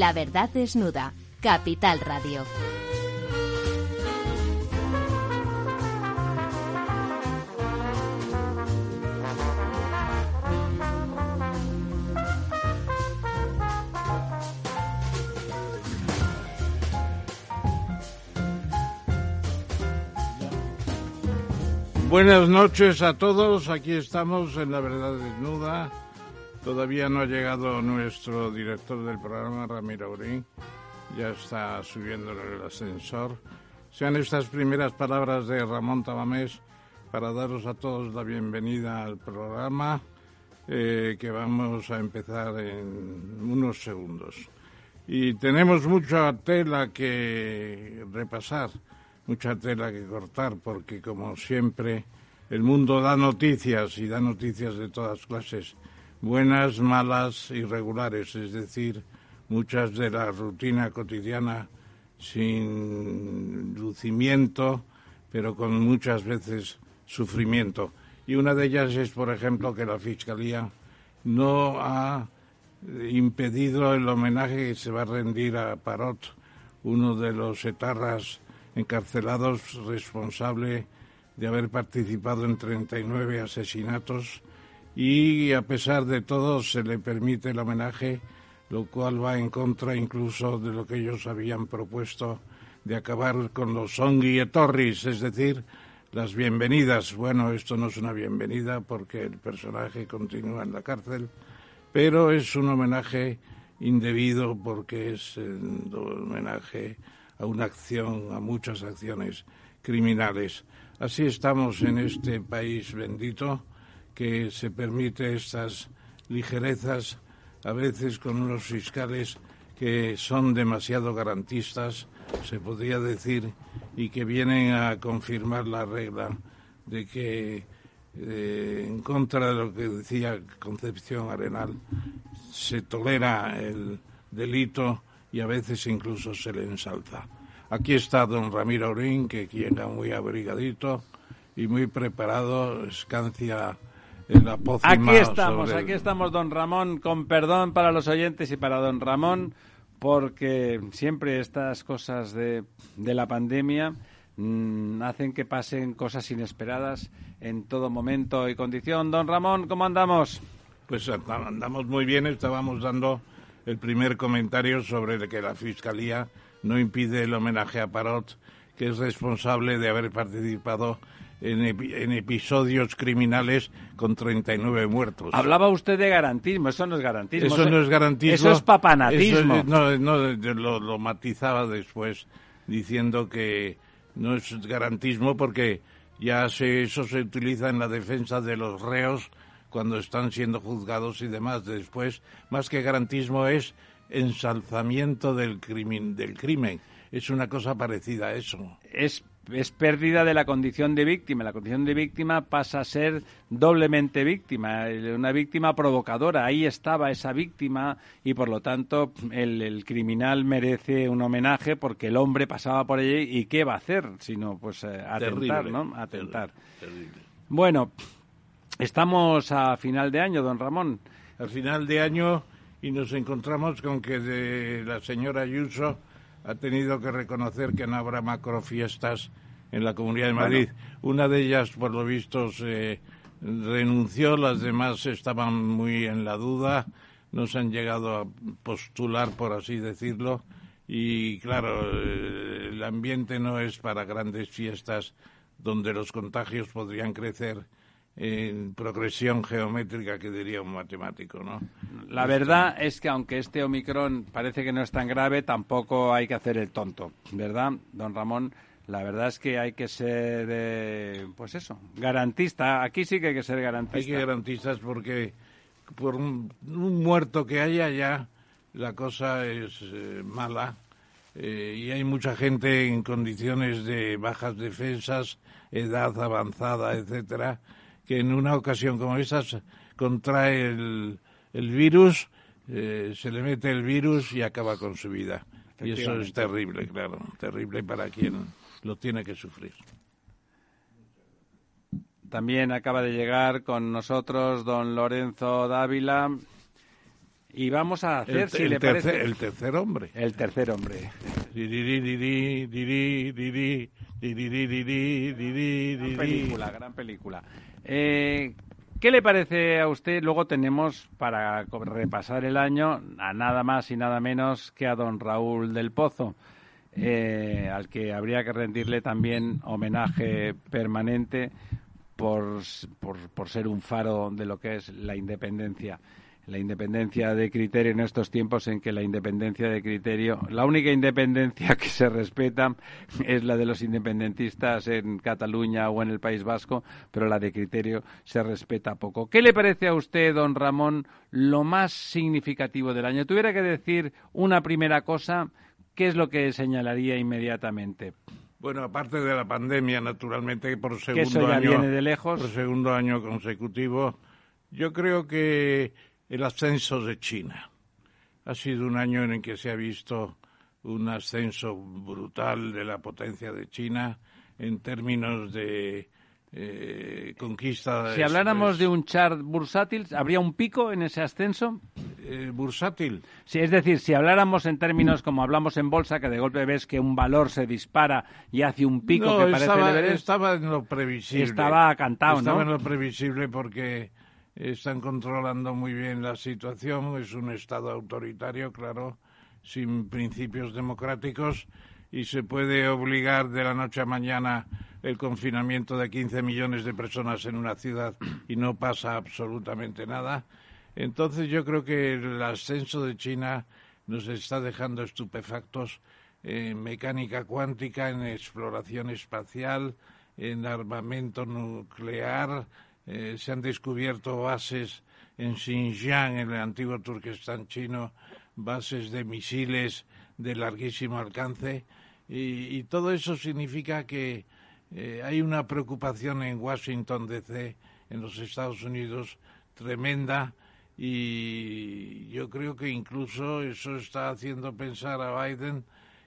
La verdad desnuda. Capital Radio. Buenas noches a todos, aquí estamos en La Verdad Desnuda. Todavía no ha llegado nuestro director del programa, Ramiro Aurín. Ya está subiendo en el ascensor. Sean estas primeras palabras de Ramón Tabamés para daros a todos la bienvenida al programa eh, que vamos a empezar en unos segundos. Y tenemos mucha tela que repasar mucha tela que cortar porque como siempre el mundo da noticias y da noticias de todas clases, buenas, malas, irregulares, es decir, muchas de la rutina cotidiana sin lucimiento, pero con muchas veces sufrimiento. Y una de ellas es, por ejemplo, que la Fiscalía no ha impedido el homenaje que se va a rendir a Parot, uno de los etarras encarcelados responsable de haber participado en 39 asesinatos y a pesar de todo se le permite el homenaje, lo cual va en contra incluso de lo que ellos habían propuesto de acabar con los Ongui Torris, es decir, las bienvenidas. Bueno, esto no es una bienvenida porque el personaje continúa en la cárcel, pero es un homenaje indebido porque es un homenaje a una acción, a muchas acciones criminales. Así estamos en este país bendito que se permite estas ligerezas, a veces con unos fiscales que son demasiado garantistas, se podría decir, y que vienen a confirmar la regla de que, eh, en contra de lo que decía Concepción Arenal, se tolera el delito y a veces incluso se le ensalza. Aquí está don Ramiro Aurín, que llega muy abrigadito y muy preparado, escancia Aquí estamos, aquí estamos, don Ramón, con perdón para los oyentes y para don Ramón, porque siempre estas cosas de, de la pandemia mm, hacen que pasen cosas inesperadas en todo momento y condición. Don Ramón, ¿cómo andamos? Pues andamos muy bien, estábamos dando el primer comentario sobre que la Fiscalía no impide el homenaje a Parot, que es responsable de haber participado en, episodios criminales con 39 muertos. Hablaba usted de garantismo, eso no es garantismo. Eso no es garantismo. Eso es papanatismo. no, no lo, lo matizaba después diciendo que no es garantismo porque ya se, eso se utiliza en la defensa de los reos cuando están siendo juzgados y demás. Después, más que garantismo es ensalzamiento del crimen, del crimen. Es una cosa parecida a eso. Es, es pérdida de la condición de víctima. La condición de víctima pasa a ser doblemente víctima, una víctima provocadora. Ahí estaba esa víctima y por lo tanto el, criminal merece un homenaje porque el hombre pasaba por allí y qué va a hacer sino pues eh, atentar, ¿no? Atentar. Bueno, estamos a final de año, don Ramón. Al final de año y nos encontramos con que de la señora Ayuso ha tenido que reconocer que no habrá macrofiestas en la Comunidad de Madrid. Una de ellas, por lo visto, se renunció, las demás estaban muy en la duda, no se han llegado a postular, por así decirlo, y claro, el ambiente no es para grandes fiestas donde los contagios podrían crecer en progresión geométrica que diría un matemático, ¿no? La verdad es que aunque este Omicron parece que no es tan grave, tampoco hay que hacer el tonto, ¿verdad, don Ramón? La verdad es que hay que ser, pues eso, garantista. Aquí sí que hay que ser garantista. Hay que garantistas porque por un, muerto que haya ya la cosa es eh, mala eh, y hay mucha gente en condiciones de bajas defensas, edad avanzada, etcétera, que en una ocasión como esa contrae el, el virus, eh, se le mete el virus y acaba con su vida. Y eso es terrible, claro, terrible para quien lo tiene que sufrir. También acaba de llegar con nosotros don Lorenzo Dávila. Y vamos a hacer, el, si el le tercer, parece... el tercer hombre. El tercer hombre. Gran película, gran película. Eh, ¿Qué le parece a usted? Luego tenemos, para repasar el año, a nada más y nada menos que a don Raúl del Pozo, eh, al que habría que rendirle también homenaje permanente por, por ser un faro de lo que es la independencia. La independencia de criterio en estos tiempos en que la independencia de criterio, la única independencia que se respeta es la de los independentistas en Cataluña o en el País Vasco, pero la de criterio se respeta poco. ¿Qué le parece a usted, don Ramón, lo más significativo del año? Tuviera que decir una primera cosa, ¿qué es lo que señalaría inmediatamente? Bueno, aparte de la pandemia, naturalmente, por Que segundo eso ya año, viene de lejos. por segundo año consecutivo, yo creo que el ascenso de China ha sido un año en el que se ha visto un ascenso brutal de la potencia de China en términos de eh, conquista. Si habláramos de un chart bursátil, ¿habría un pico en ese ascenso? eh, bursátil. Sí, es decir, si habláramos en términos como hablamos en bolsa, que de golpe ves que un valor se dispara y hace un pico no, que parece estaba, estaba en lo previsible. Estaba cantado, ¿no? Estaba en lo previsible porque están controlando muy bien la situación. Es un Estado autoritario, claro, sin principios democráticos y se puede obligar de la noche a mañana el confinamiento de 15 millones de personas en una ciudad y no pasa absolutamente nada. Entonces yo creo que el ascenso de China nos está dejando estupefactos en mecánica cuántica, en exploración espacial, en armamento nuclear. Eh, se han descubierto bases en Xinjiang, en el antiguo Turquestán chino, bases de misiles de larguísimo alcance. Y, y todo eso significa que eh, hay una preocupación en Washington DC, en los Estados Unidos, tremenda y yo creo que incluso eso está haciendo pensar a Biden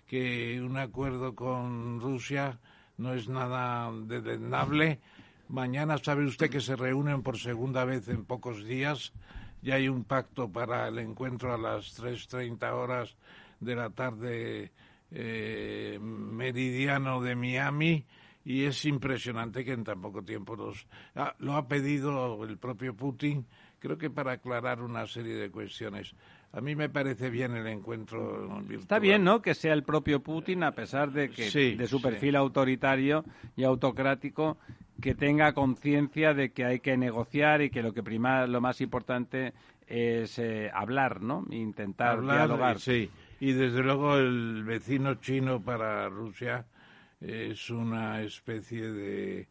que un acuerdo con Rusia no es nada desdeñable. Mañana sabe usted que se reúnen por segunda vez en pocos días. Ya hay un pacto para el encuentro a las 3.30 horas de la tarde eh, meridiano de Miami y es impresionante que en tan poco tiempo los ah, lo ha pedido el propio Putin creo que para aclarar una serie de cuestiones a mí me parece bien el encuentro virtual. Está bien, ¿no? Que sea el propio Putin, a pesar de que Sí, de su sí. perfil autoritario y autocrático, que tenga conciencia de que hay que negociar y que lo que prima, lo más importante es eh, hablar, ¿no? Intentar Hablar, dialogar. sí y desde luego el vecino chino para Rusia es una especie de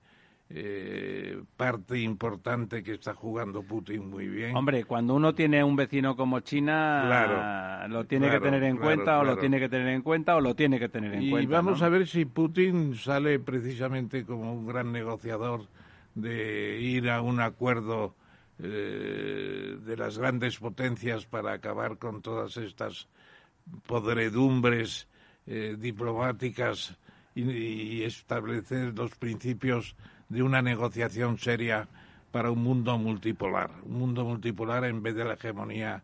eh, parte importante que está jugando Putin muy bien. Hombre, cuando uno tiene un vecino como China, Claro, lo tiene claro, que tener en claro, cuenta o lo tiene que tener en cuenta o lo tiene que tener en y cuenta. vamos ¿no? a ver si Putin sale precisamente como un gran negociador de ir a un acuerdo eh, de las grandes potencias para acabar con todas estas podredumbres eh, diplomáticas y, y establecer los principios de una negociación seria para un mundo multipolar, un mundo multipolar en vez de la hegemonía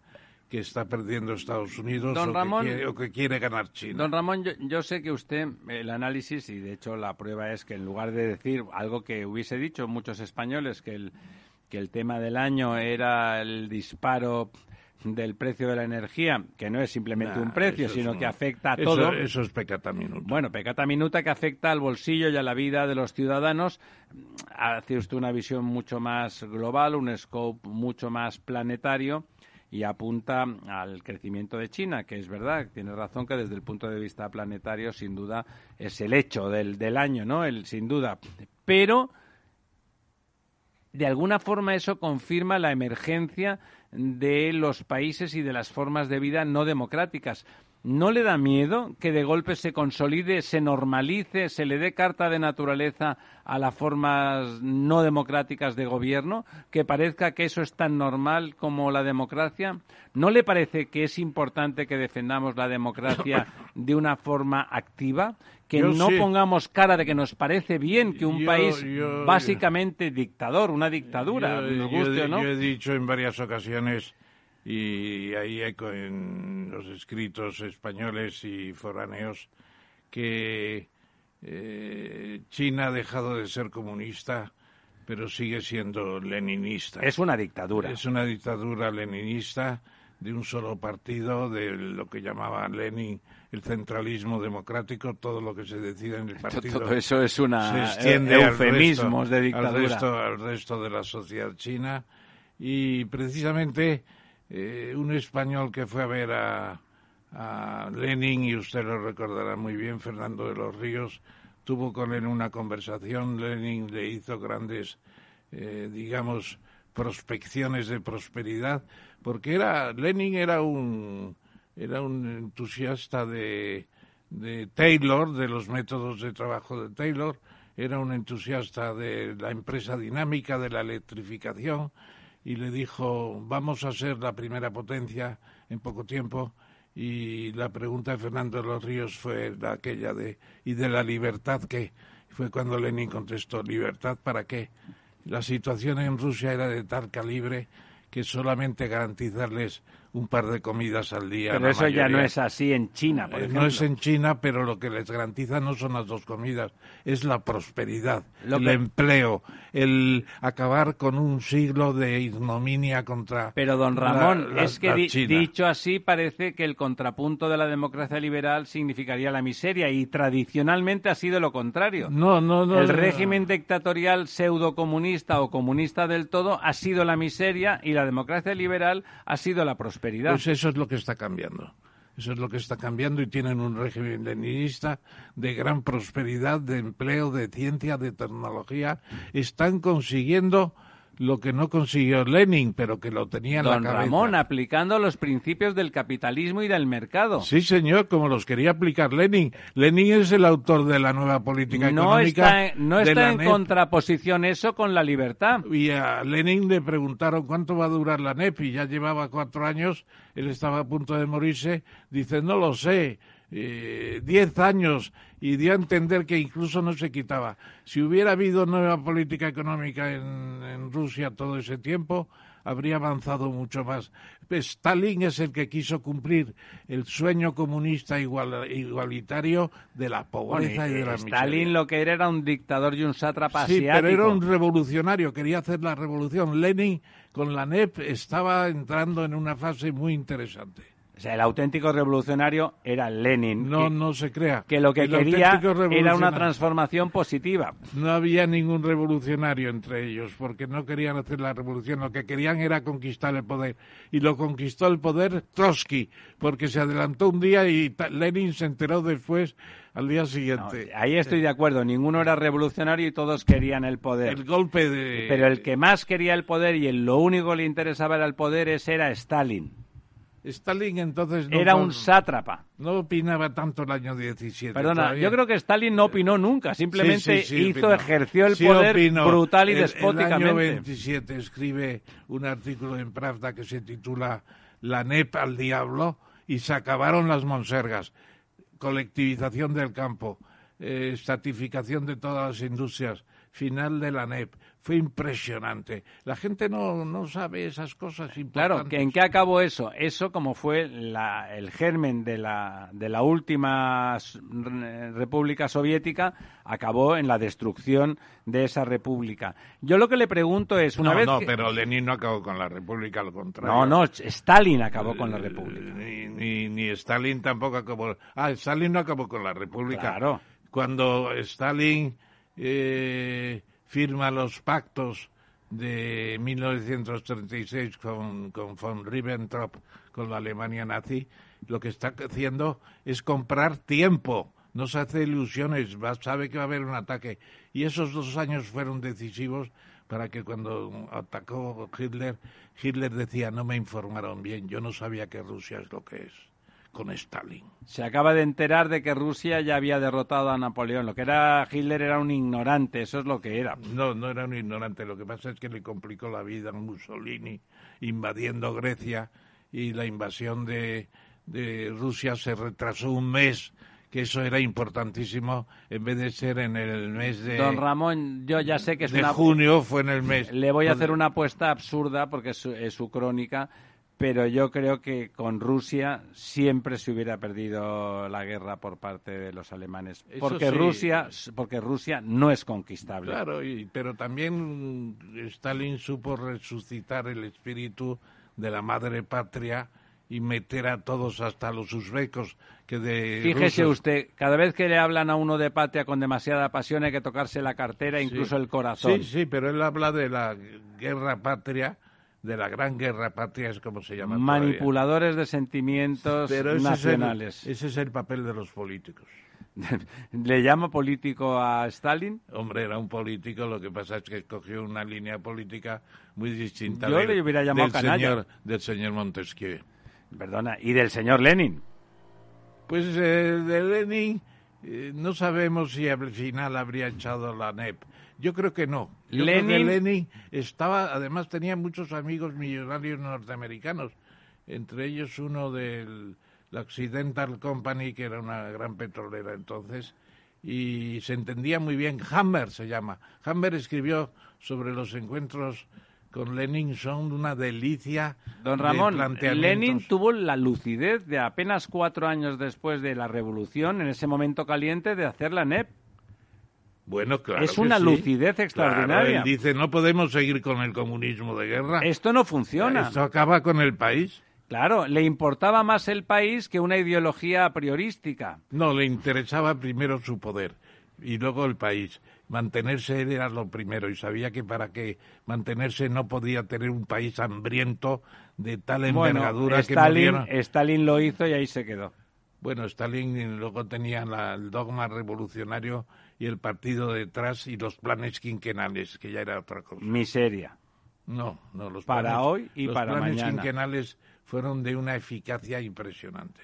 que está perdiendo Estados Unidos Don o, Ramón- que quiere, o que quiere ganar China. Don Ramón, yo, yo sé que usted, el análisis, y de hecho la prueba es que en lugar de decir algo que hubiese dicho muchos españoles, que el, que el tema del año era el disparo del precio de la energía, que no es simplemente Nah, un precio, sino un- que afecta a eso- todo. Eso es pecata minuto. Bueno, pecata minuta que afecta al bolsillo y a la vida de los ciudadanos. Hace usted una visión mucho más global, un scope mucho más planetario y apunta al crecimiento de China, que es verdad, tiene razón que desde el punto de vista planetario, sin duda, es el hecho del, del año, ¿no? El, sin duda. Pero de alguna forma eso confirma la emergencia de los países y de las formas de vida no democráticas. ¿No le da miedo que de golpe se consolide, se normalice, se le dé carta de naturaleza a las formas no democráticas de gobierno? ¿Que parezca que eso es tan normal como la democracia? ¿No le parece que es importante que defendamos la democracia de una forma activa? Que Yo no sí. pongamos cara de que nos parece bien que un Yo- país yo- básicamente dictador, una dictadura, nos guste o no. yo he dicho en varias ocasiones, y hay eco en los escritos españoles y foráneos que eh, China ha dejado de ser comunista, pero sigue siendo leninista. Es una dictadura. Es una dictadura leninista de un solo partido, de lo que llamaba Lenin el centralismo democrático, todo lo que se decide en el partido. Todo eso es una eufemismos de dictadura. Al resto, al resto de la sociedad china. Y precisamente eh, un español que fue a ver a, Lenin, y usted lo recordará muy bien, Fernando de los Ríos, tuvo con él una conversación. Lenin le hizo grandes, eh, digamos, prospecciones de prosperidad, porque era Lenin era un era un entusiasta de, de Taylor, de los métodos de trabajo de Taylor, era un entusiasta de la empresa dinámica, de la electrificación, y le dijo, vamos a ser la primera potencia en poco tiempo. Y la pregunta de Fernando de los Ríos fue aquella de, ¿y de la libertad qué? Fue cuando Lenin contestó, ¿libertad para qué? La situación en Rusia era de tal calibre que solamente garantizarles un par de comidas al día. Pero eso ya no es así en China, por ejemplo. No es en China, pero lo que les garantiza no son las dos comidas, es la prosperidad, el empleo, el acabar con un siglo de ignominia contra. Pero don Ramón, es que dicho así parece que el contrapunto de la democracia liberal significaría la miseria y tradicionalmente ha sido lo contrario. No, no, no. El régimen dictatorial pseudo comunista o comunista del todo ha sido la miseria y la democracia liberal ha sido la prosperidad. Pues eso es lo que está cambiando. Eso es lo que está cambiando y tienen un régimen leninista de gran prosperidad, de empleo, de ciencia, de tecnología. Están consiguiendo lo que no consiguió Lenin, pero que lo tenía en la cabeza. Ramón, aplicando los principios del capitalismo y del mercado. Sí, señor, como los quería aplicar Lenin. Lenin es el autor de la nueva política no económica. Está no está en contraposición eso con la libertad. Y a Lenin le preguntaron cuánto va a durar la NEP y ya llevaba cuatro años, él estaba a punto de morirse. Dice, no lo sé eh, diez años y dio a entender que incluso no se quitaba. Si hubiera habido nueva política económica en, en Rusia todo ese tiempo, habría avanzado mucho más. Stalin es el que quiso cumplir el sueño comunista igualitario de la pobreza y de la miseria. Stalin lo que era era un dictador y un sátrapa Sí, pero era un revolucionario, quería hacer la revolución. Lenin con la NEP estaba entrando en una fase muy interesante. O sea, el auténtico revolucionario era Lenin. No, no se crea. Que lo que quería era una transformación positiva. No había ningún revolucionario entre ellos, porque no querían hacer la revolución. Lo que querían era conquistar el poder. Y lo conquistó el poder Trotsky, porque se adelantó un día y Lenin se enteró después al día siguiente. ahí estoy de acuerdo. Ninguno era revolucionario y todos querían el poder. El golpe de. Pero el que más quería el poder y el, lo único que le interesaba era el poder ese era Stalin. Stalin entonces era un sátrapa. No opinaba tanto el año 17. Perdona, yo creo que Stalin no opinó nunca, simplemente hizo, ejerció el poder brutal y despóticamente. En el año 27 escribe un artículo en Pravda que se titula La NEP al diablo y se acabaron las monsergas. Colectivización del campo, eh, estatificación de todas las industrias, final de la NEP fue impresionante. La gente no, no sabe esas cosas Claro, ¿en qué acabó eso? Eso, como fue la, el germen de la, de la última República Soviética, acabó en la destrucción de esa república. Yo lo que le pregunto es, una no, vez No, pero Lenin no acabó con la república, al contrario. No, no, Stalin acabó con la república. Ni, ni, Stalin tampoco acabó... Ah, Stalin no acabó con la república. Claro. Cuando Stalin... Eh, firma los pactos de 1936 con, con Ribbentrop, con la Alemania nazi, lo que está haciendo es comprar tiempo. No se hace ilusiones, va, sabe que va a haber un ataque. Y esos dos años fueron decisivos para que cuando atacó Hitler, Hitler decía, no me informaron bien, yo no sabía que Rusia es lo que es con Stalin. Se acaba de enterar de que Rusia ya había derrotado a Napoleón. Lo que era Hitler era un ignorante, eso es lo que era. No, no era un ignorante. Lo que pasa es que le complicó la vida a Mussolini invadiendo Grecia y la invasión de, de Rusia se retrasó un mes que eso era importantísimo en vez de ser en el mes de Don Ramón, yo ya sé que es de junio fue en el mes. Le voy a hacer una apuesta absurda porque es su crónica pero yo creo que con Rusia siempre se hubiera perdido la guerra por parte de los alemanes, porque Rusia, porque Rusia no es conquistable. Claro, pero también Stalin supo resucitar el espíritu de la madre patria y meter a todos hasta los uzbecos que de Fíjese usted, cada vez que le hablan a uno de patria con demasiada pasión hay que tocarse la cartera, incluso el corazón. Sí, sí, pero él habla de la guerra patria de la gran guerra patria, es como se llama. Manipuladores de sentimientos nacionales. ese es el papel de los políticos. ¿Le llama político a Stalin? Hombre, era un político, lo que pasa es que escogió una línea política muy distinta Yo le hubiera llamado del, señor, del señor Montesquieu. Perdona, ¿y del señor Lenin? Pues eh, de Lenin eh, no sabemos si al final habría echado la NEP. Yo creo que no. Lenin... Lenin estaba, además tenía muchos amigos millonarios norteamericanos, entre ellos uno del Occidental Company, que era una gran petrolera entonces, y se entendía muy bien. Hammer se llama. Hammer escribió sobre los encuentros con Lenin son una delicia. Don Ramón, Lenin tuvo la lucidez de apenas cuatro años después de la revolución, en ese momento caliente, de hacer la NEP. Bueno, claro. Es una lucidez extraordinaria. él dice, no podemos seguir con el comunismo de guerra. Esto no funciona. Esto acaba con el país. Claro, le importaba más el país que una ideología priorística. No, le interesaba primero su poder y luego el país. Mantenerse era lo primero y sabía que para que mantenerse no podía tener un país hambriento de tal envergadura que Stalin, Stalin lo hizo y ahí se quedó. Bueno, Stalin luego tenía el dogma revolucionario y el partido detrás y los planes quinquenales, que ya era otra cosa. Miseria. No, no, los para hoy y para mañana. Los planes quinquenales fueron de una eficacia impresionante.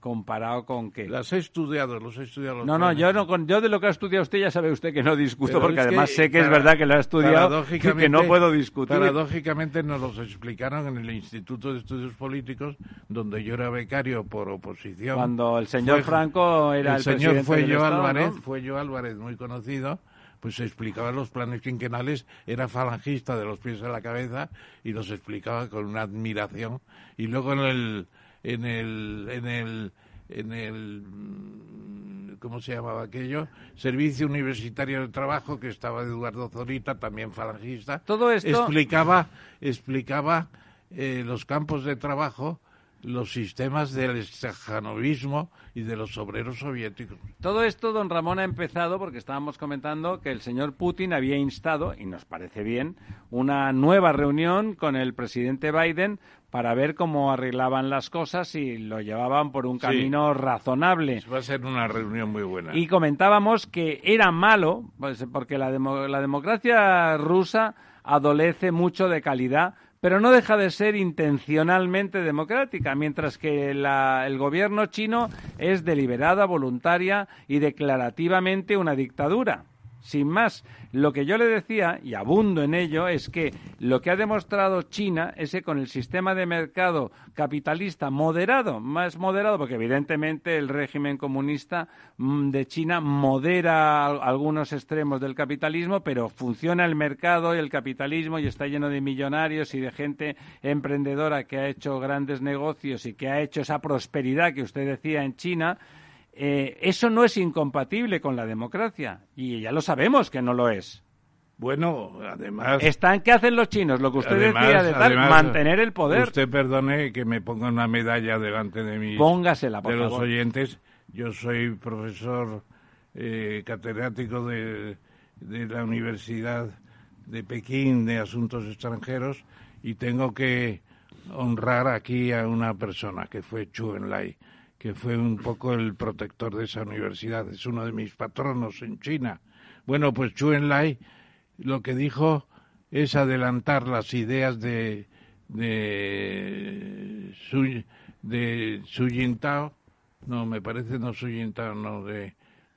¿Comparado con qué? Las he estudiado, los he estudiado. no, no, yo, no yo de lo que ha estudiado usted ya sabe usted que no discuto, porque además sé que es verdad que lo ha estudiado y que no puedo discutir. Paradójicamente nos los explicaron en el Instituto de Estudios Políticos, donde yo era becario por oposición. Cuando el señor Franco era el, señor fue yo Álvarez, fue yo Álvarez, muy conocido, pues explicaba los planes quinquenales, era falangista de los pies a la cabeza y los explicaba con una admiración. Y luego en el en el, en el, en el, ¿cómo se llamaba aquello? Servicio Universitario de Trabajo, que estaba Eduardo Zorita, también falangista. Todo esto... Explicaba, explicaba eh, los campos de trabajo los sistemas del estajanovismo y de los obreros soviéticos. Todo esto, don Ramón, ha empezado porque estábamos comentando que el señor Putin había instado, y nos parece bien, una nueva reunión con el presidente Biden para ver cómo arreglaban las cosas y lo llevaban por un camino razonable. Va a ser una reunión muy buena. Y comentábamos que era malo, pues, porque la, la democracia rusa adolece mucho de calidad, pero no deja de ser intencionalmente democrática, mientras que el gobierno chino es deliberada, voluntaria y declarativamente una dictadura. Sin más, lo que yo le decía, y abundo en ello, es que lo que ha demostrado China es que con el sistema de mercado capitalista moderado, más moderado, porque evidentemente el régimen comunista mm, de China modera algunos extremos del capitalismo, pero funciona el mercado y el capitalismo y está lleno de millonarios y de gente emprendedora que ha hecho grandes negocios y que ha hecho esa prosperidad que usted decía en China eh, eso no es incompatible con la democracia y ya lo sabemos que no lo es. Bueno, además... Están, ¿Qué hacen los chinos? Lo que usted decía de tal, mantener el poder. Usted perdone que me ponga una medalla delante de mis... Póngasela, por de los oyentes. Yo soy profesor eh, catedrático de, de la Universidad de Pekín de Asuntos Extranjeros y tengo que honrar aquí a una persona que fue Chu Enlai que fue un poco el protector de esa universidad, es uno de mis patronos en China. Bueno, pues Chu Enlai lo que dijo es adelantar las ideas de de Su, de Su Jintao, no, me parece no Su Jintao, no, de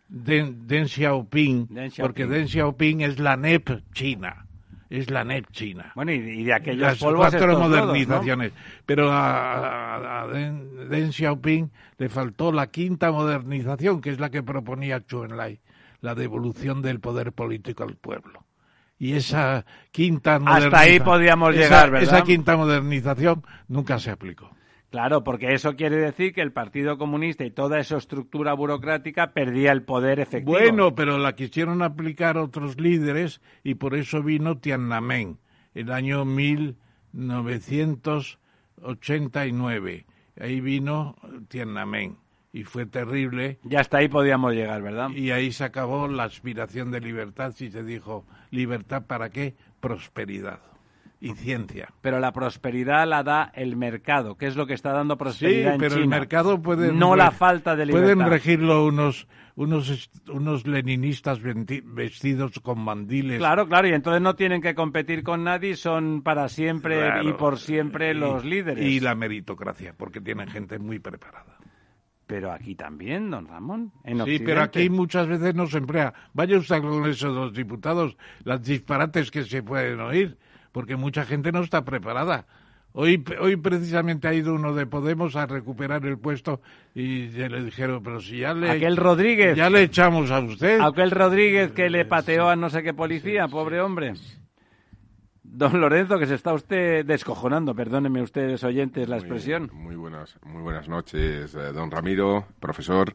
Deng, Xiaoping, porque Deng Xiaoping es la NEP china es la NEP china. Bueno, y, de aquellos Las cuatro modernizaciones. Pero a, Deng, Xiaoping le faltó la quinta modernización, que es la que proponía Chu Enlai, la devolución del poder político al pueblo. y esa quinta Hasta ahí podíamos llegar, ¿verdad? Esa quinta modernización nunca se aplicó. Claro, porque eso quiere decir que el Partido Comunista y toda esa estructura burocrática perdía el poder efectivo. Bueno, pero la quisieron aplicar otros líderes y por eso vino Tiananmen, el año 1989. Ahí vino Tiananmen y fue terrible. Ya hasta ahí podíamos llegar, ¿verdad? Y ahí se acabó la aspiración de libertad y se dijo, ¿libertad para qué? Prosperidad y ciencia. Pero la prosperidad la da el mercado, que es lo que está dando prosperidad sí, pero el mercado puede... No la falta de libertad. Pueden regirlo unos unos, unos leninistas vestidos con mandiles. Claro, claro, y entonces no tienen que competir con nadie, son para siempre y por siempre los líderes. Y la meritocracia, porque tienen gente muy preparada. Pero aquí también, don Ramón. sí, pero aquí muchas veces no se emplea. Vaya usted con esos dos diputados, las disparates que se pueden oír, porque mucha gente no está preparada. Hoy, hoy precisamente ha ido uno de Podemos a recuperar el puesto y le dijeron, pero si ya le... Aquel Rodríguez. Ya le echamos a usted. Aquel Rodríguez que le pateó a no sé qué policía, pobre hombre. Don Lorenzo, que se está usted descojonando, perdónenme ustedes oyentes la expresión. Muy buenas, muy buenas noches, eh, don Ramiro, profesor.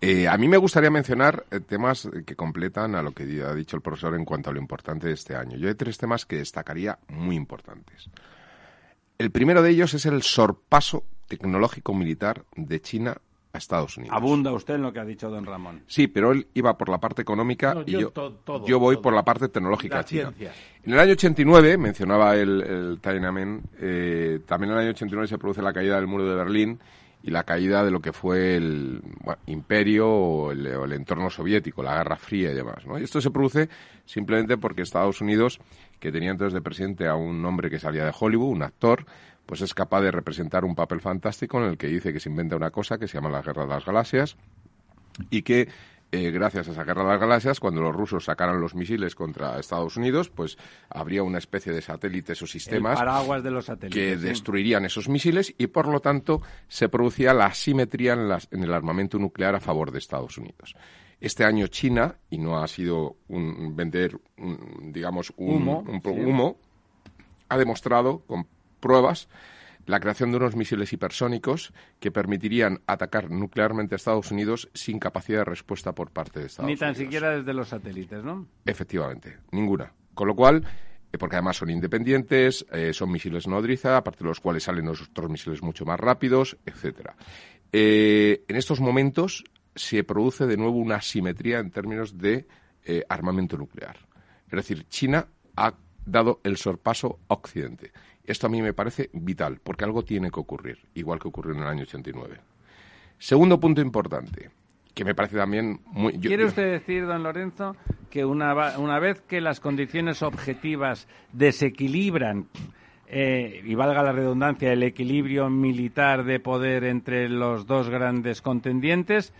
Eh, a mí me gustaría mencionar eh, temas que completan a lo que ha dicho el profesor en cuanto a lo importante de este año. Yo hay tres temas que destacaría muy importantes. El primero de ellos es el sorpaso tecnológico militar de China a Estados Unidos. Abunda usted en lo que ha dicho don Ramón. Sí, pero él iba por la parte económica y yo, yo voy por la parte tecnológica. ciencia. En el año 89, mencionaba el, el Tiananmen, eh, también en el año 89 se produce la caída del muro de Berlín y la caída de lo que fue el imperio o el, entorno soviético, la Guerra Fría y demás. Y esto se produce simplemente porque Estados Unidos que tenía entonces de presidente a un hombre que salía de Hollywood, un actor, pues es capaz de representar un papel fantástico en el que dice que se inventa una cosa que se llama la Guerra de las Galaxias y que eh, gracias a esa guerra de las galaxias, cuando los rusos sacaran los misiles contra Estados Unidos, pues habría una especie de satélites o sistemas de los que destruirían esos misiles y por lo tanto se producía la asimetría en el armamento nuclear a favor de Estados Unidos. Este año China, y no ha sido un, vender, digamos, un humo, ha demostrado con pruebas la creación de unos misiles hipersónicos que permitirían atacar nuclearmente a Estados Unidos sin capacidad de respuesta por parte de Estados Unidos. Ni tan siquiera desde los satélites, ¿no? Efectivamente, ninguna. Con lo cual, eh, porque además son independientes, eh, son misiles nodriza, aparte de los cuales salen otros misiles mucho más rápidos, etcétera. Eh, en estos momentos se produce de nuevo una asimetría en términos de eh, armamento nuclear. Es decir, China ha dado el sorpaso a Occidente. Esto a mí me parece vital, porque algo tiene que ocurrir, igual que ocurrió en el año 89. Segundo punto importante, que me parece también muy... ¿Quiere usted decir, don Lorenzo, que una, una vez que las condiciones objetivas desequilibran eh, y valga la redundancia, el equilibrio militar de poder entre los dos grandes contendientes,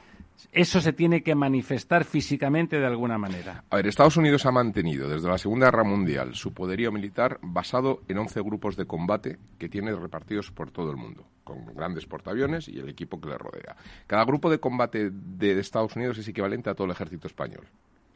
eso se tiene que manifestar físicamente de alguna manera. A ver, Estados Unidos ha mantenido desde la Segunda Guerra Mundial su poderío militar basado en 11 grupos de combate que tiene repartidos por todo el mundo, con grandes portaaviones y el equipo que le rodea. Cada grupo de combate de Estados Unidos es equivalente a todo el ejército español.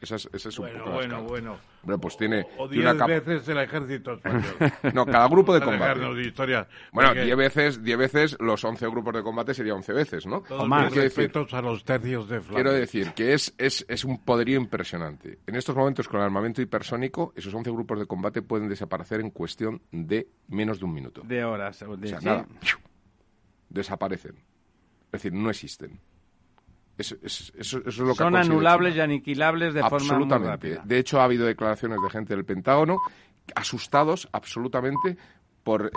Esa es, ese es un bueno, poco bueno, bueno. Bueno, pues tiene... O diez veces el ejército español. no, cada grupo de combate. De historia, bueno, diez veces, diez veces los once grupos de combate sería once veces, ¿no? o más. respetos a los tercios de Flandes. Quiero decir que es, es, es un poderío impresionante. En estos momentos, con el armamento hipersónico, esos once grupos de combate pueden desaparecer en cuestión de menos de un minuto. De horas. De, o sea, nada. Desaparecen. Es decir, no existen. Son anulables y aniquilables de forma muy rápida. De hecho, ha habido declaraciones de gente del Pentágono asustados absolutamente por eh,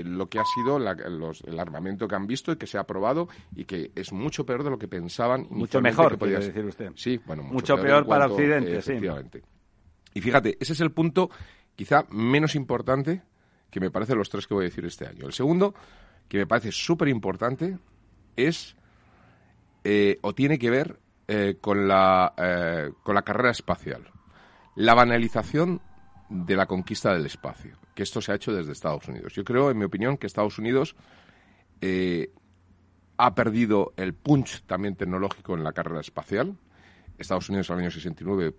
eh, lo que ha sido el armamento que han visto y que se ha probado y que es mucho peor de lo que pensaban. Mucho mejor, podría decir usted. Sí, bueno, mucho, peor, para Occidente, efectivamente. Y fíjate, ese es el punto quizá menos importante que me parece los tres que voy a decir este año. El segundo, que me parece súper importante, es eh, o tiene que ver eh, con, la, eh, con la carrera espacial. La banalización de la conquista del espacio, que esto se ha hecho desde Estados Unidos. Yo creo, en mi opinión, que Estados Unidos ha perdido el punch también tecnológico en la carrera espacial. Estados Unidos el año 69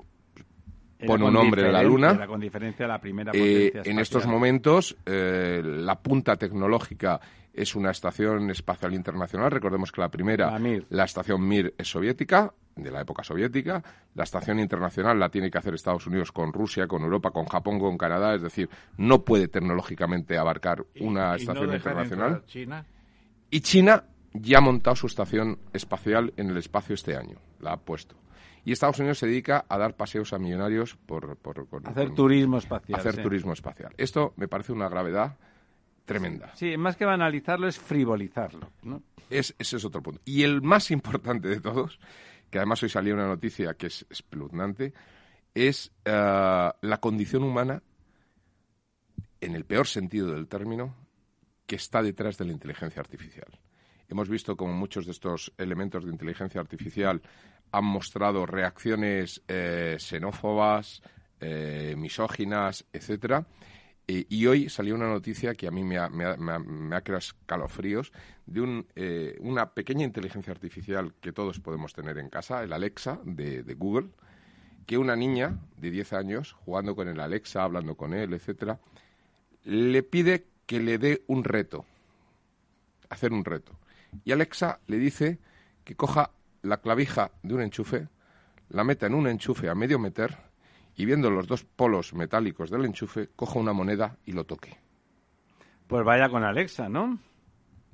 pone un hombre en la Luna. con diferencia la primera eh, en estos momentos, eh, la punta tecnológica es una estación espacial internacional. Recordemos que la primera, la, estación Mir, es soviética, de la época soviética. La estación internacional la tiene que hacer Estados Unidos con Rusia, con Europa, con Japón, con Canadá. Es decir, no puede tecnológicamente abarcar una estación internacional. China? Y China ya ha montado su estación espacial en el espacio este año. La ha puesto. Y Estados Unidos se dedica a dar paseos a millonarios por... hacer turismo espacial. Hacer turismo espacial. Esto me parece una gravedad tremenda. Sí, más que banalizarlo es frivolizarlo. ¿no? Es, ese es otro punto. Y el más importante de todos, que además hoy salió una noticia que es espeluznante, es eh, la condición humana, en el peor sentido del término, que está detrás de la inteligencia artificial. Hemos visto como muchos de estos elementos de inteligencia artificial han mostrado reacciones eh, xenófobas, eh, misóginas, etcétera. y hoy salió una noticia que a mí me ha, creado escalofríos de eh, una pequeña inteligencia artificial que todos podemos tener en casa, el Alexa de, de, Google, que una niña de 10 años, jugando con el Alexa, hablando con él, etcétera, le pide que le dé un reto, hacer un reto. Y Alexa le dice que coja la clavija de un enchufe, la meta en un enchufe a medio meter y viendo los dos polos metálicos del enchufe, coja una moneda y lo toque. Pues vaya con Alexa, ¿no?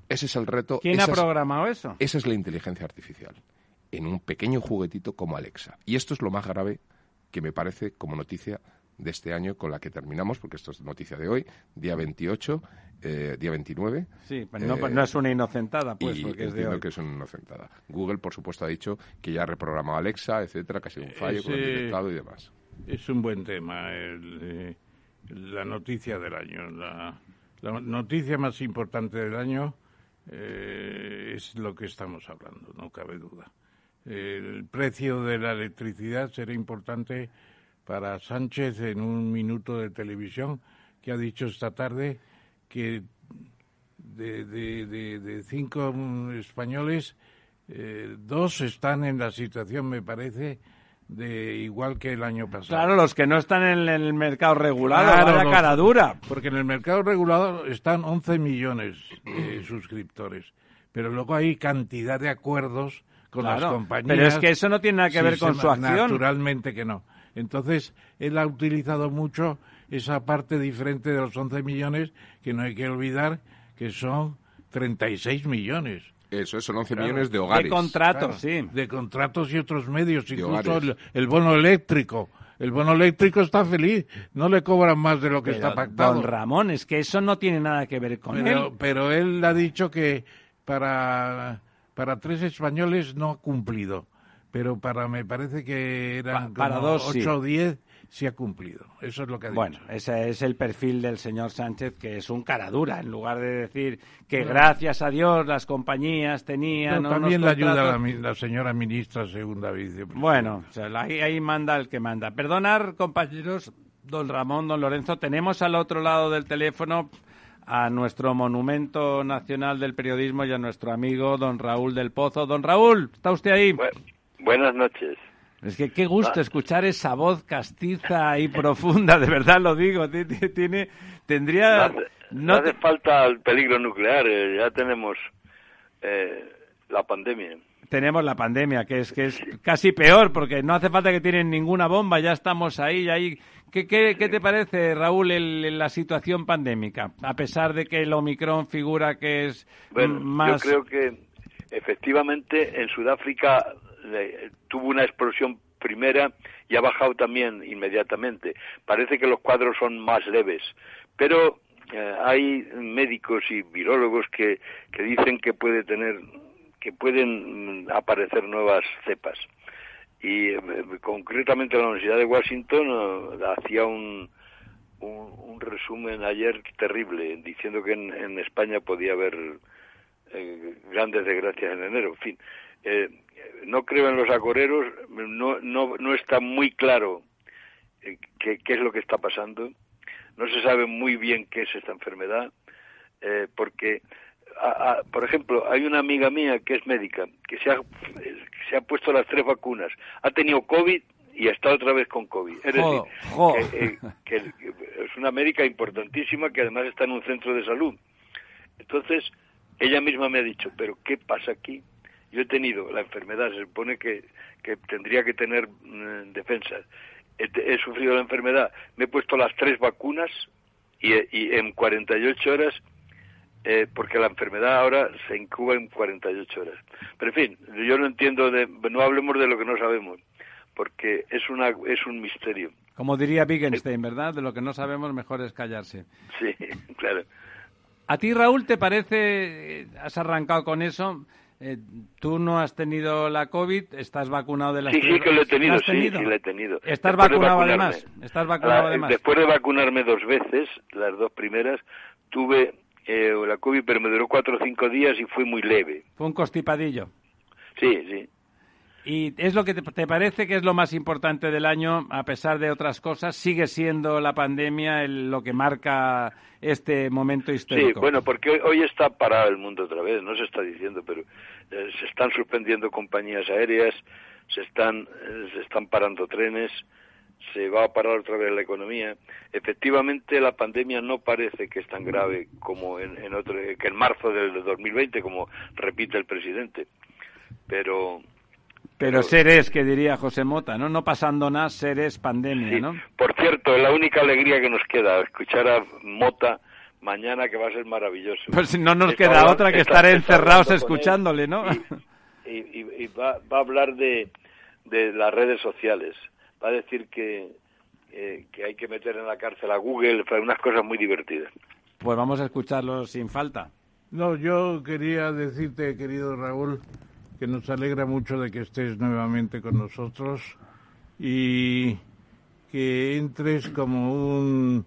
Ese es el reto. ¿Quién ha programado eso? Esa es la inteligencia artificial, en un pequeño juguetito como Alexa. Y esto es lo más grave que me parece como noticia de este año con la que terminamos, porque esto es noticia de hoy, día 28, eh, día 29. Sí, pues no, es una inocentada, pues, porque es de hoy. que es una inocentada. Google, por supuesto, ha dicho que ya ha reprogramado Alexa, etcétera, que ha sido un fallo con el directado y demás. Es un buen tema, eh, la noticia del año. La, noticia más importante del año eh, es lo que estamos hablando, no cabe duda. El precio de la electricidad será importante para Sánchez en un minuto de televisión que ha dicho esta tarde que de, de, cinco españoles, eh, dos están en la situación, me parece, de igual que el año pasado. Claro, los que no están en el mercado regulado, claro, cara dura. Porque en el mercado regulado están 11 millones de suscriptores, pero luego hay cantidad de acuerdos con las compañías. Pero es que eso no tiene nada que ver con su acción. Naturalmente que no. Entonces, él ha utilizado mucho esa parte diferente de los 11 millones, que no hay que olvidar que son 36 millones. Eso, son 11 millones de hogares. De contratos, sí. De contratos y otros medios, incluso el, bono eléctrico. El bono eléctrico está feliz, no le cobran más de lo que está pactado. Don Ramón, es que eso no tiene nada que ver con pero, él. Pero él ha dicho que para, para tres españoles no ha cumplido pero para me parece que eran para dos, 8 o 10 sí ha cumplido. Eso es lo que ha dicho. Bueno, ese es el perfil del señor Sánchez, que es un cara dura, en lugar de decir que gracias a Dios las compañías tenían. también le ayuda la, la, señora ministra segunda vicepresidenta. Bueno, ahí, ahí manda el que manda. Perdonar, compañeros, don Ramón, don Lorenzo, tenemos al otro lado del teléfono a nuestro monumento nacional del periodismo y a nuestro amigo don Raúl del Pozo. Don Raúl, ¿está usted ahí? Buenas noches. Es que qué gusto ah. escuchar esa voz castiza y profunda, de verdad lo digo. Tiene, tendría. No hace, falta el peligro nuclear, eh, ya tenemos eh, la pandemia. Tenemos la pandemia, que es que es casi peor, porque no hace falta que tienen ninguna bomba, ya estamos ahí, ahí. ¿Qué, qué, qué te parece, Raúl, el, la situación pandémica? A pesar de que el Omicron figura que es más. Yo creo que efectivamente en Sudáfrica tuvo una explosión primera y ha bajado también inmediatamente. Parece que los cuadros son más leves, pero eh, hay médicos y virólogos que, que dicen que puede tener que pueden mm, aparecer nuevas cepas. Y eh, concretamente la Universidad de Washington eh, hacía un, un, resumen ayer terrible, diciendo que en, España podía haber grandes desgracias en enero. En fin, no creo en los agoreros, no, no, no está muy claro eh, qué, qué, es lo que está pasando, no se sabe muy bien qué es esta enfermedad, eh, porque, por ejemplo, hay una amiga mía que es médica, que se ha, se ha puesto las tres vacunas, ha tenido COVID y está otra vez con COVID. Es decir, eh, Que, es una médica importantísima que además está en un centro de salud. Entonces, ella misma me ha dicho, pero ¿qué pasa aquí? Yo he tenido la enfermedad, se supone que, que tendría que tener mm, defensas. He, sufrido la enfermedad, me he puesto las tres vacunas y, y en 48 horas eh, porque la enfermedad ahora se incuba en 48 horas. Pero en fin, yo no entiendo, de, no hablemos de lo que no sabemos, porque es, una, es un misterio. Como diría Wittgenstein, ¿verdad? De lo que no sabemos, mejor es callarse. Sí, claro. ¿A ti, Raúl, te parece, eh, has arrancado con eso, eh, tú no has tenido la COVID, estás vacunado de la Sí, sí que lo he tenido, sí, sí lo he tenido. ¿Estás vacunado además? ¿Estás vacunado además? Después de vacunarme dos veces, las dos primeras, tuve eh, la COVID, pero me duró cuatro o cinco días y fue muy leve. Fue un constipadillo. Sí, sí. ¿Y es lo que te, parece que es lo más importante del año, a pesar de otras cosas? ¿Sigue siendo la pandemia lo que marca este momento histórico? Sí, bueno, porque hoy, está parado el mundo otra vez, no se está diciendo, pero eh, se están suspendiendo compañías aéreas, se están, eh, se están parando trenes, se va a parar otra vez la economía. Efectivamente, la pandemia no parece que es tan grave como en, otro, que en marzo del 2020, como repite el presidente. Pero pero, seres, que diría José Mota, ¿no? No pasando nada, seres pandemia, ¿no? Por cierto, la única alegría que nos queda, escuchar a Mota mañana que va a ser maravilloso. Pues no nos queda otra que estar encerrados escuchándole, ¿no? Y, va, va, a hablar de, de las redes sociales va a decir que, eh, que hay que meter en la cárcel a Google, unas cosas muy divertidas. Pues vamos a escucharlo sin falta. No, yo quería decirte, querido Raúl, que nos alegra mucho de que estés nuevamente con nosotros y que entres como un,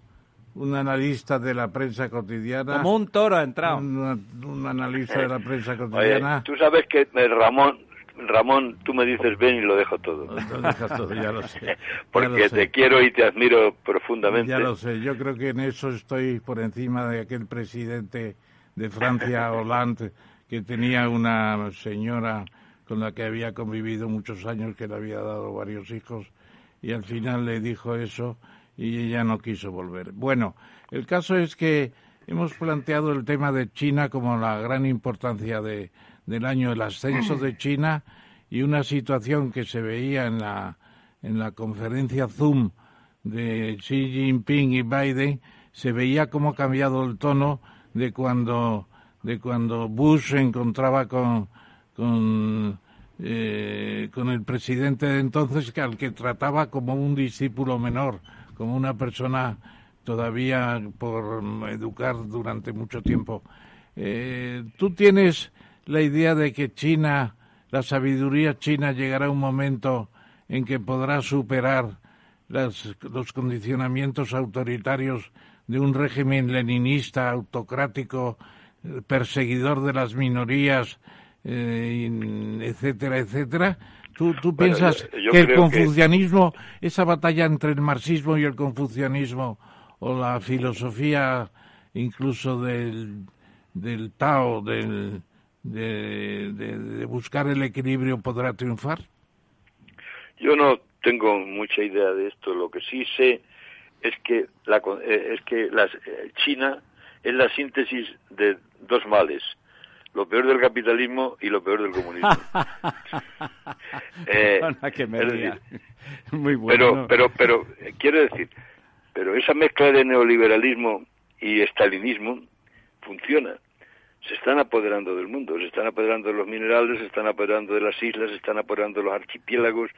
un analista de la prensa cotidiana. Como un toro ha entrado. Un, analista de la prensa cotidiana. tú sabes que Ramón, Ramón, tú me dices ven y lo dejo todo. Lo dejas todo, ya lo sé. Porque te quiero y te admiro profundamente. Ya lo sé, yo creo que en eso estoy por encima de aquel presidente de Francia, Hollande, que tenía una señora con la que había convivido muchos años, que le había dado varios hijos, y al final le dijo eso y ella no quiso volver. Bueno, el caso es que hemos planteado el tema de China como la gran importancia de, del año el ascenso de China y una situación que se veía en la, en la conferencia Zoom de Xi Jinping y Biden, se veía cómo ha cambiado el tono de cuando, de cuando Bush se encontraba con, con, eh, con el presidente de entonces, que al que trataba como un discípulo menor, como una persona todavía por educar durante mucho tiempo. Eh, Tú tienes la idea de que China, la sabiduría china llegará un momento en que podrá superar los condicionamientos autoritarios de un régimen leninista, autocrático, perseguidor de las minorías, eh, etcétera, etcétera. ¿Tú, tú piensas que el confucianismo, esa batalla entre el marxismo y el confucianismo, o la filosofía incluso del, del Tao, del, de, buscar el equilibrio podrá triunfar? Yo no tengo mucha idea de esto. Lo que sí sé es que la, eh, es que eh, China es la síntesis de dos males lo peor del capitalismo y lo peor del comunismo. eh, que me Muy bueno. Pero, pero, pero, eh, quiero decir, pero esa mezcla de neoliberalismo y estalinismo funciona se están apoderando del mundo, se están apoderando de los minerales, se están apoderando de las islas, se están apoderando de los archipiélagos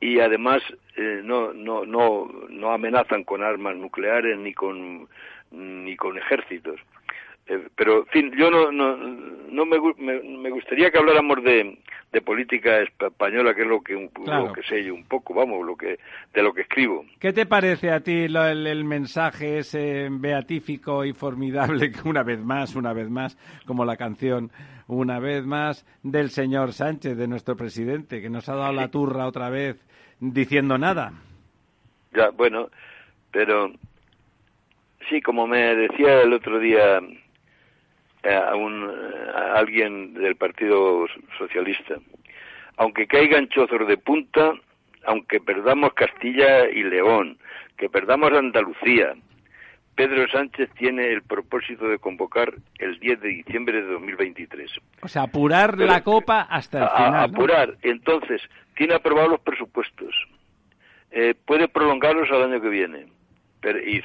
y además eh, no, no, no, no amenazan con armas nucleares ni con, ni con ejércitos. Eh, pero, en fin, yo no, no, no me, me, gustaría que habláramos de, de política española, que es lo que, lo que sé yo un poco, vamos, lo que, de lo que escribo. ¿Qué te parece a ti el, mensaje ese beatífico y formidable, una vez más, una vez más, como la canción, una vez más, del señor Sánchez, de nuestro presidente, que nos ha dado la turra otra vez diciendo nada? Ya, bueno, pero sí, como me decía el otro día a, un, alguien del Partido Socialista. Aunque caigan chozos de punta, aunque perdamos Castilla y León, que perdamos Andalucía, Pedro Sánchez tiene el propósito de convocar el 10 de diciembre de 2023. O sea, apurar la copa hasta el final. apurar. Entonces, tiene aprobados los presupuestos. Eh, puede prolongarlos al año que viene. Pero, y,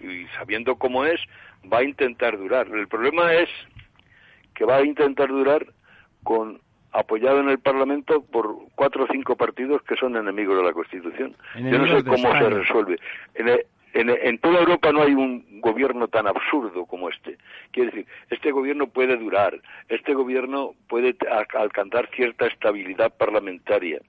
y, sabiendo cómo es, va a intentar durar. El problema es que va a intentar durar con apoyado en el Parlamento por cuatro o cinco partidos que son enemigos de la Constitución. Yo no sé cómo se resuelve. En, en, toda Europa no hay un gobierno tan absurdo como este. Quiere decir, este gobierno puede durar, este gobierno puede alcanzar cierta estabilidad parlamentaria,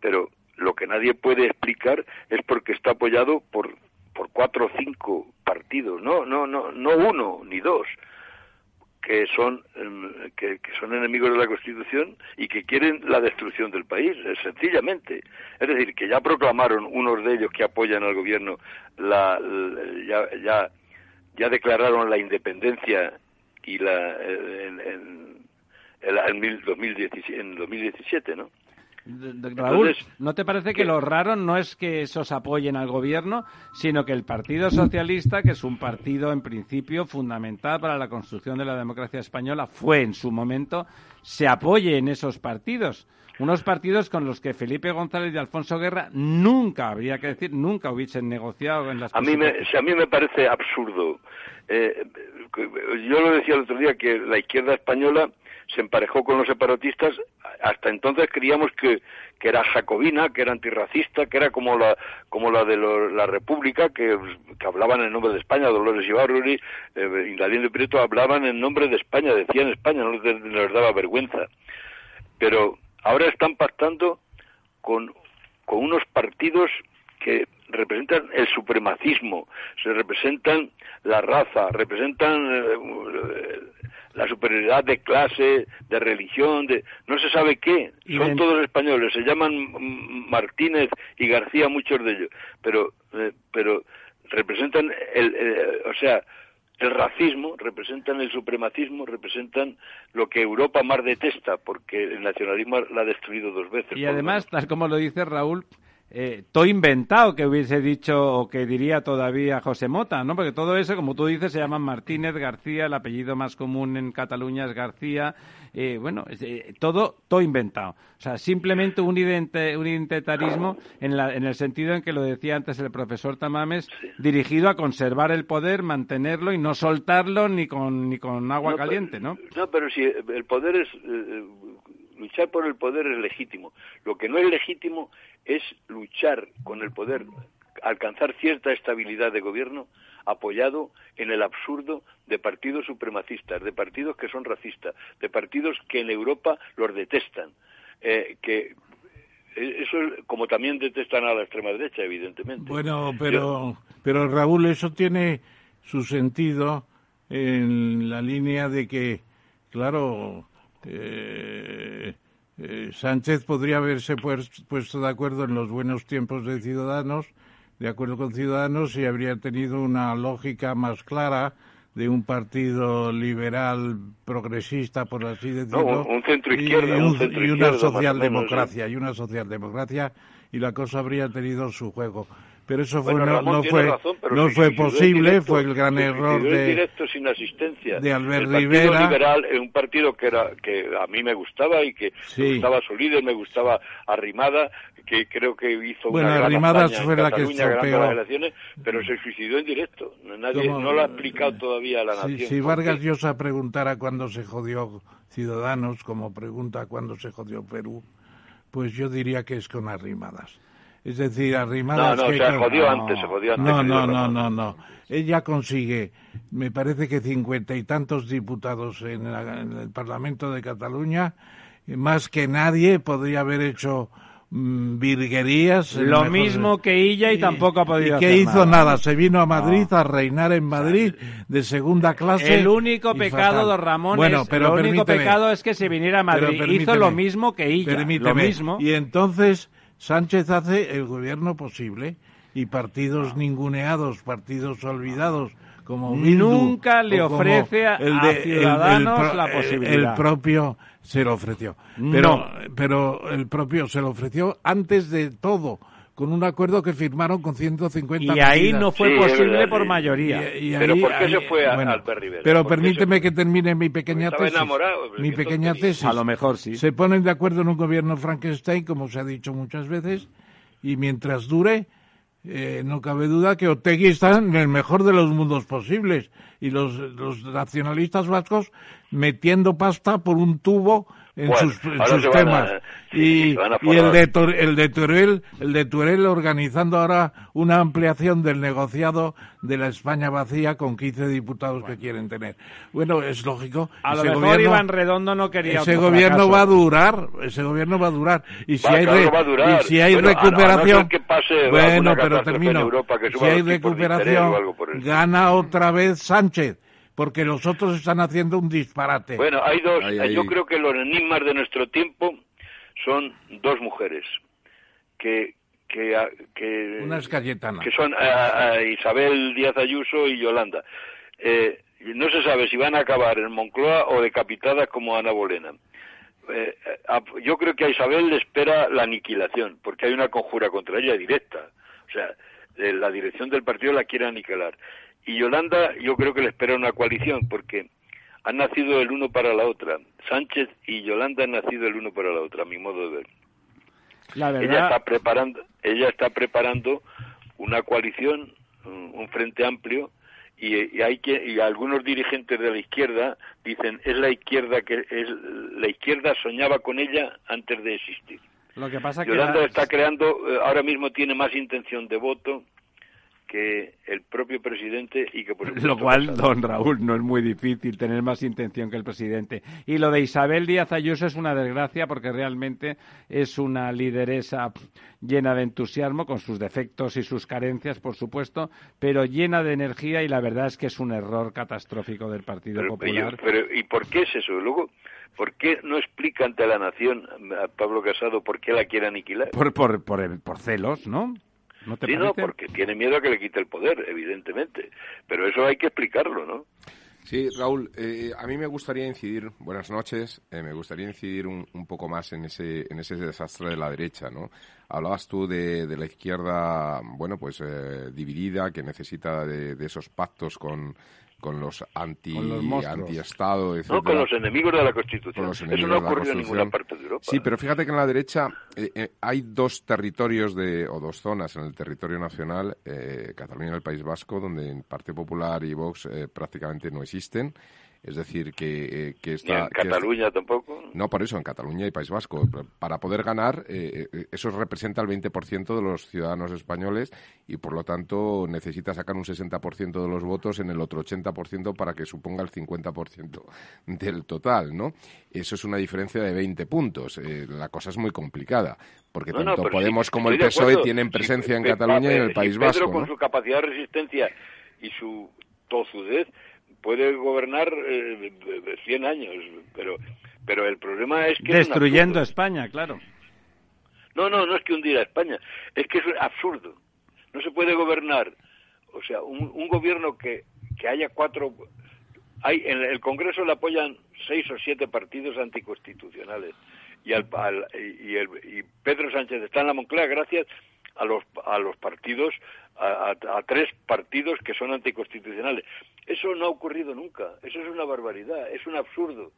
pero lo que nadie puede explicar es porque está apoyado por, por cuatro o cinco partidos, no, no, no, no uno ni dos que son em, que, son enemigos de la Constitución y que quieren la destrucción del país, sencillamente. Es decir, que ya proclamaron unos de ellos que apoyan al gobierno, la, ya, ya, ya declararon la independencia y la en, en, en, 2017, en 2017, ¿no? Raúl, ¿no te parece que lo raro no es que esos apoyen al gobierno, sino que el Partido Socialista, que es un partido en principio fundamental para la construcción de la democracia española, fue en su momento, se apoye en esos partidos? Unos partidos con los que Felipe González y Alfonso Guerra nunca, habría que decir, nunca hubiesen negociado en las A mí me, a mí me parece absurdo. Eh, yo lo decía el otro día que la izquierda española se emparejó con los separatistas. Hasta entonces creíamos que, que era jacobina, que era antirracista, que era como la, como la de la República, que, hablaban en nombre de España. Dolores Ibarruri, eh, Indaliendo y Prieto hablaban en nombre de España, decían España, no les, daba vergüenza. Pero ahora están pactando con, con unos partidos que representan el supremacismo, se representan la raza, representan eh, la superioridad de clase, de religión, de no se sabe qué. Son todos españoles, se llaman Martínez y García muchos de ellos, pero eh, pero representan el, o sea, el racismo, representan el supremacismo, representan lo que Europa más detesta, porque el nacionalismo la ha destruido dos veces. Y además, tal como lo dice Raúl, eh, todo inventado que hubiese dicho o que diría todavía José Mota, ¿no? Porque todo eso, como tú dices, se llaman Martínez García, el apellido más común en Cataluña es García, eh, bueno, eh, todo, todo inventado. O sea, simplemente un, un identitarismo en, la, en el sentido en que lo decía antes el profesor Tamames, dirigido a conservar el poder, mantenerlo y no soltarlo ni con, ni con agua caliente, ¿no? No, pero si el poder es luchar por el poder es legítimo. Lo que no es legítimo es luchar con el poder, alcanzar cierta estabilidad de gobierno apoyado en el absurdo de partidos supremacistas, de partidos que son racistas, de partidos que en Europa los detestan, eh, que eh, eso como también detestan a la extrema derecha, evidentemente. Bueno, pero, pero Raúl, eso tiene su sentido en la línea de que, claro, eh, eh, Sánchez podría haberse puesto de acuerdo en los buenos tiempos de Ciudadanos, de acuerdo con Ciudadanos, y habría tenido una lógica más clara de un partido liberal progresista, por así decirlo, un centro izquierda, y, una socialdemocracia, y una socialdemocracia, y la cosa habría tenido su juego pero eso fue, no, fue, no fue posible, fue el gran error de, directo sin asistencia. de Albert el Rivera. Liberal es un partido que era que a mí me gustaba y que me gustaba su líder, me gustaba Arrimada, que creo que hizo bueno, una Arrimada fue la que las elecciones, pero se suicidó en directo. Nadie, no lo ha explicado todavía a la nación. Si Vargas Llosa preguntara cuándo se jodió Ciudadanos, como pregunta cuándo se jodió Perú, pues yo diría que es con Arrimadas. Es decir, Arrimadas... No, no, se jodió antes, se jodió antes. No, no, no, no, no. Ella consigue, me parece que cincuenta y tantos diputados en, el Parlamento de Cataluña, más que nadie podría haber hecho mm, virguerías. Lo mismo que ella y, tampoco ha podido y que hizo nada. Se vino a Madrid a reinar en Madrid de segunda clase. El único pecado, don Ramón, bueno, pero el único pecado es que se viniera a Madrid. Hizo lo mismo que ella. Lo mismo. Y entonces Sánchez hace el gobierno posible y partidos ninguneados, partidos olvidados, como Bildu, Nunca le ofrece a- el de- Ciudadanos el la posibilidad. El propio se lo ofreció. Pero, No. pero el propio se lo ofreció antes de todo, con un acuerdo que firmaron con 150 Y ahí medidas. no fue Sí, posible verdad, por sí. mayoría. Y- y Pero ahí- ¿por qué ahí- se fue a- bueno, Albert Rivera? Pero ¿Por qué permíteme que termine mi pequeña Estaba tesis. enamorado, mi pequeña tesis. A lo mejor sí. Se ponen de acuerdo en un gobierno Frankenstein, como se ha dicho muchas veces, y mientras dure, eh, no cabe duda que Otegui está en el mejor de los mundos posibles y los, los nacionalistas vascos metiendo pasta por un tubo en Bueno, sus, en sus a- temas. sí, y, y el de Tor- el de Teruel, el de Teruel organizando ahora una ampliación del negociado de la España vacía con 15 diputados que quieren tener. Bueno, es lógico. A lo mejor gobierno- Iván Redondo no quería ese gobierno fracaso. va a durar, ese gobierno va a durar. Y si Va, hay, claro re- que va a durar. y si hay Bueno, a no- a no recuperación, que pase bueno, pero termino. Europa que si hay recuperación, gana otra vez Sánchez, porque los otros están haciendo un disparate. Bueno, hay dos. Ahí, ahí. Yo creo que los enigmas de nuestro tiempo son dos mujeres que que a- que, Una es Cayetana. que son a- a Isabel Díaz Ayuso y Yolanda. Eh, no se sabe si van a acabar en Moncloa o decapitadas como Ana Bolena. Eh, a- yo creo que a Isabel le espera la aniquilación, porque hay una conjura contra ella directa. O sea, eh, la dirección del partido la quiere aniquilar. Y Yolanda, yo creo que le espera una coalición, porque han nacido el uno para la otra. Sánchez y Yolanda han nacido el uno para la otra, a mi modo de ver. La Ella verdad, está preparando, ella está preparando una coalición, un un frente amplio, y, y hay que, y algunos dirigentes de la izquierda dicen es la izquierda que es la izquierda soñaba con ella antes de existir. lo que pasa que Yolanda la- está creando, eh, ahora mismo tiene más intención de voto que el propio presidente y que por supuesto Lo cual, don Raúl, no es muy difícil tener más intención que el presidente. Y lo de Isabel Díaz Ayuso es una desgracia porque realmente es una lideresa llena de entusiasmo, con sus defectos y sus carencias, por supuesto, pero llena de energía y la verdad es que es un error catastrófico del Partido Pero, Popular. pero, ¿y por qué es eso? Luego, ¿por qué no explica ante la nación a Pablo Casado por qué la quiere aniquilar? Por, por, por, por celos, ¿no? ¿No te Sí, no, parece? porque tiene miedo a que le quite el poder, evidentemente. Pero eso hay que explicarlo, ¿no? Sí, Raúl, eh, a mí me gustaría incidir, buenas noches, eh, me gustaría incidir un, un poco más en ese, en ese desastre de la derecha, ¿no? Hablabas tú de, de la izquierda, bueno, pues eh, dividida, que necesita de, de esos pactos con, con los anti, Con los monstruos. anti-estado, etcétera. No con los enemigos de la Constitución. Con los Eso no ocurrido en ninguna parte de Europa. Sí, pero fíjate que en la derecha eh, eh, hay dos territorios de, o dos zonas en el territorio nacional, eh, Cataluña y el País Vasco, donde el Partido Popular y Vox eh, prácticamente no existen. Es decir, que, eh, que Ni está... en que es- Cataluña tampoco. no, por eso, en Cataluña y País Vasco. Para poder ganar, eh, eh, eso representa el 20% de los ciudadanos españoles y, por lo tanto, necesita sacar un 60% de los votos en el otro 80% para que suponga el 50% del total, ¿no? Eso es una diferencia de 20 puntos. Eh, la cosa es muy complicada, porque No, tanto Podemos sí, como el PSOE acuerdo. tienen presencia en Cataluña y en el País si Pedro, Vasco, con ¿no? su capacidad de resistencia y su tozudez, puede gobernar eh, 100 años, pero pero el problema es que... Destruyendo. España, claro. No, no, no es que hundir a España, es que es absurdo. No se puede gobernar, o sea, un, un gobierno que, que haya cuatro... Hay, en el Congreso le apoyan seis o siete partidos anticonstitucionales y, al, al- y, el- y Pedro Sánchez está en la Moncloa gracias a los, a los partidos, a, a- a tres partidos que son anticonstitucionales. Eso no ha ocurrido nunca, eso es una barbaridad, es un absurdo,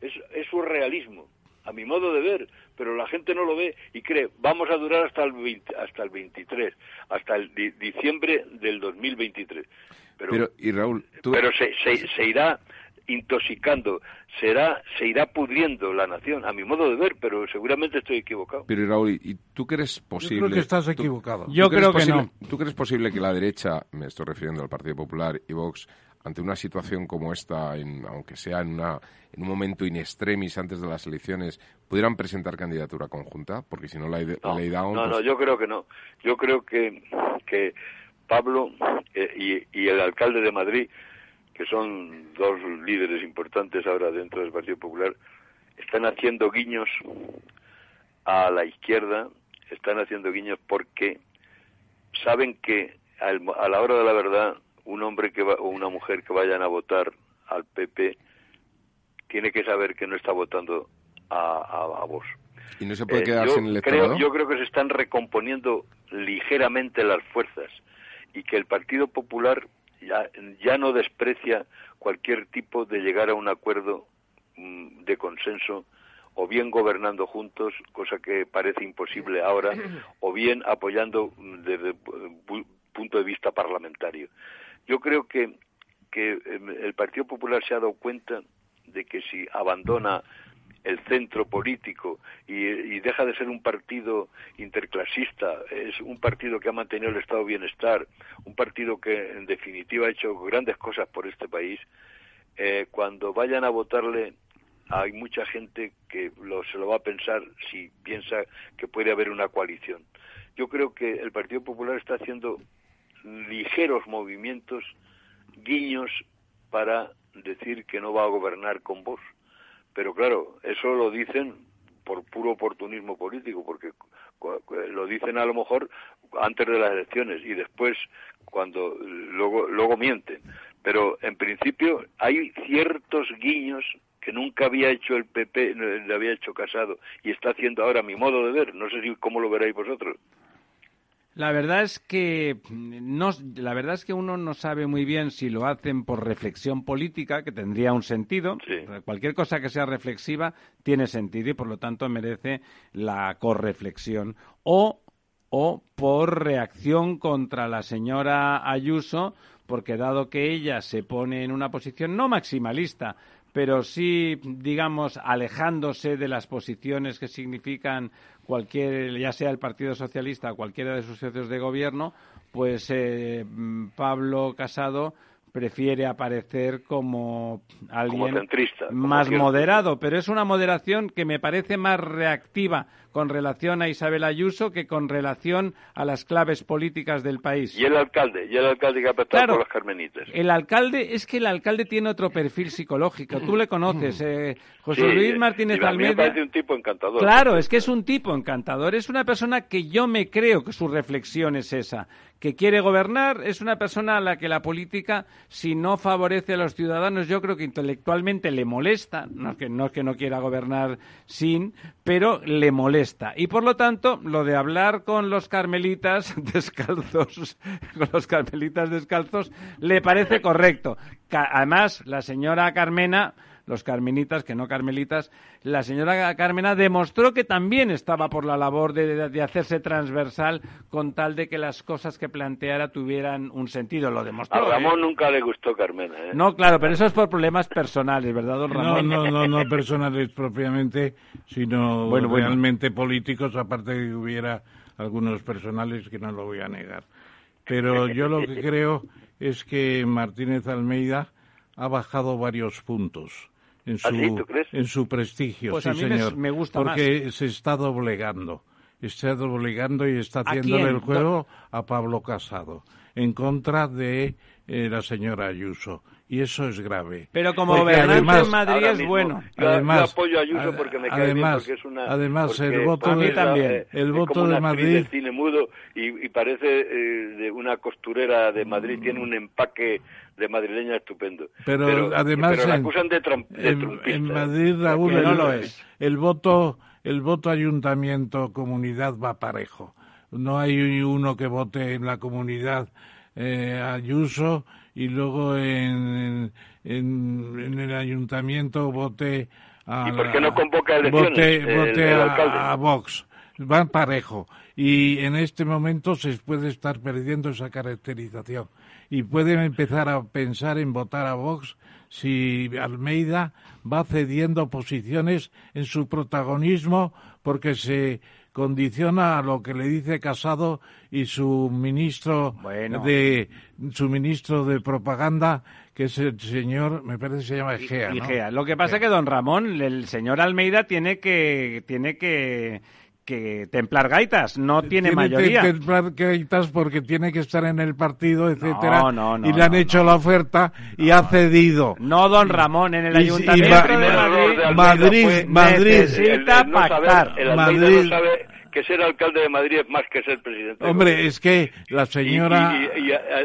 es, es surrealismo, a mi modo de ver, pero la gente no lo ve y cree, vamos a durar hasta el, 20 hasta el 23, hasta el di- diciembre del 2023. Pero, Pero, y Raúl, tú... pero se, se, se irá intoxicando, será, se irá pudriendo la nación, a mi modo de ver, pero seguramente estoy equivocado. Pero, y Raúl, ¿y tú crees Yo posible... creo que estás tú- equivocado. Yo ¿Tú crees creo que posible- no. ¿Tú crees posible que la derecha, me estoy refiriendo al Partido Popular y Vox, ante una situación como esta, en- aunque sea en, una, en un momento in extremis antes de las elecciones, pudieran presentar candidatura conjunta? Porque si no, la, No, ley down... no, pues- no, yo creo que no. Yo creo que, que Pablo eh, y, y el alcalde de Madrid, que son dos líderes importantes ahora dentro del Partido Popular, están haciendo guiños a la izquierda, están haciendo guiños porque saben que a la hora de la verdad un hombre que o una mujer que vayan a votar al PP tiene que saber que no está votando a, a, vos. ¿Y no se puede eh, quedarse en el electorado? yo creo que se están recomponiendo ligeramente las fuerzas y que el Partido Popular ya, ya no desprecia cualquier tipo de llegar a un acuerdo mm, de consenso o bien gobernando juntos, cosa que parece imposible ahora, o bien apoyando desde el punto de vista parlamentario. Yo creo que, que em, el Partido Popular se ha dado cuenta de que si abandona el centro político y, deja de ser un partido interclasista, es un partido que ha mantenido el estado de bienestar, un partido que en definitiva ha hecho grandes cosas por este país, eh, cuando vayan a votarle hay mucha gente que se lo va a pensar si piensa que puede haber una coalición. Yo creo que el Partido Popular está haciendo ligeros movimientos, guiños para decir que no va a gobernar con vos. Pero claro, eso lo dicen por puro oportunismo político, porque lo dicen a lo mejor antes de las elecciones y después cuando luego luego mienten. Pero en principio hay ciertos guiños que nunca había hecho el PP, le había hecho Casado, y está haciendo ahora mi modo de ver. No sé si cómo lo veréis vosotros. La verdad es que no, la verdad es que uno no sabe muy bien si lo hacen por reflexión política, que tendría un sentido. Cualquier cosa que sea reflexiva tiene sentido y por lo tanto merece la correflexión. O, o por reacción contra la señora Ayuso, porque dado que ella se pone en una posición no maximalista, pero sí, digamos, alejándose de las posiciones que significan cualquier, ya sea el Partido Socialista o cualquiera de sus socios de gobierno, pues eh, Pablo Casado prefiere aparecer como alguien más moderado, pero es una moderación que me parece más reactiva con relación a Isabel Ayuso que con relación a las claves políticas del país. Y el alcalde, y el alcalde que ha claro, por los carmenitas. El alcalde, es que el alcalde tiene otro perfil psicológico. Tú le conoces, eh, José Luis Martínez Almeida. Me parece un tipo encantador. Claro, es que es un tipo encantador. Es una persona que yo me creo que su reflexión es esa que quiere gobernar, es una persona a la que la política, si no favorece a los ciudadanos, yo creo que intelectualmente le molesta, no que no, que no quiera gobernar sin, pero le molesta. Y por lo tanto, lo de hablar con los carmelitas descalzos, con los carmelitas descalzos, le parece correcto. Además, la señora Carmena los carmenitas, que no carmelitas, la señora Carmena demostró que también estaba por la labor de, hacerse transversal con tal de que las cosas que planteara tuvieran un sentido. Lo demostró. A Ramón ¿eh? nunca le gustó Carmena. ¿eh? No, claro, pero eso es por problemas personales, ¿verdad, don Ramón? No, no, no, no personales propiamente, sino realmente políticos, aparte de que hubiera algunos personales que no lo voy a negar. Pero yo lo que creo es que Martínez Almeida ha bajado varios puntos en ¿Ah, su, en su prestigio, pues sí, señor. Me, gusta porque se está doblegando. Está doblegando y está haciéndole el juego a Pablo Casado en contra de eh, la señora Ayuso y eso es grave. Pero como gobernante en Madrid es bueno. además, apoyo a Ayuso porque me cae además, bien, porque es una... Además, el voto de, también. el voto de Madrid... cine mudo y, parece eh, de una costurera de Madrid, tiene un empaque de madrileña estupendo. Pero, además... Pero la acusan de, en, Madrid, Raúl, el, no lo es. el voto el voto ayuntamiento comunidad va parejo. No hay uno que vote en la comunidad eh, Ayuso y luego en, en, el ayuntamiento vote a... ¿Y por qué no convoca elecciones vote, a, Vox. Van parejo. Y en este momento se puede estar perdiendo esa caracterización. Y pueden empezar a pensar en votar a Vox si Almeida va cediendo posiciones en su protagonismo porque se condiciona a lo que le dice Casado y su ministro de su ministro de propaganda que es el señor, me parece que se llama Egea, Lo que pasa es que don Ramón, el señor Almeida tiene que tiene que que templar gaitas, no tiene, mayoría. Tiene que templar gaitas porque tiene que estar en el partido, etcétera, y le han hecho la oferta y ha cedido. No, don Ramón, en el ayuntamiento de Madrid, Madrid, Madrid, necesita pactar. Madrid, que ser alcalde de Madrid es más que ser presidente. Hombre, es que la señora...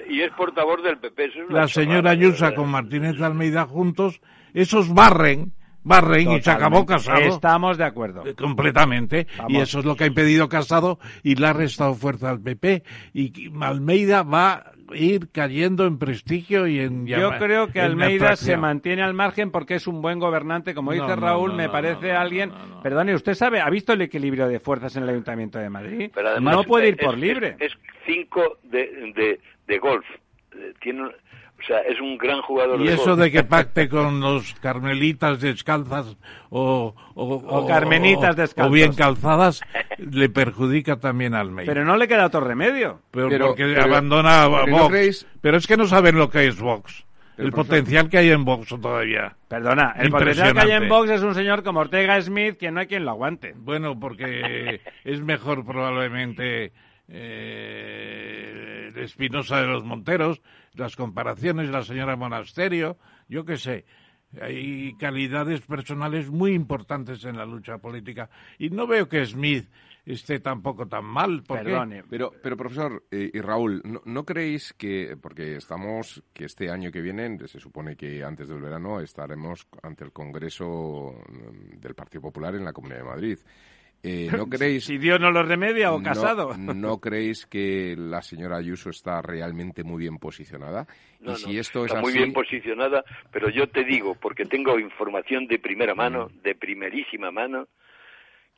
Y, es portavoz del PP. la señora Ayusa con Martínez Almeida juntos, esos barren barren y se acabó Casado. Estamos de acuerdo. Eh, completamente. Y eso es lo que ha impedido Casado y le ha restado fuerza al PP. Y Almeida va a ir cayendo en prestigio y en Yo creo que Almeida se mantiene al margen porque es un buen gobernante, como dice Raúl, me parece alguien... Perdone, ¿usted sabe, ha visto el equilibrio de fuerzas en el Ayuntamiento de Madrid? no puede ir por libre. Es, cinco de, de, de golf. Eh, tiene o sea, es un gran jugador. Y eso de que pacte con los carmelitas descalzas o, o, carmenitas descalzas. O bien calzadas, le perjudica también al medio. Pero no le queda otro remedio. Pero, porque abandona a Vox. Pero es que no saben lo que es Vox. El, potencial que hay en Vox todavía. Perdona, el potencial que hay en Vox es un señor como Ortega Smith que no hay quien lo aguante. Bueno, porque es mejor probablemente eh, Espinosa de los Monteros, las comparaciones, la señora Monasterio, yo qué sé. Hay calidades personales muy importantes en la lucha política. Y no veo que Smith esté tampoco tan mal. Perdone. Pero, pero profesor eh, y Raúl, ¿no, creéis que, porque estamos, que este año que viene, se supone que antes del verano estaremos ante el Congreso mm, del Partido Popular en la Comunidad de Madrid? Eh, ¿No creéis... Si Dios no lo remedia o casado. ¿No creéis que la señora Ayuso está realmente muy bien posicionada? y si esto está muy bien posicionada, pero yo te digo, porque tengo información de primera mano, mm. de primerísima mano,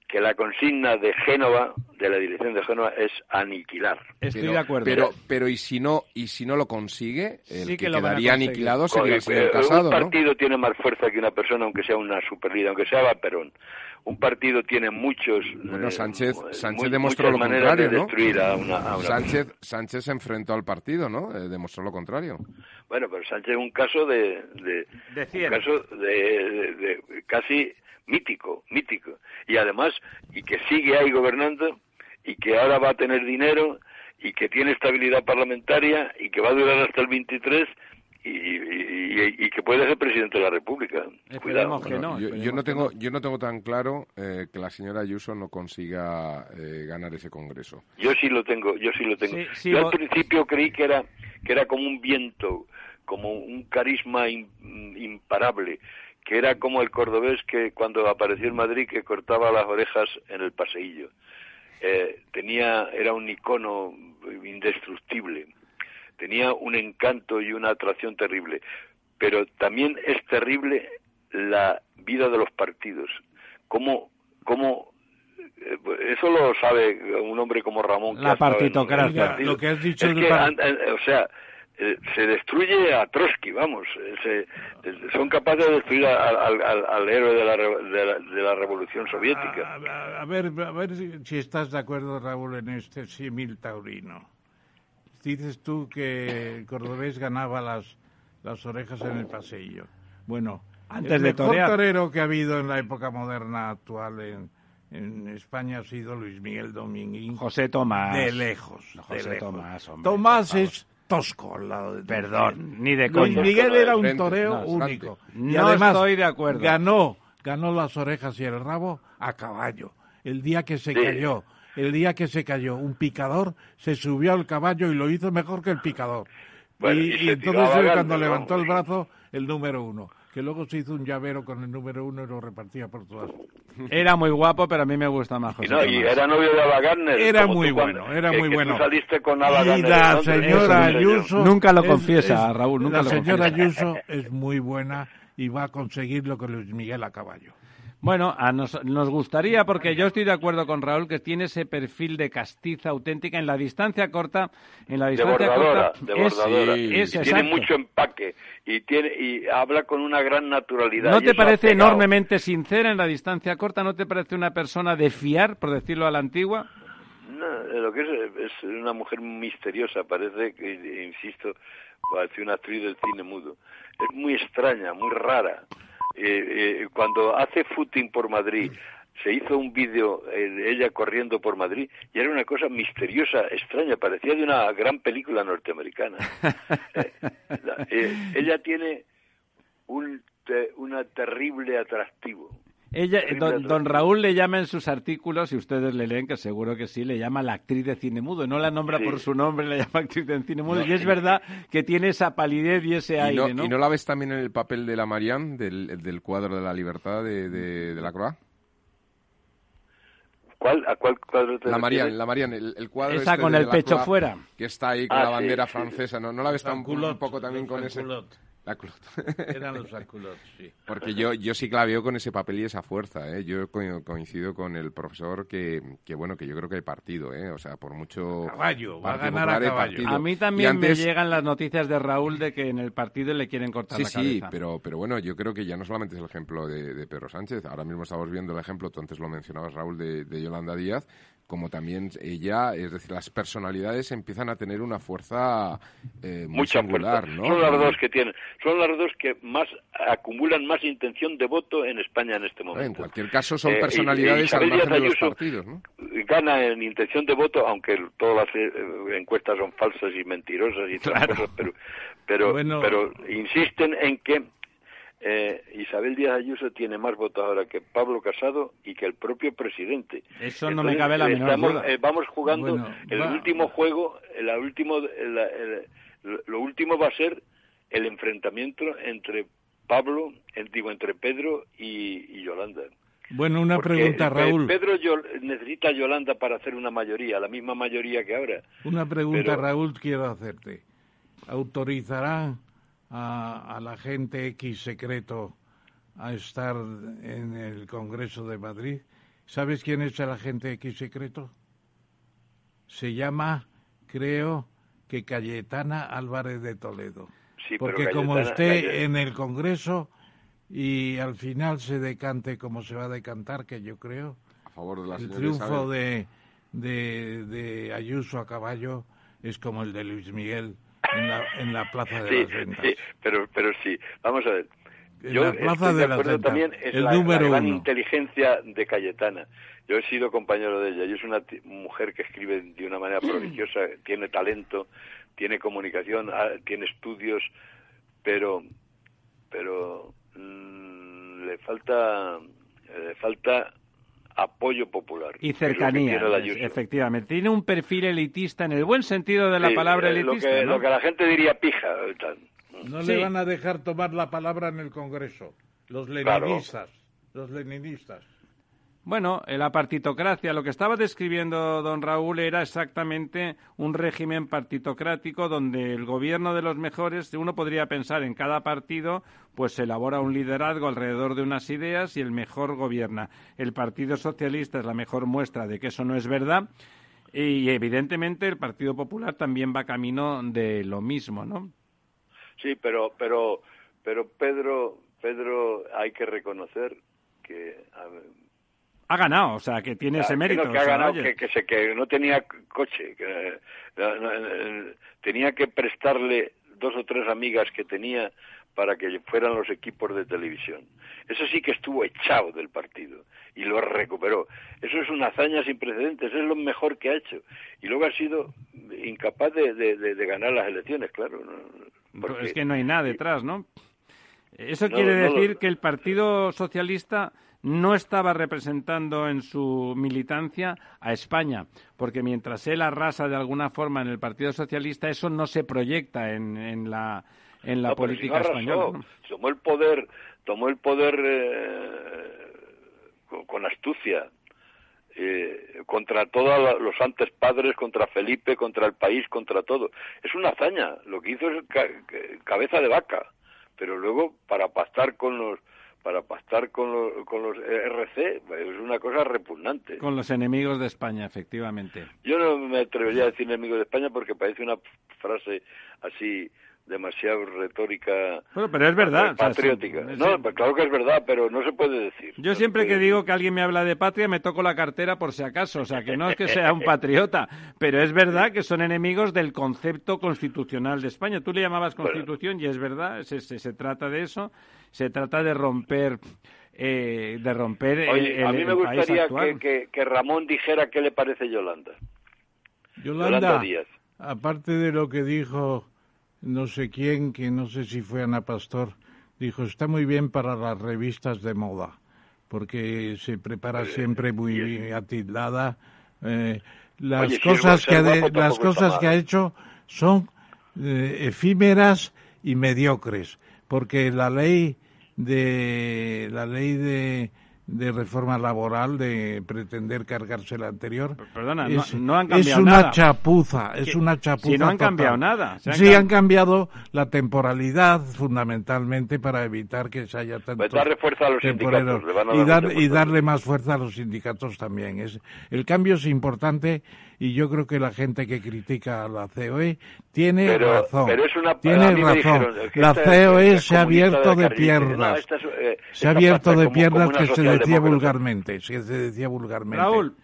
que la consigna de Génova, de la dirección de Génova, es aniquilar. Estoy de acuerdo. Pero, pero ¿y si no y si no lo consigue? El que, quedaría aniquilado sería el señor Casado, Un partido tiene más fuerza que una persona, aunque sea una superlíder, aunque sea Perón un partido tiene muchos bueno Sánchez eh, Sánchez demostró lo contrario de destruir a una, Sánchez Sánchez se enfrentó al partido no eh, demostró lo contrario. Bueno pero Sánchez es un caso de, de, un caso de, casi mítico mítico y además y que sigue ahí gobernando y que ahora va a tener dinero y que tiene estabilidad parlamentaria y que va a durar hasta el 23 y, que puede ser presidente de la República. Cuidado. Que no, yo, no tengo, yo no tengo tan claro eh, que la señora Ayuso no consiga eh, ganar ese Congreso. Yo sí lo tengo, yo sí lo tengo. yo al principio creí que era que era como un viento, como un carisma imparable, que era como el cordobés que cuando apareció en Madrid que cortaba las orejas en el paseillo. Eh, tenía era un icono indestructible tenía un encanto y una atracción terrible. Pero también es terrible la vida de los partidos. ¿Cómo, cómo eh, eso lo sabe un hombre como Ramón. La partitocracia. Lo que has dicho. o sea, eh, se destruye a Trotsky, vamos. Se, son capaces de destruir al, héroe de la, de la, revolución soviética. A, ver, a ver si, estás de acuerdo, Raúl, en este símil taurino dices tú que el cordobés ganaba las, las orejas en el pasillo. Bueno, Antes el de mejor torero que ha habido en la época moderna actual en, en España ha sido Luis Miguel Dominguín. José Tomás. De lejos. José Tomás, Tomás es tosco al lado de Perdón, ni de coña. Luis Miguel era un toreo único. Y no además estoy de acuerdo. Ganó, ganó las orejas y el rabo a caballo. El día que se cayó el día que se cayó un picador, se subió al caballo y lo hizo mejor que el picador. y, entonces cuando levantó el brazo, el número uno que luego se hizo un llavero con el número uno y lo repartía por todas. Era muy guapo, pero a mí me gusta más José y, era novio de Ava Gardner. Era muy bueno, era muy bueno. saliste con Ava y la señora Ayuso... Nunca lo confiesa, Raúl, nunca La señora Ayuso es muy buena y va a conseguir lo que Luis Miguel a caballo. Bueno, a nos, nos, gustaría, porque yo estoy de acuerdo con Raúl, que tiene ese perfil de castiza auténtica en la distancia corta. En la distancia corta es, tiene mucho empaque y, tiene, y habla con una gran naturalidad. ¿No te parece enormemente sincera en la distancia corta? ¿No te parece una persona de fiar, por decirlo a la antigua? No, lo que es, es una mujer misteriosa, parece que, insisto, parece una actriz del cine mudo. Es muy extraña, muy rara. Eh, eh, cuando hace footing por Madrid, se hizo un vídeo eh, de ella corriendo por Madrid y era una cosa misteriosa, extraña, parecía de una gran película norteamericana. ella tiene un una terrible atractivo Ella, don, Raúl le llama en sus artículos, y ustedes le leen, que seguro que sí, le llama la actriz de cine mudo. No la nombra por su nombre, le llama actriz de cine mudo. y es verdad que tiene esa palidez y ese aire, ¿no? ¿Y no la ves también en el papel de la Marianne, del, cuadro de la libertad de, de, la Croix? ¿Cuál, ¿A cuál cuadro te La Marianne, la Marianne, el, cuadro Esa este con el pecho fuera. Que está ahí con ah, la bandera francesa. ¿No, ¿No la ves tan, un poco también con ese...? Eran los aculots, sí. Porque yo, yo sí que la veo con ese papel y esa fuerza, ¿eh? Yo coincido con el profesor que, que bueno, que yo creo que hay partido, ¿eh? O sea, por mucho... Caballo, va a ganar a caballo. A mí también me llegan las noticias de Raúl de que en el partido le quieren cortar la cabeza. Sí, pero, pero bueno, yo creo que ya no solamente es el ejemplo de, Pedro Sánchez, ahora mismo estamos viendo el ejemplo, tú antes lo mencionabas, Raúl, de, de Yolanda Díaz, como también ella, es decir, las personalidades empiezan a tener una fuerza eh, muy singular, ¿no? Son las dos que tienen, son las dos que más acumulan más intención de voto en España en este momento. En cualquier caso, son eh, personalidades al margen de los partidos, ¿no? Gana en intención de voto, aunque todas las eh, encuestas son falsas y mentirosas y cosas, pero pero, pero insisten en que eh, Isabel Díaz Ayuso tiene más votos ahora que Pablo Casado y que el propio presidente. Eso no me cabe la menor duda. Eh, vamos jugando el último juego, la último, lo último va a ser el enfrentamiento entre Pablo, digo, entre Pedro y, Yolanda. Bueno, una pregunta, Raúl. Pedro necesita a Yolanda para hacer una mayoría, la misma mayoría que ahora. Una pregunta, Raúl, quiero hacerte. ¿Autorizará a, la gente X secreto a estar en el Congreso de Madrid. ¿Sabes quién es el agente X secreto? Se llama, creo, que Cayetana Álvarez de Toledo. Porque como esté en el Congreso y al final se decante como se va a decantar, que yo creo, a favor de la el triunfo de, de, de Ayuso a caballo es como el de Luis Miguel en la, Plaza de las Ventas. Sí, pero, pero sí, vamos a ver. Yo la Plaza de, las también es la, gran inteligencia de Cayetana. Yo he sido compañero de ella. Ella es una mujer que escribe de una manera prodigiosa, tiene talento, tiene comunicación, tiene estudios, pero, pero mm, le falta, le falta apoyo popular. Y cercanía, efectivamente. Tiene un perfil elitista en el buen sentido de la palabra eh, elitista. Lo que, lo que la gente diría pija. No le van a dejar tomar la palabra en el Congreso. Los leninistas. Los leninistas. Bueno, la partitocracia, lo que estaba describiendo don Raúl era exactamente un régimen partitocrático donde el gobierno de los mejores, uno podría pensar en cada partido, pues se elabora un liderazgo alrededor de unas ideas y el mejor gobierna. El Partido Socialista es la mejor muestra de que eso no es verdad y evidentemente el Partido Popular también va camino de lo mismo, ¿no? Sí, pero pero pero Pedro Pedro hay que reconocer que ha ganado, o sea, que tiene ese mérito. que ha ganado, que, que, que, no tenía coche, que tenía que prestarle dos o tres amigas que tenía para que fueran los equipos de televisión. Eso sí que estuvo echado del partido y lo recuperó. Eso es una hazaña sin precedentes, es lo mejor que ha hecho. Y luego ha sido incapaz de, de, ganar las elecciones, claro. Porque... Es que no hay nada detrás, ¿no? Eso quiere decir que el Partido Socialista no estaba representando en su militancia a España, porque mientras él arrasa de alguna forma en el Partido Socialista, eso no se proyecta en, en la, en la política española. Tomó el poder, tomó el poder eh, con, astucia. Eh, contra todos los antes padres, contra Felipe, contra el país, contra todo. Es una hazaña. Lo que hizo es cabeza de vaca. Pero luego, para pastar con los para pastar con, con los RC es una cosa repugnante. Con los enemigos de España, efectivamente. Yo no me atrevería a decir enemigos de España porque parece una frase así demasiado retórica. Bueno, pero es verdad. Patriótica. no, pues claro que es verdad, pero no se puede decir. Yo siempre que digo que alguien me habla de patria me toco la cartera por si acaso, o sea, que no es que sea un patriota, pero es verdad que son enemigos del concepto constitucional de España. Tú le llamabas constitución y es verdad, se, se, trata de eso, se trata de romper. Eh, de romper Oye, a mí me gustaría que, que, Ramón dijera qué le parece Yolanda. Yolanda, Díaz. aparte de lo que dijo no sé quién, que no sé si fue Ana Pastor, dijo, está muy bien para las revistas de moda, porque se prepara siempre muy atildada. Eh, las cosas que ha las cosas que ha hecho son eh, efímeras y mediocres, porque la ley de la ley de de reforma laboral, de pretender cargarse la anterior. Perdona, es, no, han cambiado es una chapuza, es una chapuza. Si no han cambiado nada. sí, han cambiado la temporalidad fundamentalmente para evitar que se haya tanto. Pues darle fuerza a los sindicatos. y, y darle más fuerza a los sindicatos también. Es, el cambio es importante y yo creo que la gente que critica a la COE tiene razón. tiene razón. la COE se ha abierto de, piernas. Eh, se ha abierto de piernas que se decía vulgarmente. Se decía vulgarmente. Raúl.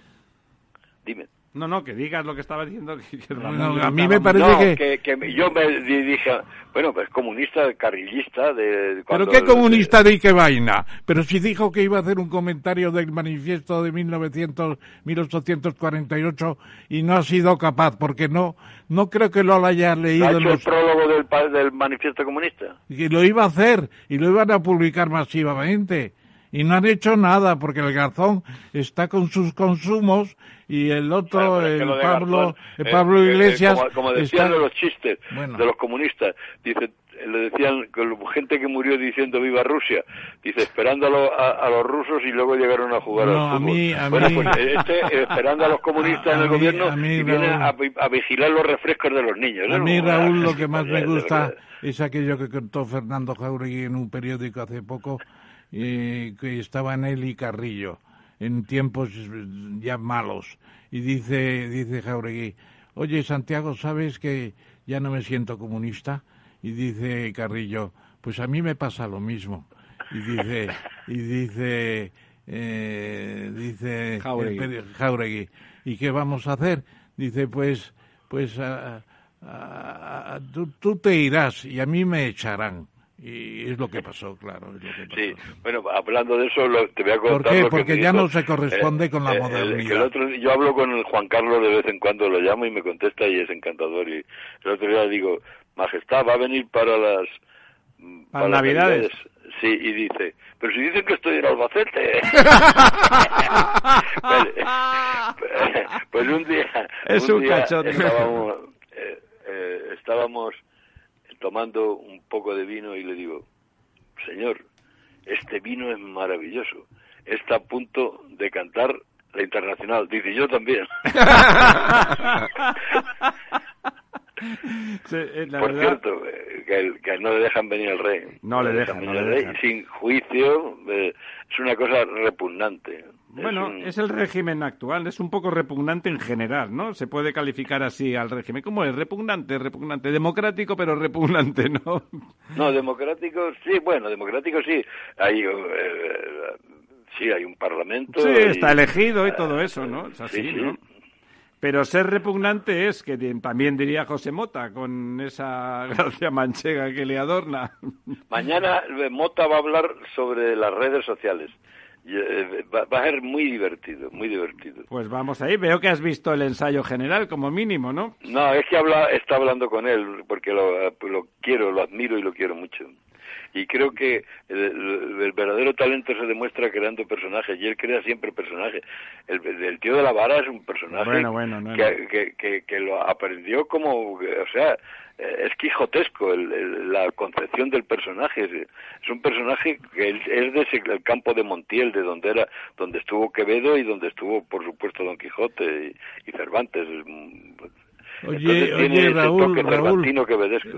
Dime. No, no, que digas lo que estaba diciendo. Que, a mí me parece que... que... yo me dije, bueno, pues comunista, carrillista. De, ¿Pero qué comunista de qué vaina? Pero si dijo que iba a hacer un comentario del manifiesto de 1900, 1848 y no ha sido capaz, porque no no creo que lo haya leído. ¿Ha hecho el prólogo del, del manifiesto comunista? Y lo iba a hacer y lo iban a publicar masivamente y no han hecho nada porque el Garzón está con sus consumos y el otro, el, Pablo, el Pablo Iglesias. como, decían de los chistes de los comunistas, dice, le decían gente que murió diciendo viva Rusia, dice esperando a, los rusos y luego llegaron a jugar al fútbol. A mí, a bueno, mí, pues este eh, esperando a los comunistas en el gobierno y viene a, vigilar los refrescos de los niños. A mí, Raúl, lo que más me gusta es aquello que contó Fernando Jauregui en un periódico hace poco eh, que estaban él y Carrillo en tiempos ya malos. Y dice, dice Jauregui, oye Santiago, ¿sabes que ya no me siento comunista? Y dice Carrillo, pues a mí me pasa lo mismo. Y dice, y dice, eh, dice Jauregui. ¿y qué vamos a hacer? Dice, pues, pues tú, tú te irás y a mí me echarán. Y es lo que pasó, claro. Sí, bueno, hablando de eso, te voy a contar. ¿Por qué? Porque ya no se corresponde con la eh, modernidad. yo hablo con el Juan Carlos de vez en cuando, lo llamo y me contesta y es encantador. Y el otro día digo, Majestad, va a venir para las. Para, Navidades. Sí, y dice, pero si dicen que estoy en Albacete. pues, un día. Es un, día Estábamos, eh, eh, estábamos tomando un poco de vino y le digo, señor, este vino es maravilloso, está a punto de cantar la internacional. Dice, yo también. Eh, Por cierto, eh, que, no le dejan venir al rey. No le dejan, Sin juicio, eh, es una cosa repugnante. Bueno, es, el régimen actual, es un poco repugnante en general, ¿no? Se puede calificar así al régimen. ¿Cómo es? Repugnante, repugnante. Democrático, pero repugnante, ¿no? No, democrático, sí, bueno, democrático sí. Hay, sí, hay un parlamento. Sí, está elegido y todo eso, ¿no? Es así, ¿no? Pero ser repugnante es, que también diría José Mota, con esa gracia manchega que le adorna. Mañana eh, Mota va a hablar sobre las redes sociales. Eh, va, a ser muy divertido, muy divertido. Pues vamos ahí. Veo que has visto el ensayo general, como mínimo, ¿no? No, es que habla, está hablando con él, porque lo, lo quiero, lo admiro y lo quiero mucho y creo que el, verdadero talento se demuestra creando personajes y él crea siempre personajes. El, tío de la vara es un personaje que, que, lo aprendió como, o sea, es quijotesco la concepción del personaje. Es, un personaje que es de el campo de Montiel, de donde era, donde estuvo Quevedo y donde estuvo, por supuesto, Don Quijote y, y Cervantes. Oye, oye Raúl,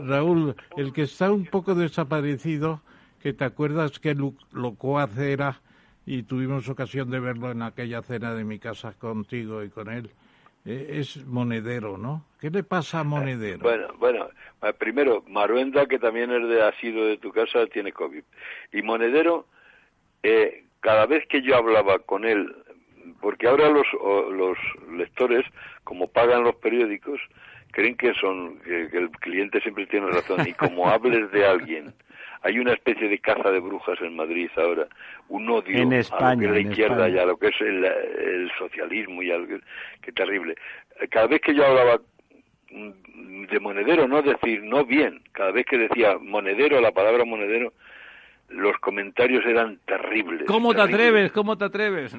Raúl, el que está un poco desaparecido, que te acuerdas que Locuaz era, y tuvimos ocasión de verlo en aquella cena de mi casa contigo y con él, eh, es Monedero, ¿no? ¿Qué le pasa a Monedero? Bueno, bueno, eh, primero, Maruenda, que también es de, ha sido de tu casa, tiene COVID. Y Monedero, eh, cada vez que yo hablaba con él porque ahora los, los lectores, como pagan los periódicos, creen que son que, el cliente siempre tiene razón y como hables de alguien hay una especie de caza de brujas en Madrid ahora, un odio en España, a lo que es la izquierda y a lo que es el, socialismo y algo que terrible. Cada vez que yo hablaba de monedero, no decir no bien, cada vez que decía monedero, la palabra monedero, los comentarios eran terribles. ¿Cómo te atreves? ¿Cómo te atreves?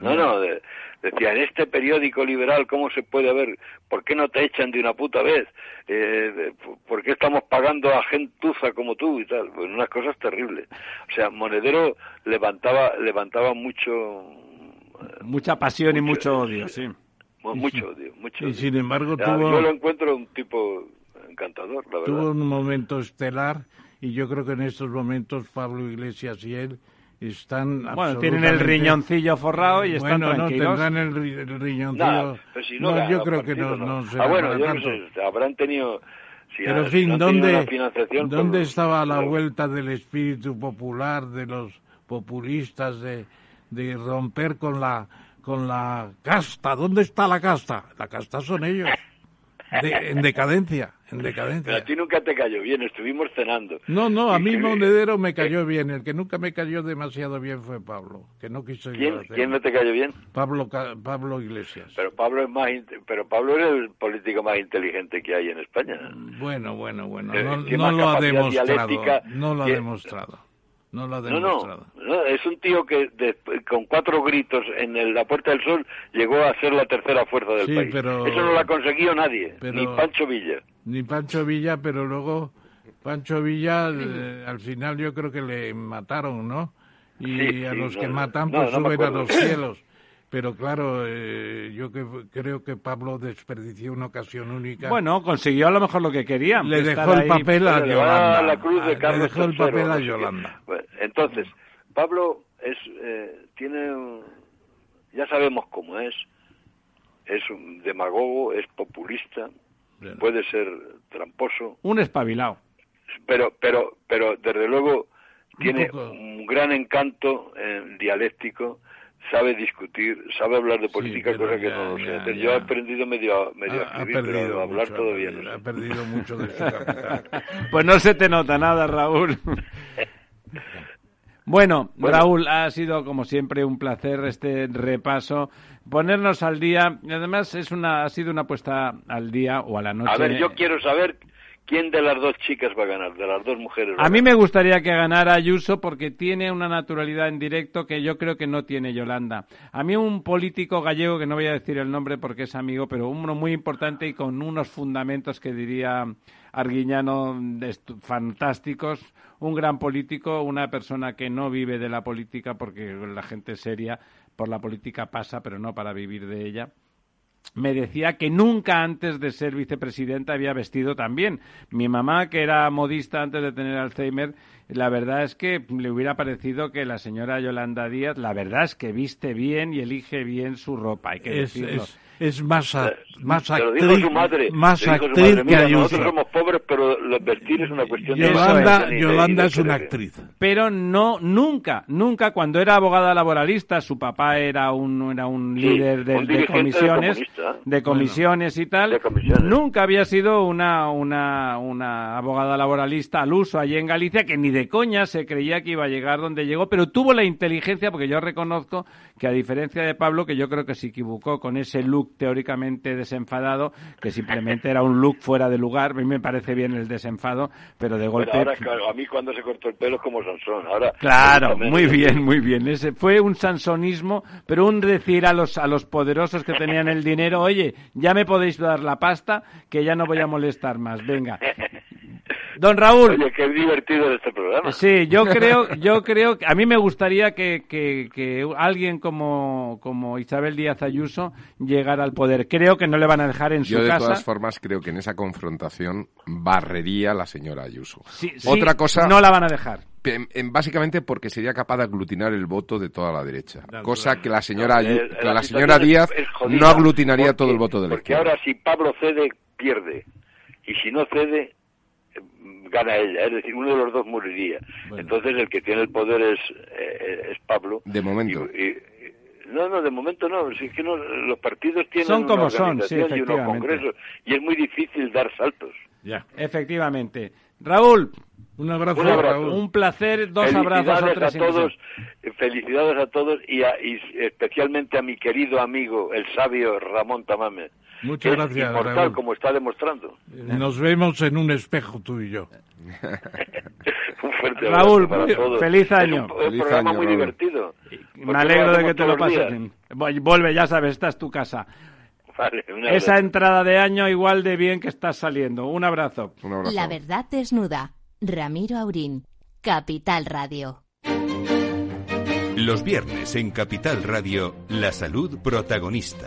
No, no, de- decía, en este periódico liberal, ¿cómo se puede ver? ¿Por qué no te echan de una puta vez? Eh, de- ¿Por qué estamos pagando a gentuza como tú y tal? Pues unas cosas terribles. O sea, Monedero levantaba, levantaba mucho, Mucha pasión y mucho odio, sí. mu- mucho odio, mucho Y odio. sin embargo Ya, tuvo- Yo lo encuentro un tipo encantador, la verdad. Tuvo un momento estelar y yo creo que en estos momentos Pablo Iglesias y él están Bueno, tienen el riñoncillo forrado y están bueno, tranquilos. no, tendrán el, ri- el riñoncillo. Nada, pero si no, No, yo creo que no, no será Ah, bueno, yo no sé, habrán tenido... si Pero en fin, ¿dónde, ¿dónde pues, estaba la claro. vuelta del espíritu popular, de los populistas, de, de romper con la, con la casta? ¿Dónde está la casta? La casta son ellos. De- en decadencia, en Pero decadencia. a ti nunca te cayó bien, estuvimos cenando. No, no, a mí Monedero me cayó bien. El que nunca me cayó demasiado bien fue Pablo, que no quiso ¿Quién. ¿Quién no te cayó bien? Pablo, Pablo Iglesias. Pero Pablo es más, pero Pablo es el político más inteligente que hay en España. Bueno, bueno, bueno. Eh, No, lo ha demostrado. No lo ha demostrado. No lo ha No, no, demostrado. no, es un tío que de- con cuatro gritos en el- la Puerta del Sol llegó a ser la tercera fuerza del Sí, país. pero- Eso no lo ha conseguido nadie, pero- ni Pancho Villa. Ni Pancho Villa, pero luego Pancho Villa eh, al final yo creo que le mataron, ¿no? Y Sí, a los que matan pues suben a los cielos. Pero claro, eh, yo que, creo que Pablo desperdició una ocasión única. Bueno, consiguió a lo mejor lo que quería. le dejó el ahí. papel a Yolanda. la cruz de Carlos le dejó el papel a. Yolanda. Entonces, Pablo es, eh, tiene, un- ya sabemos cómo es, es un demagogo, es populista, puede ser tramposo, Un espabilado. pero, pero, pero desde luego tiene poco. un gran encanto eh, dialéctico, sabe discutir, sabe hablar de política, pero cosa que ya, no lo sé hacer. Yo he aprendido medio, a- medio a Ha, ha escribir, pero perdido a hablar mucho, todavía ha perdido mucho de su capital. Pues no se te nota nada, Raúl. Bueno, Bueno. Raúl, ha sido como siempre un placer este repaso, ponernos al día. Además es una, ha sido una puesta al día o a la noche. A ver, yo quiero saber quién de las dos chicas va a ganar, de las dos mujeres. A mí me gustaría que ganara Ayuso porque tiene una naturalidad en directo que yo creo que no tiene Yolanda. A mí un político gallego, que no voy a decir el nombre porque es amigo, pero uno muy importante y con unos fundamentos que diría Arguiñano fantásticos, un gran político, una persona que no vive de la política porque la gente seria por la política pasa, pero no para vivir de ella me decía que nunca antes de ser vicepresidenta había vestido tan bien. Mi mamá, que era modista antes de tener Alzheimer, la verdad es que le hubiera parecido que la señora Yolanda Díaz, la verdad es que viste bien y elige bien su ropa, hay que es, decirlo. es, es más, a- más actriz, dijo su madre. más su actriz que "Mira, Ayuso. Nosotros somos pobres, pero lo- vestir es una cuestión de... Yolanda, de- Yolanda de- es una actriz. pero no nunca nunca cuando era abogada laboralista su papá era un era un Sí, líder de, un de dirigente comisiones comunista. de comisiones y tal comisiones. nunca había sido una una una abogada laboralista al uso allí en Galicia que ni de coña se creía que iba a llegar donde llegó pero tuvo la inteligencia porque yo reconozco que a diferencia de Pablo que yo creo que se equivocó con ese look teóricamente desenfadado que simplemente era un look fuera de lugar a mí me parece bien el desenfado pero de golpe ahora, claro, a mí cuando se cortó el pelo es como Sansón. Ahora, Claro, muy bien, muy bien. Ese fue un sansonismo, pero un decir a los a los poderosos que tenían el dinero, oye, ya me podéis dar la pasta, que ya no voy a molestar más. Venga, don Raúl. Oye, qué divertido es este programa. Sí, yo creo, yo creo, que- a mí me gustaría que, que, que alguien como, como Isabel Díaz Ayuso llegara al poder. Creo que no le van a dejar en Yo su de casa. todas formas creo que en esa confrontación barrería la señora Ayuso. Sí, sí, Otra cosa, no la van a dejar. en- en- básicamente porque sería capaz de aglutinar el voto de toda la derecha, cosa que la señora, No, Ayu- que la señora Díaz es jodida, no aglutinaría porque- todo el voto de la Porque izquierda. ahora si Pablo cede, pierde. Y si no cede, gana ella. Es decir, uno de los dos moriría. Bueno. Entonces el que tiene el poder es, eh, es Pablo. De momento. Y- y- no, no, de momento no. Si es que no, los partidos tienen Son como una son, sí, y unos efectivamente. congresos. Y es muy difícil dar saltos. Ya. Efectivamente. Raúl, Un abrazo, Un abrazo. Raúl. un placer, dos abrazos tres a todos, eh, felicidades a todos y, a- y especialmente a mi querido amigo, el sabio Ramón Tamame, Muchas es gracias, inmortal, Raúl. como está demostrando. Nos vemos en un espejo tú y yo. un fuerte Raúl, para todos. feliz Es año. un, un Feliz programa año, muy Raúl. divertido. Me alegro de que te lo pases días. Vuelve, ya sabes, esta es tu casa. Vale, un Esa abrazo. entrada de año igual de bien que estás saliendo. Un abrazo. Un abrazo. La verdad desnuda. Ramiro Aurín. Capital Radio. Los viernes en Capital Radio, la salud protagonista.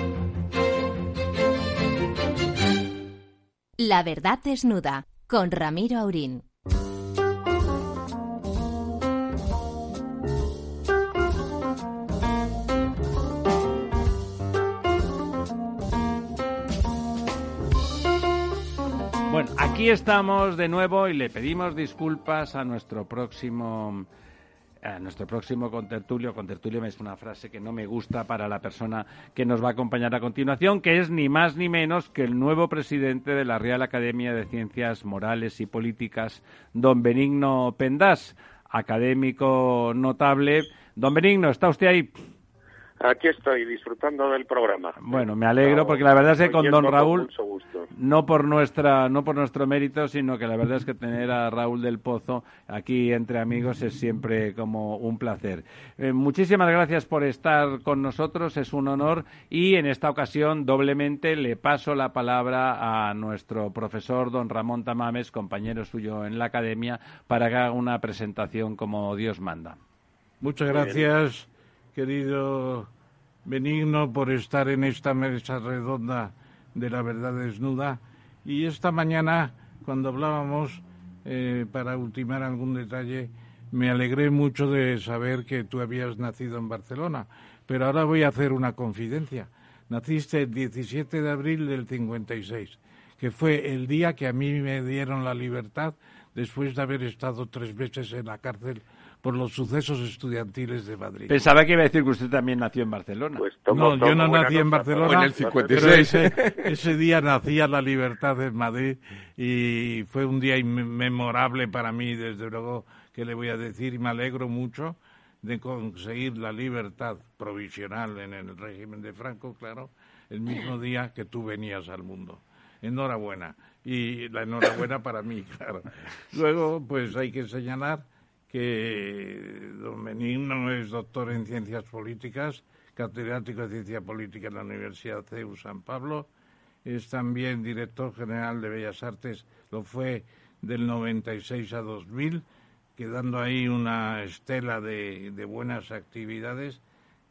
La verdad desnuda. Con Ramiro Aurín. Bueno, aquí estamos de nuevo y le pedimos disculpas a nuestro próximo a nuestro próximo contertulio. Contertulio es una frase que no me gusta para la persona que nos va a acompañar a continuación, que es ni más ni menos que el nuevo presidente de la Real Academia de Ciencias Morales y Políticas, don Benigno Pendás, académico notable. Don Benigno, ¿está usted ahí? Aquí estoy disfrutando del programa. Bueno, me alegro porque la verdad es que con don Raúl no por nuestra no por nuestro mérito sino que la verdad es que tener a Raúl del Pozo aquí entre amigos es siempre como un placer. Eh, muchísimas gracias por estar con nosotros es un honor y en esta ocasión doblemente le paso la palabra a nuestro profesor don Ramón Tamames compañero suyo en la academia para que haga una presentación como Dios manda. Muchas gracias, querido Benigno, por estar en esta mesa redonda de la verdad desnuda. Y esta mañana, cuando hablábamos, eh, para ultimar algún detalle, me alegré mucho de saber que tú habías nacido en Barcelona. Pero ahora voy a hacer una confidencia. Naciste el 17 de abril del 56, que fue el día que a mí me dieron la libertad después de haber estado tres meses en la cárcel por los sucesos estudiantiles de Madrid. pensaba que iba a decir que usted también nació en Barcelona Pues tomo- no, yo no nací en. Barcelona, en el pero 56. ese, ese día nacía la libertad en Madrid y fue un día inmemorable para mí, desde luego, que le voy a decir, y me alegro mucho de conseguir la libertad provisional en el régimen de Franco, claro, el mismo día que tú venías al mundo. Enhorabuena. Y la enhorabuena para mí, claro. Luego, pues hay que señalar que don Benigno es doctor en ciencias políticas, catedrático de ciencia política en la Universidad CEU San Pablo, es también director general de Bellas Artes, lo fue del 96 a 2000, quedando ahí una estela de, de buenas actividades.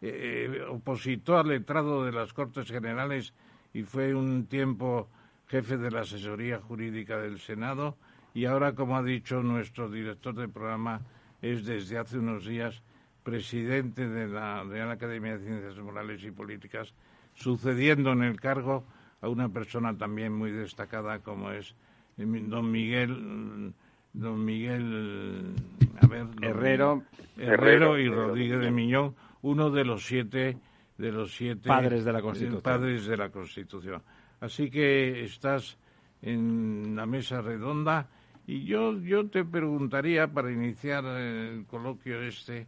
Eh, opositor al letrado de las Cortes Generales y fue un tiempo jefe de la asesoría jurídica del Senado y ahora, como ha dicho nuestro director del programa, es desde hace unos días presidente de la Real Academia de Ciencias Morales y Políticas, sucediendo en el cargo a una persona también muy destacada como es eh, don Miguel, don Miguel, a ver, don- Herrero Herrero y Rodríguez de Miñón, uno de los siete de los siete Padres de la Constitución. padres de la Constitución. Así que estás en la mesa redonda y yo yo te preguntaría para iniciar el coloquio este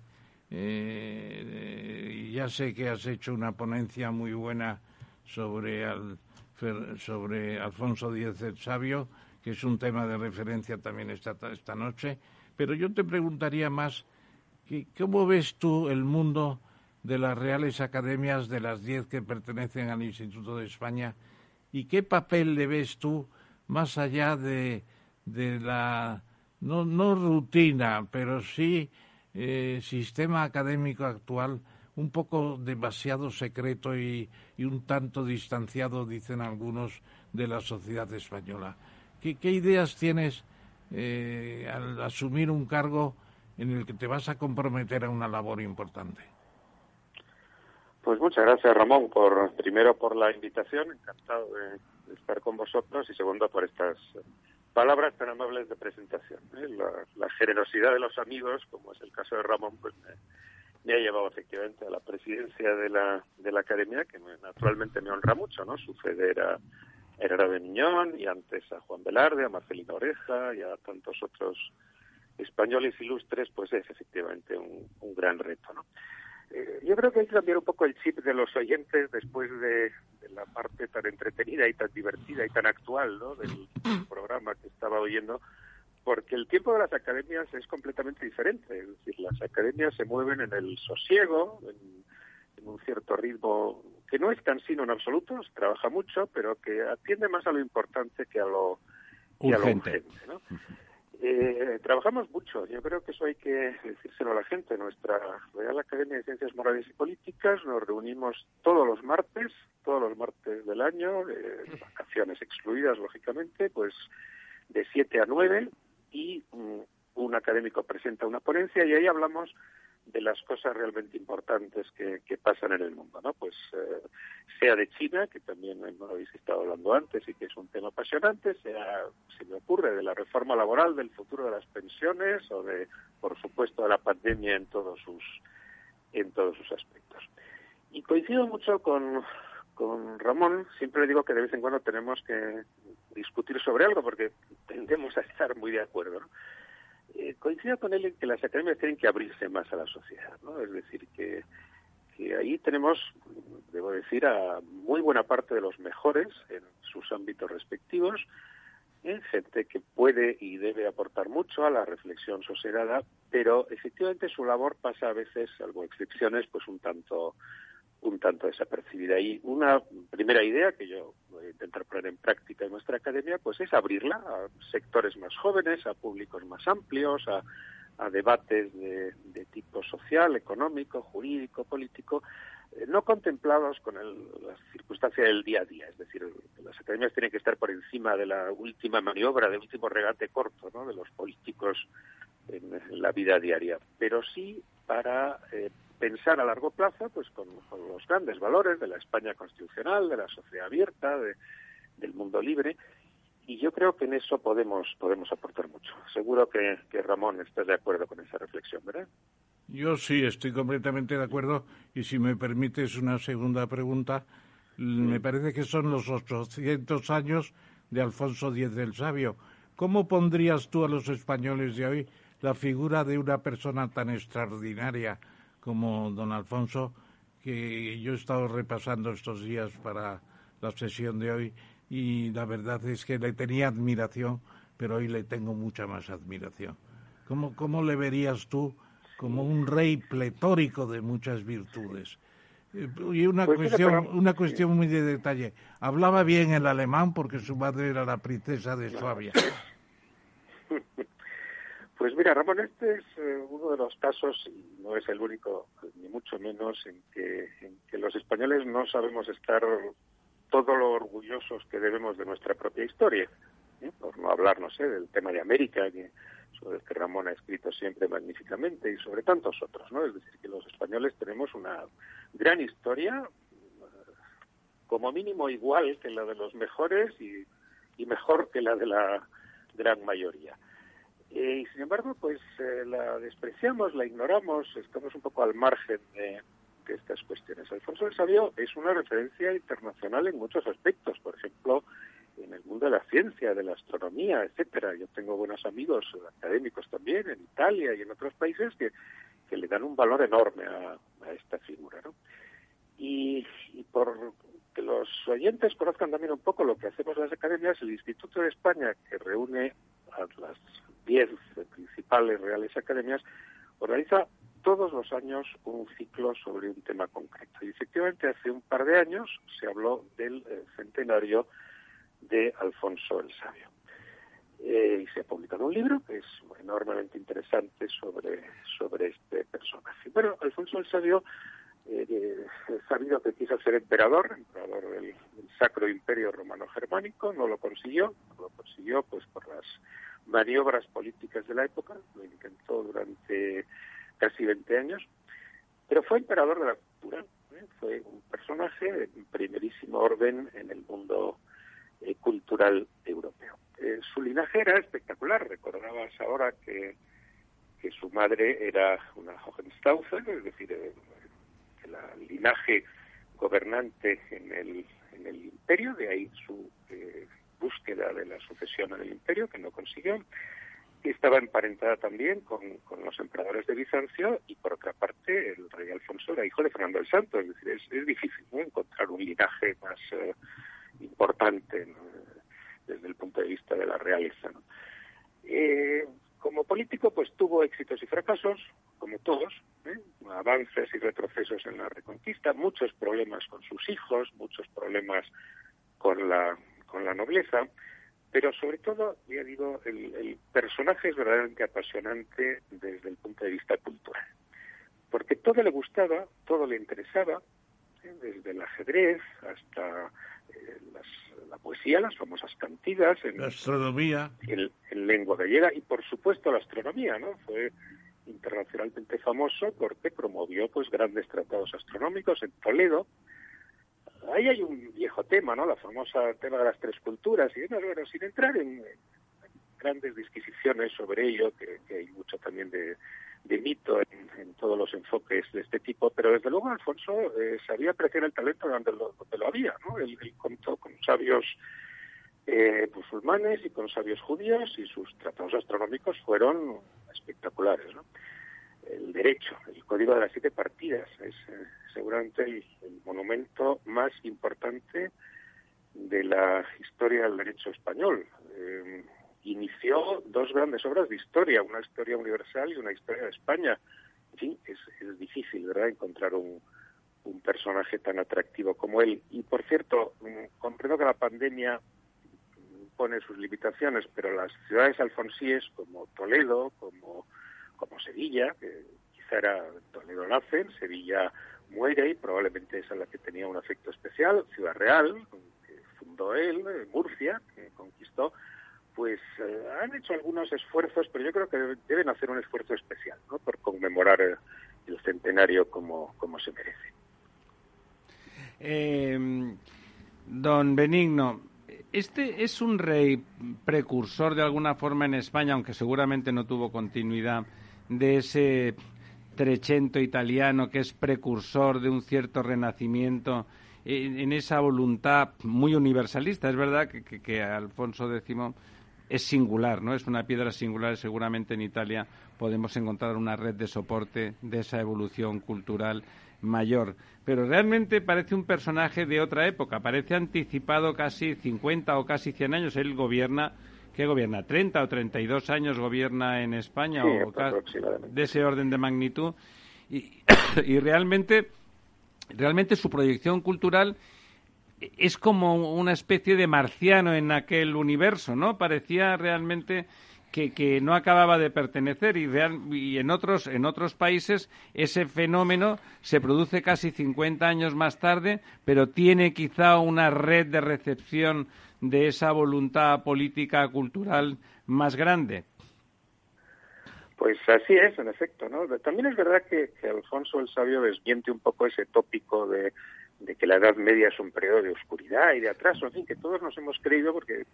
eh, ya sé que has hecho una ponencia muy buena sobre al- sobre Alfonso X el Sabio, que es un tema de referencia también esta, esta noche, pero yo te preguntaría más, ¿cómo ves tú el mundo de las reales academias, de las diez que pertenecen al Instituto de España, y qué papel le ves tú más allá de, de la, no, no rutina, pero sí eh, sistema académico actual un poco demasiado secreto y, y un tanto distanciado, dicen algunos, de la sociedad española. ¿Qué, qué ideas tienes eh, al asumir un cargo en el que te vas a comprometer a una labor importante? Pues muchas gracias, Ramón, por primero por la invitación, encantado de, estar con vosotros, y segundo por estas palabras tan amables de presentación. ¿eh? La, generosidad de los amigos, como es el caso de Ramón, pues me, ha llevado efectivamente a la presidencia de la, de la academia, que naturalmente me honra mucho, ¿no? Suceder a Herrera de Miñón y antes a Juan Velarde, a Marcelina Oreja y a tantos otros españoles ilustres, pues es efectivamente un gran reto, ¿no? Eh, yo creo que hay que cambiar un poco el chip de los oyentes después de, la parte tan entretenida y tan divertida y tan actual ¿no? del, programa que estaba oyendo, porque el tiempo de las academias es completamente diferente. Es decir, las academias se mueven en el sosiego, en, un cierto ritmo que no es cansino en absoluto, se trabaja mucho, pero que atiende más a lo importante que a lo, que A lo urgente ¿no? Eh, trabajamos mucho, yo creo que eso hay que decírselo a la gente. Nuestra Real Academia de Ciencias Morales y Políticas nos reunimos todos los martes, todos los martes del año, vacaciones excluidas, lógicamente, pues de 7 a 9 y un académico presenta una ponencia y ahí hablamos de las cosas realmente importantes que, pasan en el mundo, ¿no? Pues eh, sea de China, que también no habéis estado hablando antes y que es un tema apasionante, sea, se me ocurre, de la reforma laboral, del futuro de las pensiones o de, por supuesto, de la pandemia en todos sus, en todos sus aspectos. Y coincido mucho con, con Ramón, siempre le digo que de vez en cuando tenemos que discutir sobre algo porque tendemos a estar muy de acuerdo, ¿no? Eh, coincido con él en que las academias tienen que abrirse más a la sociedad, ¿no? Es decir, que, ahí tenemos, debo decir, a muy buena parte de los mejores en sus ámbitos respectivos, gente que puede y debe aportar mucho a la reflexión sosegada, pero efectivamente su labor pasa a veces, salvo excepciones, pues un tanto un tanto desapercibida. Y una primera idea que yo voy a intentar poner en práctica en nuestra academia, pues es abrirla a sectores más jóvenes, a públicos más amplios, a, debates de, tipo social, económico, jurídico, político, eh, no contemplados con la circunstancia del día a día. Es decir, las academias tienen que estar por encima de la última maniobra, del último regate corto ¿no? de los políticos en, la vida diaria, pero sí para eh, pensar a largo plazo pues con, los grandes valores de la España constitucional, de la sociedad abierta, del mundo libre. Y yo creo que en eso podemos, podemos aportar mucho. Seguro que, que Ramón estás de acuerdo con esa reflexión, ¿verdad? Yo sí, estoy completamente de acuerdo. Y si me permites una segunda pregunta, me parece que son los 800 años de Alfonso X el Sabio. ¿Cómo pondrías tú a los españoles de hoy la figura de una persona tan extraordinaria como don Alfonso, que yo he estado repasando estos días para la sesión de hoy y la verdad es que le tenía admiración, pero hoy le tengo mucha más admiración. ¿Cómo, cómo le verías tú como un rey pletórico de muchas virtudes? Eh, y una pues cuestión, una cuestión muy de detalle. Hablaba bien el alemán porque su madre era la princesa de Suabia. Pues mira, Ramón, este es eh, uno de los casos, y no es el único, ni mucho menos, en que, en que los españoles no sabemos estar todo lo orgullosos que debemos de nuestra propia historia. ¿eh? Por no hablar, no sé, del tema de América, sobre el que Ramón ha escrito siempre magníficamente, y sobre tantos otros, ¿no? Es decir, que los españoles tenemos una gran historia, como mínimo igual que la de los mejores y mejor que la de la gran mayoría. Eh, y sin embargo, pues eh, la despreciamos, la ignoramos, estamos un poco al margen de, estas cuestiones. Alfonso el Sabio es una referencia internacional en muchos aspectos, por ejemplo, en el mundo de la ciencia, de la astronomía, etcétera. Yo tengo buenos amigos académicos también en Italia y en otros países que, que le dan un valor enorme a, esta figura, ¿no? Y, y por que los oyentes conozcan también un poco lo que hacemos en las academias, el Instituto de España, que reúne a las diez principales reales academias, organiza todos los años un ciclo sobre un tema concreto. Y efectivamente hace un par de años se habló del eh, centenario de Alfonso el Sabio. Eh, y se ha publicado un libro que es enormemente interesante sobre, sobre este personaje. Bueno, Alfonso el Sabio eh, sabido que quiso ser emperador, emperador del, del, Sacro Imperio Romano Germánico, no lo consiguió, no lo consiguió pues por las maniobras políticas de la época, lo intentó durante casi 20 años, pero fue emperador de la cultura, ¿eh? fue de primerísimo orden en el mundo eh, cultural europeo. Eh, su linaje era espectacular. Recordabas ahora que, que su madre era una Hohenstaufen, es decir, el linaje gobernante en el, en el imperio, de ahí su búsqueda de la sucesión en el imperio, que no consiguió y estaba emparentada también con, los emperadores de Bizancio y por otra parte el rey Alfonso era hijo de Fernando el Santo, es decir, es, difícil encontrar un linaje más eh, importante desde el punto de vista de la realeza. Eh, como político pues tuvo éxitos y fracasos, como todos, ¿eh? avances y retrocesos en la reconquista, muchos problemas con sus hijos, muchos problemas con la, con la nobleza, pero sobre todo, ya digo, el, personaje es verdaderamente apasionante desde el punto de vista cultural, porque todo le gustaba, todo le interesaba, ¿eh? desde el ajedrez hasta eh, la poesía, las famosas cantigas, en, la astronomía, en, en lengua gallega y por supuesto la astronomía, ¿no? Fue internacionalmente famoso porque promovió pues grandes tratados astronómicos en Toledo, ahí hay un viejo tema, ¿no? La famosa tema de las tres culturas y bueno, sin entrar en, grandes disquisiciones sobre ello, que, hay mucho también de, mito en, todos los enfoques de este tipo, pero desde luego Alfonso eh, sabía apreciar el talento donde lo, lo había, ¿no? Él, contó con sabios eh, musulmanes y con sabios judíos y sus tratados astronómicos fueron espectaculares, ¿no? El derecho, el Código de las Siete Partidas. Es eh, seguramente el, monumento más importante de la historia del derecho español. Eh, inició dos grandes obras de historia, una historia universal y una historia de España. En fin, es, difícil, ¿verdad?, encontrar un, un personaje tan atractivo como él. Y, por cierto, mm, comprendo que la pandemia pone sus limitaciones, pero las ciudades alfonsíes como Toledo, como como Sevilla, que quizá era Toledo nace, Sevilla muere y probablemente esa es la que tenía un afecto especial, Ciudad Real, que fundó él, Murcia, que conquistó, pues eh, han hecho algunos esfuerzos, pero yo creo que deben hacer un esfuerzo especial, ¿no? Por conmemorar el centenario como, como se merece. Eh, don Benigno, este es un rey precursor de alguna forma en España, aunque seguramente no tuvo continuidad de ese Trecento italiano que es precursor de un cierto renacimiento en, esa voluntad muy universalista. Es verdad que, Alfonso X es singular, ¿no? Es una piedra singular. Seguramente en Italia podemos encontrar una red de soporte de esa evolución cultural mayor. Pero realmente parece un personaje de otra época. Parece anticipado casi 50 o casi 100 años. Él gobierna ¿Qué gobierna? ¿30 o 32 años gobierna en España? o de ese orden de magnitud. Y, y realmente, realmente su proyección cultural es como una especie de marciano en aquel universo, ¿no? Parecía realmente que, que no acababa de pertenecer y, y, en otros en otros países ese fenómeno se produce casi 50 años más tarde, pero tiene quizá una red de recepción de esa voluntad política cultural más grande. Pues así es, en efecto, ¿no? También es verdad que, Alfonso el Sabio desmiente un poco ese tópico de, que la Edad Media es un periodo de oscuridad y de atraso, en fin, que todos nos hemos creído porque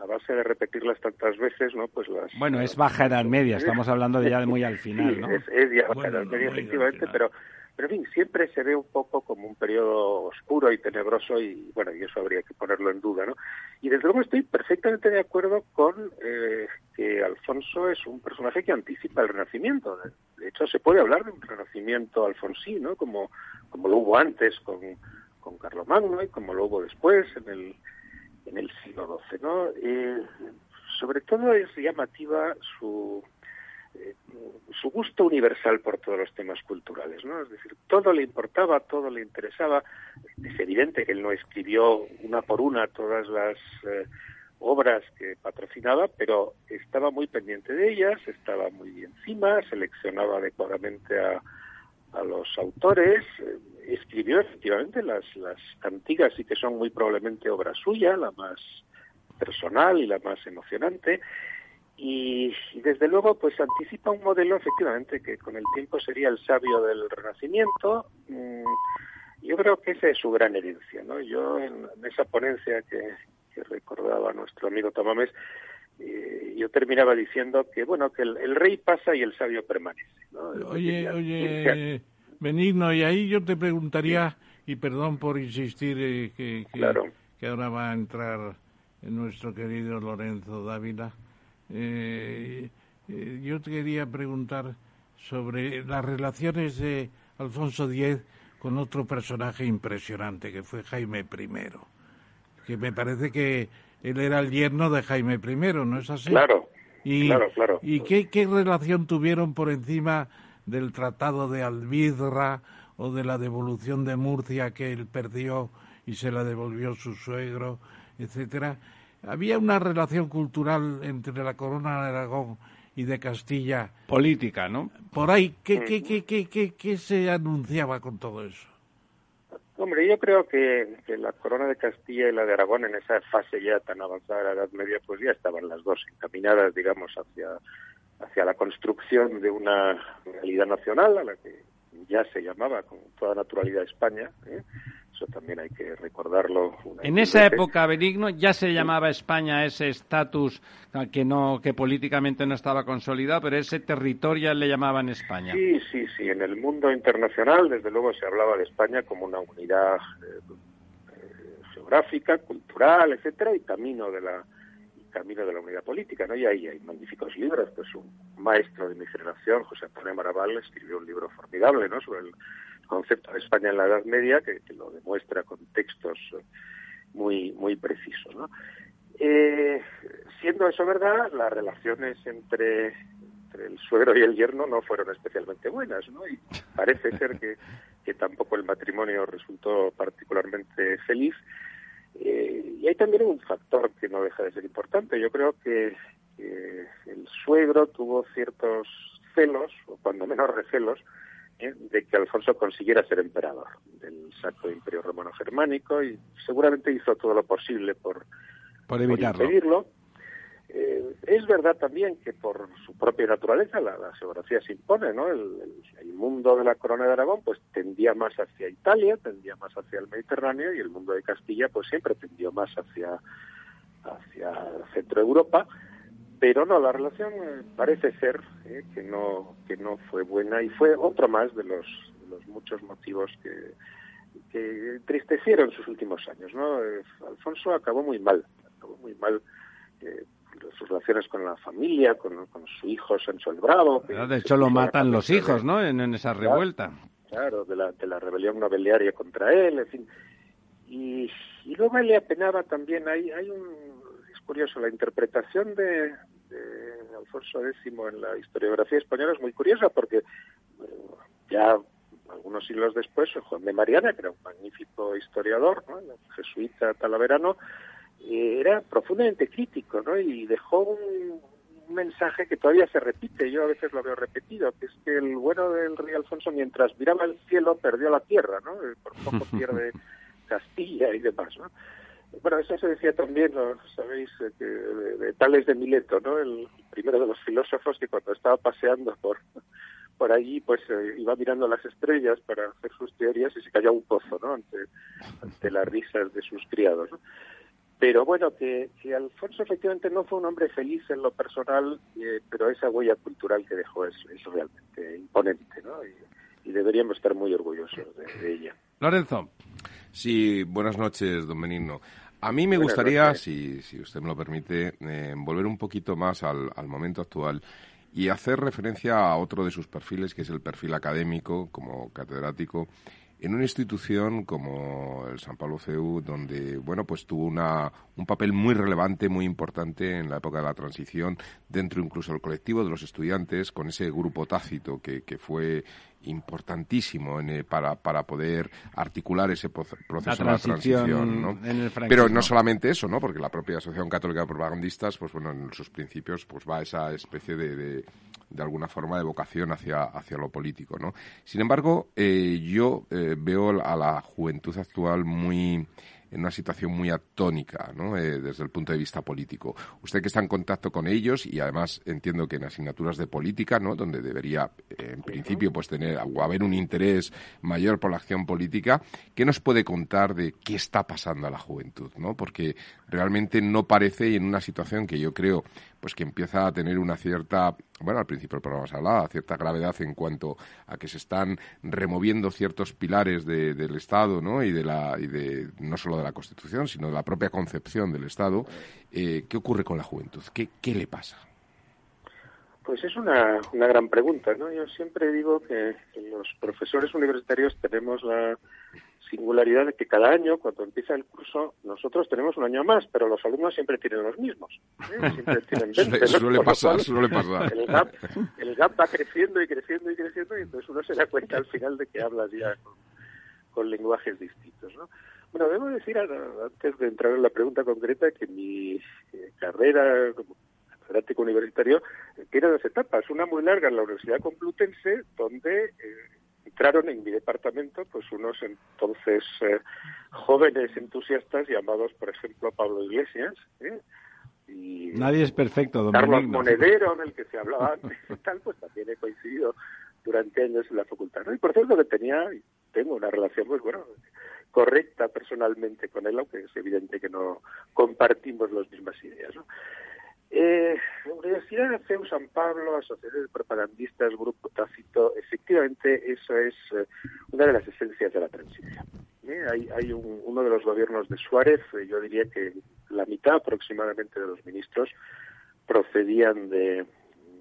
a base de repetirlas tantas veces, ¿no? Pues las... Bueno, es baja Edad Media, estamos hablando de ya de muy al final, ¿no? Es, ya baja Edad Media, efectivamente, pero pero en fin, siempre se ve un poco como un periodo oscuro y tenebroso y bueno, y eso habría que ponerlo en duda, ¿no? Y desde luego estoy perfectamente de acuerdo con eh, que Alfonso es un personaje que anticipa el Renacimiento. De hecho, se puede hablar de un Renacimiento alfonsino, como, como lo hubo antes con, con Carlomagno y como lo hubo después en el, en el siglo XII, ¿no? Eh, sobre todo es llamativa su eh, su gusto universal por todos los temas culturales, ¿no? Es decir, todo le importaba, todo le interesaba. Es evidente que él no escribió una por una todas las eh, obras que patrocinaba, pero estaba muy pendiente de ellas, estaba muy encima, seleccionaba adecuadamente a, los autores, eh, escribió efectivamente las, las cantigas y que son muy probablemente obra suya, la más personal y la más emocionante, y, desde luego pues anticipa un modelo efectivamente que con el tiempo sería el sabio del Renacimiento mm, Yo creo que esa es su gran herencia, ¿no? Yo en, esa ponencia que, recordaba nuestro amigo Tomamés, eh, yo terminaba diciendo que, bueno, que el, rey pasa y el sabio permanece, ¿no? Oye, oye, Benigno, y ahí yo te preguntaría, y perdón por insistir eh, que, que, ahora va a entrar nuestro querido Lorenzo Dávila, eh, eh, yo te quería preguntar sobre las relaciones de Alfonso X con otro personaje impresionante que fue Jaime I, que me parece que él era el yerno de Jaime I, ¿no es así? Claro, y, claro, claro. ¿Y qué, qué relación tuvieron por encima del Tratado de Albidra o de la devolución de Murcia que él perdió y se la devolvió su suegro, etcétera? Había una relación cultural entre la corona de Aragón y de Castilla. Política, ¿no? Por ahí, ¿qué, qué, qué, qué, qué, se anunciaba con todo eso? Hombre, yo creo que, la corona de Castilla y la de Aragón en esa fase ya tan avanzada de la Edad Media, pues ya estaban las dos encaminadas, digamos, hacia, hacia la construcción de una realidad nacional a la que ya se llamaba con toda naturalidad España. ¿eh? Eso también hay que recordarlo. En esa época, Benigno, ya se llamaba España ese estatus que no que políticamente no estaba consolidado, pero ese territorio le llamaban España. Sí, sí, sí. En el mundo internacional, desde luego, se hablaba de España como una unidad eh, eh, geográfica, cultural, etcétera, y camino de la camino de la unidad política, ¿no? Y ahí hay magníficos libros, pues un maestro de mi generación, José Antonio Maraval, escribió un libro formidable, ¿no? Sobre el concepto de España en la Edad Media, que, lo demuestra con textos muy, muy precisos. Eh, siendo eso verdad, las relaciones entre, el suegro y el yerno no fueron especialmente buenas, ¿no? y parece ser que, que tampoco el matrimonio resultó particularmente feliz. Eh, y hay también un factor que no deja de ser importante. Yo creo que, que el suegro tuvo ciertos celos, o cuando menos recelos, ¿eh? de que Alfonso consiguiera ser emperador del Sacro Imperio Romano Germánico y seguramente hizo todo lo posible por, por, impedirlo. Eh, es verdad también que por su propia naturaleza la, geografía se impone, ¿no? El, mundo de la corona de Aragón pues tendía más hacia Italia, tendía más hacia el Mediterráneo y el mundo de Castilla pues siempre tendió más hacia hacia Centro Europa pero no la relación eh, parece ser eh, que no que no fue buena y fue otro más de los, los muchos motivos que, que entristecieron sus últimos años no eh, Alfonso acabó muy mal acabó muy mal sus relaciones con la familia con, con su hijo Sancho el Bravo de hecho lo matan los hijos no en, esa revuelta. claro de la de la rebelión nobiliaria contra él en fin. Y, y luego le apenaba también hay hay un curioso. La interpretación de, Alfonso X en la historiografía española es muy curiosa porque ya algunos siglos después, Juan de Mariana, que era un magnífico historiador, ¿no? jesuita talaverano, eh, era profundamente crítico ¿no? y dejó un, mensaje que todavía se repite, yo a veces lo veo repetido, que es que el bueno del rey Alfonso mientras miraba al cielo perdió la tierra, ¿no? por poco pierde Castilla y demás. ¿no? Bueno, eso se decía también, ¿no? sabéis, eh, de, Tales de Mileto, ¿no? El primero de los filósofos que cuando estaba paseando por por allí, pues eh, iba mirando las estrellas para hacer sus teorías y se cayó un pozo, ¿no? Ante, las risas de sus criados. Pero bueno, que, que, Alfonso efectivamente no fue un hombre feliz en lo personal, eh, pero esa huella cultural que dejó es, realmente imponente, ¿no? Y, deberíamos estar muy orgullosos de, ella. Lorenzo. Sí, buenas noches, don Benigno. A mí me gustaría, si, si, usted me lo permite, eh, volver un poquito más al, al, momento actual y hacer referencia a otro de sus perfiles, que es el perfil académico como catedrático en una institución como el San Pablo CEU, donde bueno, pues tuvo una, un papel muy relevante, muy importante en la época de la transición, dentro incluso del colectivo de los estudiantes, con ese grupo tácito que, que fue importantísimo en, eh, para, para poder articular ese proceso de la transición. ¿no? Pero no solamente eso, ¿no? porque la propia Asociación Católica de Propagandistas, pues bueno, en sus principios pues va a esa especie de, de, de alguna forma de vocación hacia, hacia lo político. ¿no? Sin embargo, eh, yo eh, veo a la juventud actual muy en una situación muy atónica, ¿no? Eh, desde el punto de vista político. Usted que está en contacto con ellos y además entiendo que en asignaturas de política, ¿no? Donde debería, en principio, pues tener o haber un interés mayor por la acción política, ¿qué nos puede contar de qué está pasando a la juventud, ¿no? Porque realmente no parece y en una situación que yo creo pues que empieza a tener una cierta, bueno, al principio del programa se hablaba, cierta gravedad en cuanto a que se están removiendo ciertos pilares del Estado, ¿no? Y de la, y de, no solo de la Constitución, sino de la propia concepción del Estado. Eh, ¿Qué ocurre con la juventud? ¿Qué, qué le pasa? Pues es una, una gran pregunta, ¿no? Yo siempre digo que los profesores universitarios tenemos la singularidad de que cada año, cuando empieza el curso, nosotros tenemos un año más, pero los alumnos siempre tienen los mismos. ¿eh? Siempre tienen 20, suele, pasar, suele pasar. El gap, el gap va creciendo y creciendo y creciendo y entonces uno se da cuenta al final de que hablas ya con, lenguajes distintos. ¿no? Bueno, debo decir, antes de entrar en la pregunta concreta, que mi eh, carrera como catedrático universitario tiene dos etapas. Una muy larga en la Universidad Complutense, donde... Eh, entraron en mi departamento pues unos entonces eh, jóvenes entusiastas llamados, por ejemplo, Pablo Iglesias, ¿eh? y Nadie es perfecto, don Carlos Monedero, en el que se hablaba antes y tal, pues también he coincidido durante años en la facultad. Y por cierto que tenía, tengo una relación, pues bueno, correcta personalmente con él, aunque es evidente que no compartimos las mismas ideas. ¿no? Eh, Universidad de CEU San Pablo, Asociación de Propagandistas, Grupo Tácito, efectivamente eso es eh, una de las esencias de la transición. ¿eh? Hay, hay uno de los gobiernos de Suárez, eh, yo diría que la mitad aproximadamente de los ministros procedían de,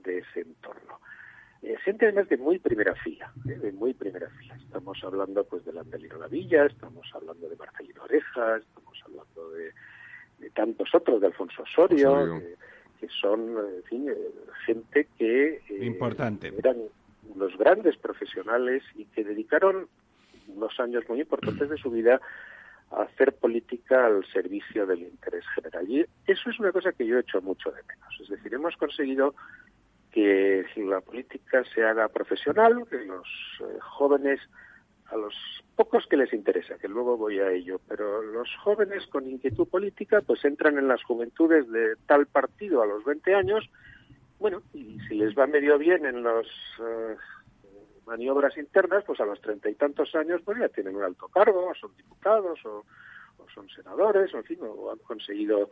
de ese entorno. Gente además de muy primera fila, de muy primera fila. Estamos hablando pues de Andelino Lavilla, estamos hablando de Marcelino Oreja, estamos hablando de, de tantos otros, de Alfonso Osorio, que son, en fin, eh, gente que eh, eran unos grandes profesionales y que dedicaron unos años muy importantes de su vida a hacer política al servicio del interés general. Y eso es una cosa que yo he hecho mucho de menos. Es decir, hemos conseguido que la política se haga profesional, que los eh, jóvenes a los pocos que les interesa, que luego voy a ello, pero los jóvenes con inquietud política pues entran en las juventudes de tal partido a los 20 años, bueno, y si les va medio bien en las eh, maniobras internas, pues a los treinta y tantos años pues ya tienen un alto cargo, son diputados o, o son senadores, o en fin, o han conseguido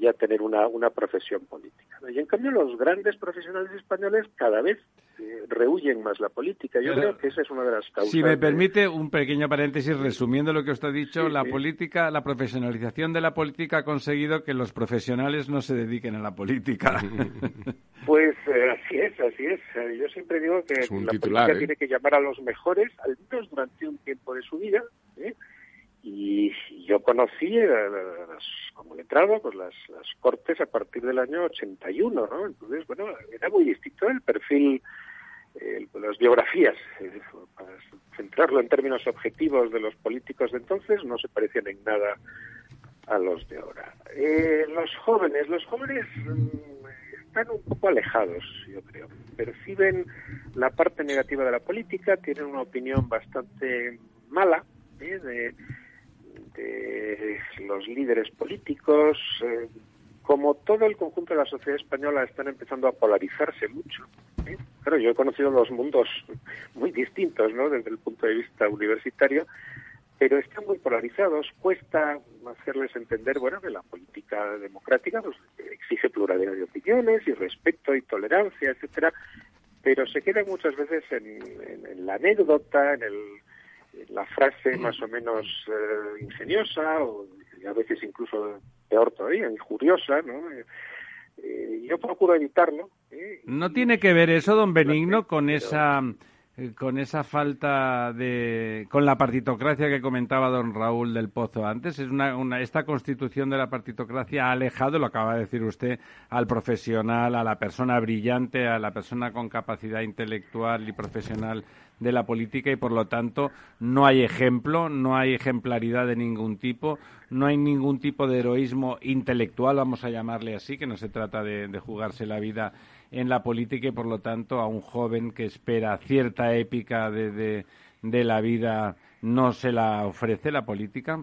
ya tener una, una profesión política. Y en cambio los grandes profesionales españoles cada vez eh, rehuyen más la política. Yo creo que esa es una de las causas. Si me permite un pequeño paréntesis resumiendo lo que usted ha dicho, la política, la profesionalización de la política ha conseguido que los profesionales no se dediquen a la política. Pues eh, así es, así es. Eh, yo siempre digo que la política tiene que llamar a los mejores, al menos durante un tiempo de su vida, ¿eh? Y yo conocí, eh, como letrado, pues las, las cortes a partir del año 81, ¿no? Entonces, bueno, era muy distinto el perfil, las biografías, eh, para centrarlo en términos objetivos de los políticos de entonces, no se parecían en nada a los de ahora. Eh, los jóvenes, los jóvenes mm, están un poco alejados, yo creo. Perciben la parte negativa de la política, tienen una opinión bastante mala de los líderes políticos, eh, como todo el conjunto de la sociedad española están empezando a polarizarse mucho. ¿eh? Claro, yo he conocido los mundos muy distintos, ¿no? Desde el punto de vista universitario, pero están muy polarizados. Cuesta hacerles entender, bueno, que la política democrática pues, exige pluralidad de opiniones y respeto y tolerancia, etcétera, pero se quedan muchas veces en la anécdota, en el la frase más o menos eh, ingeniosa o a veces incluso peor todavía, injuriosa, ¿no? Eh, eh, yo procuro evitarlo. ¿No tiene que ver eso, don Benigno, con esa con esa falta de con la partitocracia que comentaba don Raúl del Pozo antes es una, una, esta constitución de la partitocracia ha alejado lo acaba de decir usted al profesional a la persona brillante a la persona con capacidad intelectual y profesional de la política y por lo tanto no hay ejemplo, no hay ejemplaridad de ningún tipo, no hay ningún tipo de heroísmo intelectual, vamos a llamarle así, que no se trata de, jugarse la vida en la política y por lo tanto a un joven que espera cierta épica de, de, la vida no se la ofrece la política.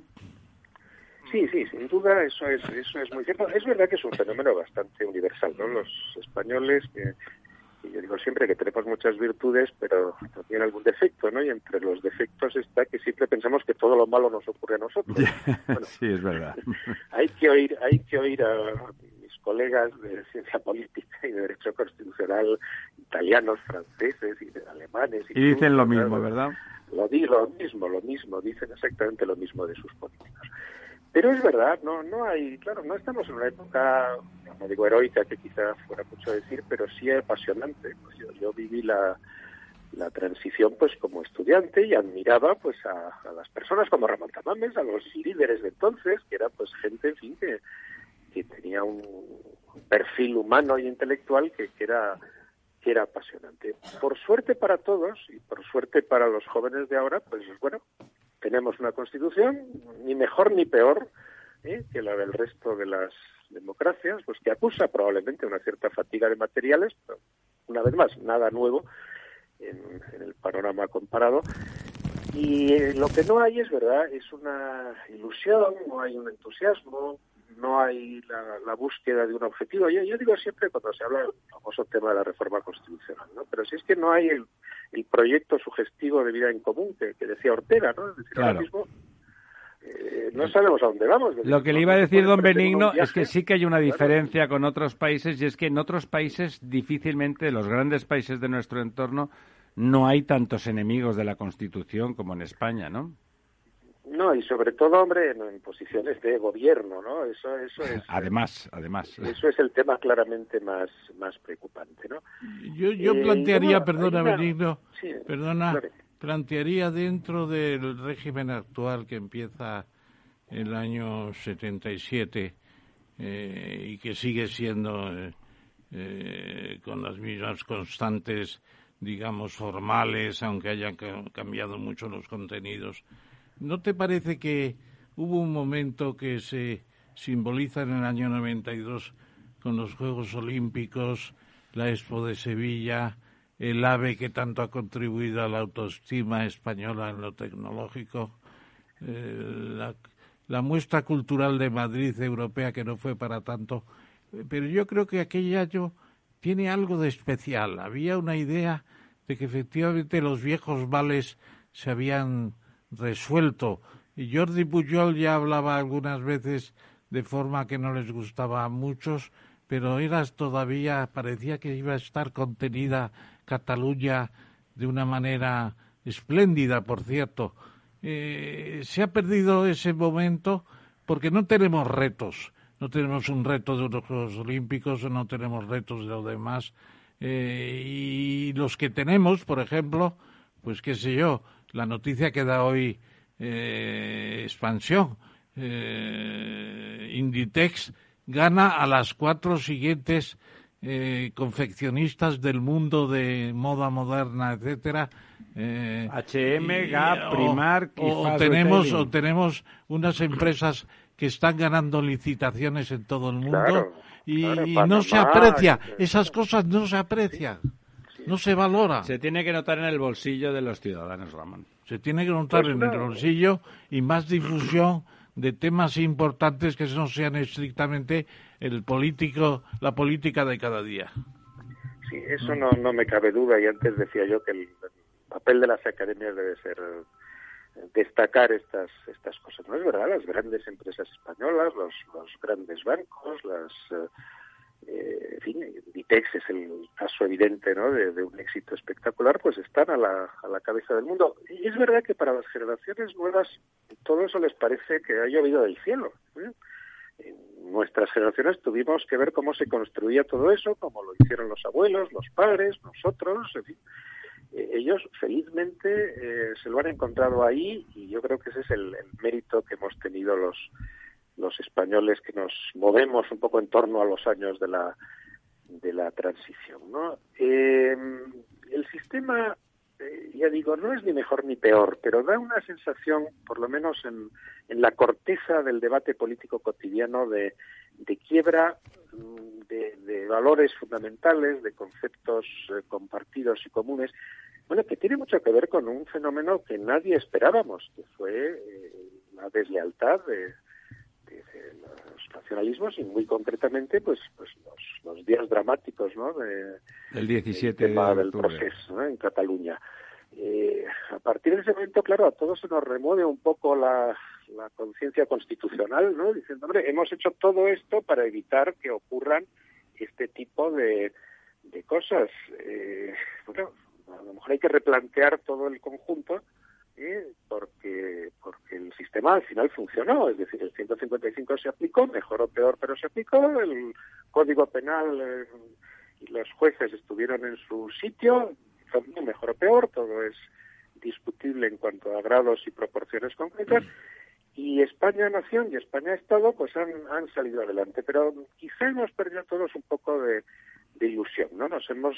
Sí, sí, sin duda, eso es, eso es muy cierto. Es verdad que es un fenómeno bastante universal, ¿no? Los españoles, que, yo digo siempre que tenemos muchas virtudes, pero también algún defecto, ¿no? Y entre los defectos está que siempre pensamos que todo lo malo nos ocurre a nosotros. sí, es verdad. hay que oír, hay que oír a mis colegas de ciencia política y de derecho constitucional italianos, franceses y alemanes. Y, dicen lo mismo, ¿verdad? Lo, lo mismo, lo mismo, dicen exactamente lo mismo de sus políticos. Pero es verdad, no, no hay, claro, no estamos en una época, no digo heroica, que quizá fuera mucho decir, pero sí apasionante. Pues yo, viví la, la transición pues como estudiante y admiraba pues a, las personas como Ramón Tamames, a los líderes de entonces, que era pues gente, en fin, que, que tenía un perfil humano y intelectual que, que era que era apasionante. Por suerte para todos y por suerte para los jóvenes de ahora, pues bueno, tenemos una constitución ni mejor ni peor ¿eh? que la del resto de las democracias, pues que acusa probablemente una cierta fatiga de materiales, pero una vez más, nada nuevo en, el panorama comparado. Y eh, lo que no hay es verdad, es una ilusión, no hay un entusiasmo, no hay la, búsqueda de un objetivo. Yo, yo, digo siempre cuando se habla del famoso tema de la reforma constitucional, ¿no? Pero si es que no hay el, el proyecto sugestivo de vida en común que, decía Ortega, ¿no? Es decir, ahora mismo eh, no sabemos a dónde vamos. Lo que le iba a decir don Benigno es que sí que hay una diferencia con otros países y es que en otros países difícilmente, los grandes países de nuestro entorno, no hay tantos enemigos de la Constitución como en España, ¿no? No, y sobre todo, hombre, en, posiciones de gobierno, ¿no? Eso, eso es. Además, además. Eso es el tema claramente más, más preocupante, ¿no? Yo, yo eh, plantearía, perdona, Benigno, perdona, plantearía dentro del régimen actual que empieza el año 77 eh, y que sigue siendo eh, eh, con las mismas constantes, digamos, formales, aunque hayan cambiado mucho los contenidos ¿No te parece que hubo un momento que se simboliza en el año 92 con los Juegos Olímpicos, la Expo de Sevilla, el AVE que tanto ha contribuido a la autoestima española en lo tecnológico, eh, la, muestra cultural de Madrid europea que no fue para tanto, pero yo creo que aquel año tiene algo de especial. Había una idea de que efectivamente los viejos vales se habían resuelto. Y Jordi Pujol ya hablaba algunas veces de forma que no les gustaba a muchos, pero eras todavía, parecía que iba a estar contenida Cataluña de una manera espléndida, por cierto. Eh, se ha perdido ese momento porque no tenemos retos. No tenemos un reto de los Juegos Olímpicos, no tenemos retos de lo demás. Eh, y los que tenemos, por ejemplo, pues qué sé yo, la noticia que da hoy eh, Expansión. Eh, Inditex gana a las cuatro siguientes eh, confeccionistas del mundo de moda moderna, etcétera. H&M, Gap, Primark, o, tenemos o tenemos unas empresas que están ganando licitaciones en todo el mundo y, no se aprecia, esas cosas no se aprecian. No se valora. Se tiene que notar en el bolsillo de los ciudadanos, Ramón. Se tiene que notar pues en el bolsillo y más difusión de temas importantes que no sean estrictamente el político, la política de cada día. Sí, eso no, no me cabe duda y antes decía yo que el papel de las academias debe ser destacar estas estas cosas. No es verdad, las grandes empresas españolas, los, los grandes bancos, las eh, en fin, Vitex es el caso evidente ¿no? de, un éxito espectacular, pues están a la, a la cabeza del mundo. Y es verdad que para las generaciones nuevas todo eso les parece que ha llovido del cielo. ¿eh? En nuestras generaciones tuvimos que ver cómo se construía todo eso, como lo hicieron los abuelos, los padres, nosotros, en fin. Eh, ellos felizmente eh, se lo han encontrado ahí y yo creo que ese es el mérito que hemos tenido los los españoles que nos movemos un poco en torno a los años de la de la transición ¿no? Eh, el sistema eh, ya digo no es ni mejor ni peor pero da una sensación por lo menos en, en la corteza del debate político cotidiano de, de quiebra mm, de, de, valores fundamentales de conceptos eh, compartidos y comunes bueno que tiene mucho que ver con un fenómeno que nadie esperábamos que fue la deslealtad de nacionalismos y muy concretamente pues, pues los, días dramáticos ¿no? de, el 17 del proceso en Cataluña. Eh, a partir de ese momento, claro, a todos se nos remueve un poco la, la conciencia constitucional, ¿no? Diciendo, hombre, hemos hecho todo esto para evitar que ocurran este tipo de, de cosas. Eh, bueno, a lo mejor hay que replantear todo el conjunto porque porque el sistema al final funcionó, es decir, el 155 se aplicó, mejor o peor, pero se aplicó, el Código Penal eh, y los jueces estuvieron en su sitio, mejor o peor, todo es discutible en cuanto a grados y proporciones concretas, y España Nación y España Estado pues han, han salido adelante, pero quizá hemos perdido todos un poco de, de ilusión, ¿no? Nos hemos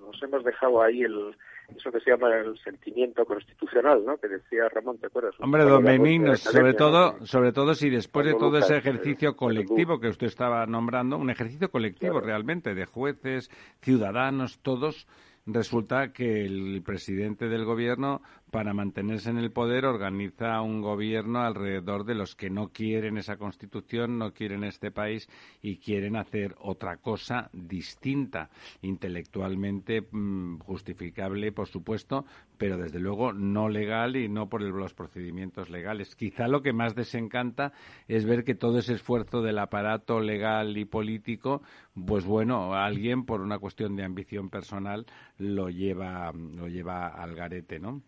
nos hemos dejado ahí el eso que se llama el sentimiento constitucional, ¿no? Que decía Ramón, ¿te acuerdas? Hombre, don Benigno, sobre todo, sobre todo si después de todo ese ejercicio colectivo que usted estaba nombrando, un ejercicio colectivo realmente de jueces, ciudadanos, todos, resulta que el presidente del gobierno para mantenerse en el poder organiza un gobierno alrededor de los que no quieren esa constitución, no quieren este país y quieren hacer otra cosa distinta, intelectualmente mm, justificable, por supuesto, pero desde luego no legal y no por los procedimientos legales. Quizá lo que más desencanta es ver que todo ese esfuerzo del aparato legal y político, pues bueno, alguien por una cuestión de ambición personal lo lleva, lo lleva al garete, ¿no?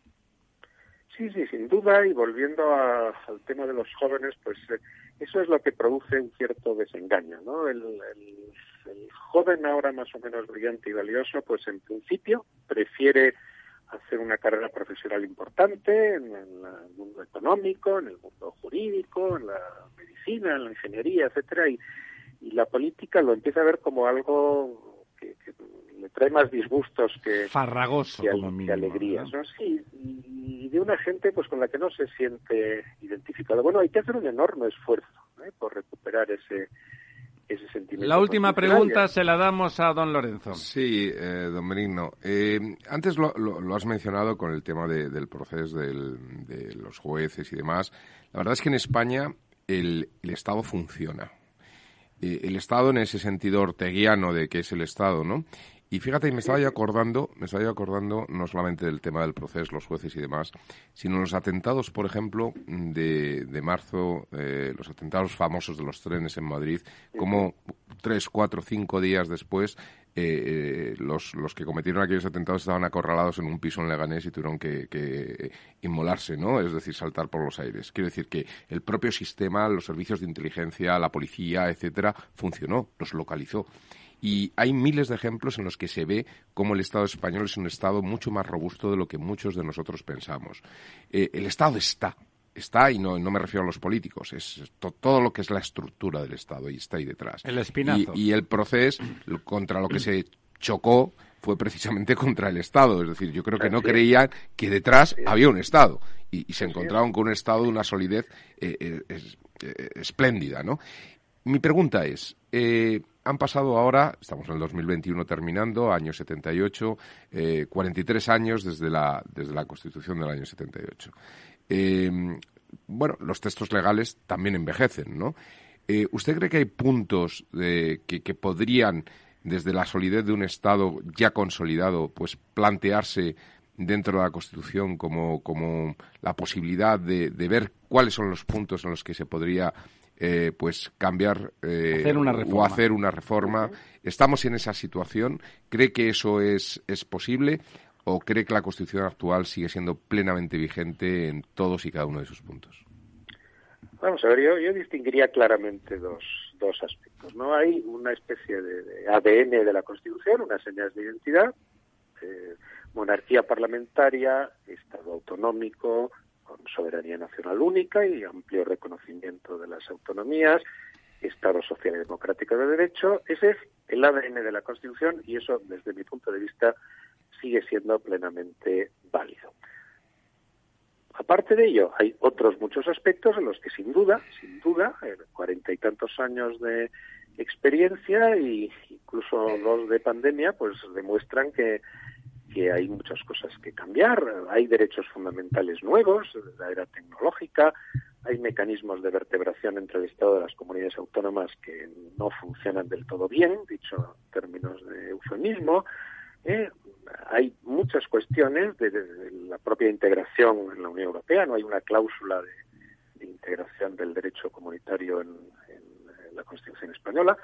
Sí, sí, sin duda, y volviendo al tema de los jóvenes, pues eh, eso es lo que produce un cierto desengaño, ¿no? El, joven ahora más o menos brillante y valioso, pues en principio prefiere hacer una carrera profesional importante en, el mundo económico, en el mundo jurídico, en la medicina, en la ingeniería, etcétera, y, y la política lo empieza a ver como algo que, le trae más disgustos que, Farragoso, que, alegrías, ¿no? Sí, y de una gente pues con la que no se siente identificado. Bueno, hay que hacer un enorme esfuerzo ¿eh? por recuperar ese ese sentimiento. La última pregunta se la damos a don Lorenzo. Sí, eh, don Benigno. Eh, antes lo, lo, has mencionado con el tema del proceso de los jueces y demás. La verdad es que en España el, el Estado funciona. Eh, el Estado en ese sentido orteguiano de que es el Estado, ¿no? Y fíjate, me estaba yo acordando, me estaba yo acordando no solamente del tema del proceso, los jueces y demás, sino los atentados, por ejemplo, de, de marzo, eh, los atentados famosos de los trenes en Madrid, como tres, cuatro, cinco días después, eh, eh, los, los que cometieron aquellos atentados estaban acorralados en un piso en Leganés y tuvieron que, que, inmolarse, ¿no? Es decir, saltar por los aires. Quiero decir que el propio sistema, los servicios de inteligencia, la policía, etcétera, funcionó, los localizó. Y hay miles de ejemplos en los que se ve cómo el Estado español es un Estado mucho más robusto de lo que muchos de nosotros pensamos. Eh, el Estado está, está, y no, no me refiero a los políticos, es todo lo que es la estructura del Estado y está ahí detrás. El espinazo. Y, el proceso contra lo que se chocó fue precisamente contra el Estado. Es decir, yo creo que no creían que detrás había un Estado y, se encontraron con un Estado de una solidez eh, eh, espléndida, ¿no? Mi pregunta es, han pasado ahora, estamos en el 2021 terminando, año 78, eh, 43 años desde la, desde la Constitución del año 78. Eh, bueno, los textos legales también envejecen, ¿no? Eh, ¿Usted cree que hay puntos de, que, podrían, desde la solidez de un Estado ya consolidado, pues plantearse dentro de la Constitución como, como la posibilidad de, ver cuáles son los puntos en los que se podría eh, pues cambiar eh, o hacer una reforma. ¿Estamos en esa situación? ¿Cree que eso es, es posible? ¿O cree que la Constitución actual sigue siendo plenamente vigente en todos y cada uno de sus puntos? Vamos a ver, yo, yo distinguiría claramente dos, dos aspectos. No hay una especie de, ADN de la Constitución, unas señas de identidad, eh, monarquía parlamentaria, Estado autonómico, soberanía nacional única y amplio reconocimiento de las autonomías, Estado social y democrático de derecho. Ese es el ADN de la Constitución y eso, desde mi punto de vista, sigue siendo plenamente válido. Aparte de ello, hay otros muchos aspectos en los que sin duda, sin duda, cuarenta y tantos años de experiencia e incluso dos de pandemia, pues demuestran que que hay muchas cosas que cambiar. Hay derechos fundamentales nuevos, la era tecnológica, hay mecanismos de vertebración entre el Estado y las comunidades autónomas que no funcionan del todo bien, dicho en términos de eufemismo. ¿eh? hay muchas cuestiones de, la propia integración en la Unión Europea, no hay una cláusula de, integración del derecho comunitario en, la Constitución española.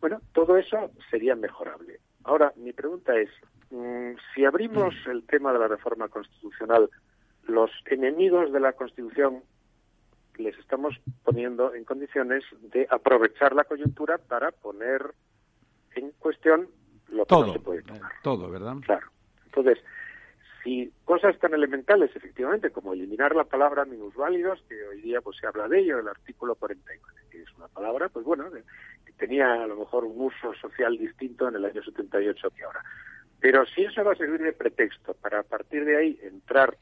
Bueno, todo eso sería mejorable. Ahora, mi pregunta es, mm, si abrimos el tema de la reforma constitucional, los enemigos de la Constitución les estamos poniendo en condiciones de aprovechar la coyuntura para poner en cuestión lo que todo, no se puede tomar. Todo, ¿verdad? Claro. Entonces, si cosas tan elementales, efectivamente, como eliminar la palabra minusválidos, que hoy día pues se habla de ello, el artículo 49, que es una palabra, pues bueno, tenía a lo mejor un uso social distinto en el año 78 que ahora. Pero si eso va a servir de pretexto para a partir de ahí entrar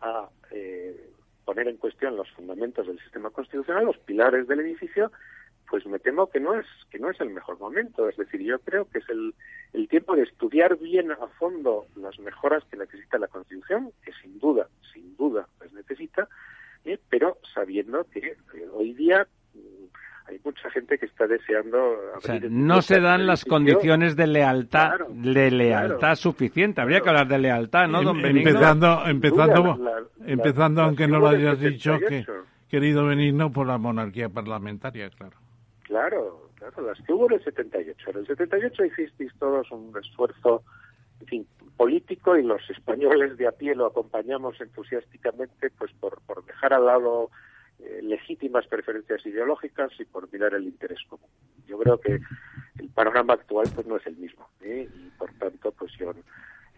a eh, poner en cuestión los fundamentos del sistema constitucional, los pilares del edificio, pues me temo que no es que no es el mejor momento. Es decir, yo creo que es el, el tiempo de estudiar bien a fondo las mejoras que necesita la Constitución, que sin duda, sin duda las necesita, eh, pero sabiendo que eh, hoy día hay mucha gente que está deseando no se dan las condiciones de lealtad de lealtad suficiente. Habría que hablar de lealtad no don Benigno empezando empezando empezando aunque no lo hayas dicho que querido Benigno por la monarquía parlamentaria claro. Claro, claro, las que hubo en el 78. En el 78 hicisteis todos un esfuerzo, en fin, político y los españoles de a pie lo acompañamos entusiásticamente pues por, por dejar al lado eh, legítimas preferencias ideológicas y por mirar el interés común. Yo creo que el panorama actual pues no es el mismo ¿eh? y por tanto pues yo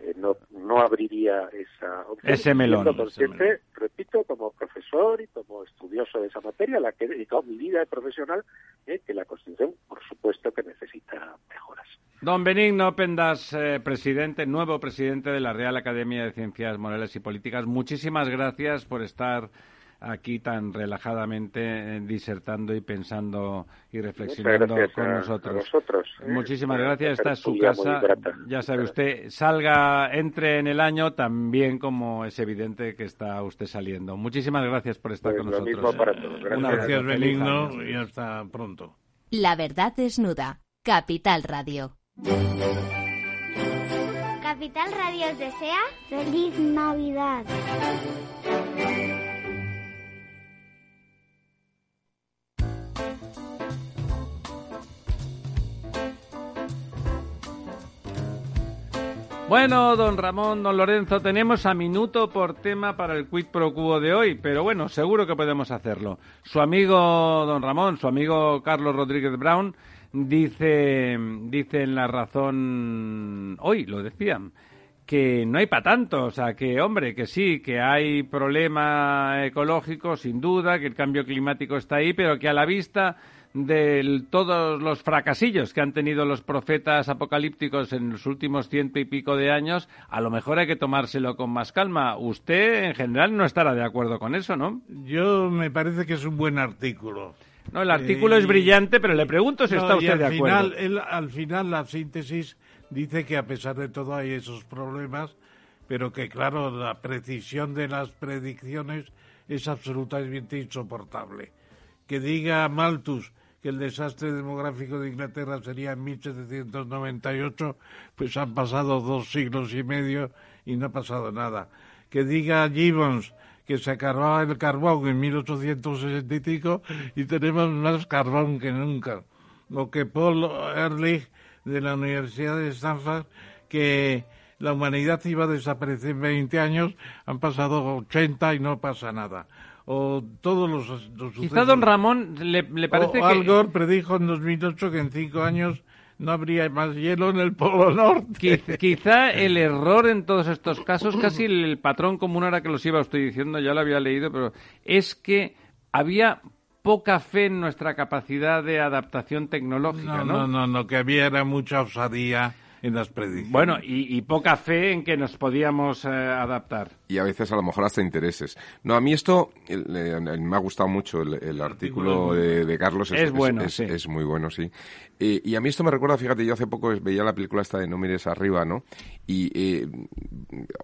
eh, no, no abriría esa opción. Ese melón. repito, como profesor y como estudioso de esa materia, la que he dedicado mi vida profesional, eh, que la Constitución, por supuesto, que necesita mejoras. Don Benigno Pendas, eh, presidente, nuevo presidente de la Real Academia de Ciencias Morales y Políticas, muchísimas gracias por estar aquí tan relajadamente eh, disertando y pensando y reflexionando con nosotros. ¿eh? Muchísimas gracias. Esta es su casa. Ya sabe usted, salga, entre en el año también como es evidente que está usted saliendo. Muchísimas gracias por estar pues con nosotros. Mismo para todos. Gracias, Benigno, y hasta pronto. La verdad desnuda. Capital Radio. Capital Radio os desea feliz Navidad. Bueno, don Ramón, don Lorenzo, tenemos a minuto por tema para el quid pro quo de hoy, pero bueno, seguro que podemos hacerlo. Su amigo don Ramón, su amigo Carlos Rodríguez Brown, dice, dice en la razón, hoy lo decían, que no hay para tanto, o sea, que hombre, que sí, que hay problema ecológico, sin duda, que el cambio climático está ahí, pero que a la vista de todos los fracasillos que han tenido los profetas apocalípticos en los últimos ciento y pico de años, a lo mejor hay que tomárselo con más calma. Usted, en general, no estará de acuerdo con eso, ¿no? Yo me parece que es un buen artículo. No, el artículo es eh, brillante, pero le pregunto si está usted de acuerdo. Final, al final, la síntesis dice que a pesar de todo hay esos problemas, pero que, claro, la precisión de las predicciones es absolutamente insoportable. Que diga Malthus que el desastre demográfico de Inglaterra sería en 1798, pues han pasado dos siglos y medio y no ha pasado nada. Que diga Gibbons que se acababa el carbón en 1865 y tenemos más carbón que nunca. O que Paul Ehrlich de la Universidad de Stanford que la humanidad iba a desaparecer en 20 años, han pasado 80 y no pasa nada o todos los, los Quizá don Ramón le, parece que... Al Gore predijo en 2008 que en cinco años no habría más hielo en el Polo Norte. Quizá el error en todos estos casos, casi el, patrón común ahora que los iba usted diciendo, ya lo había leído, pero es que había poca fe en nuestra capacidad de adaptación tecnológica, ¿no? No, no, no, que había mucha osadía en las predicciones. Bueno, y, poca fe en que nos podíamos eh, adaptar. Y a veces a lo mejor hasta intereses. No, a mí esto me ha gustado mucho el, artículo de, Carlos. Es, bueno, es, muy bueno, sí. y a mí esto me recuerda, fíjate, yo hace poco veía la película esta de No mires arriba, ¿no? Y eh,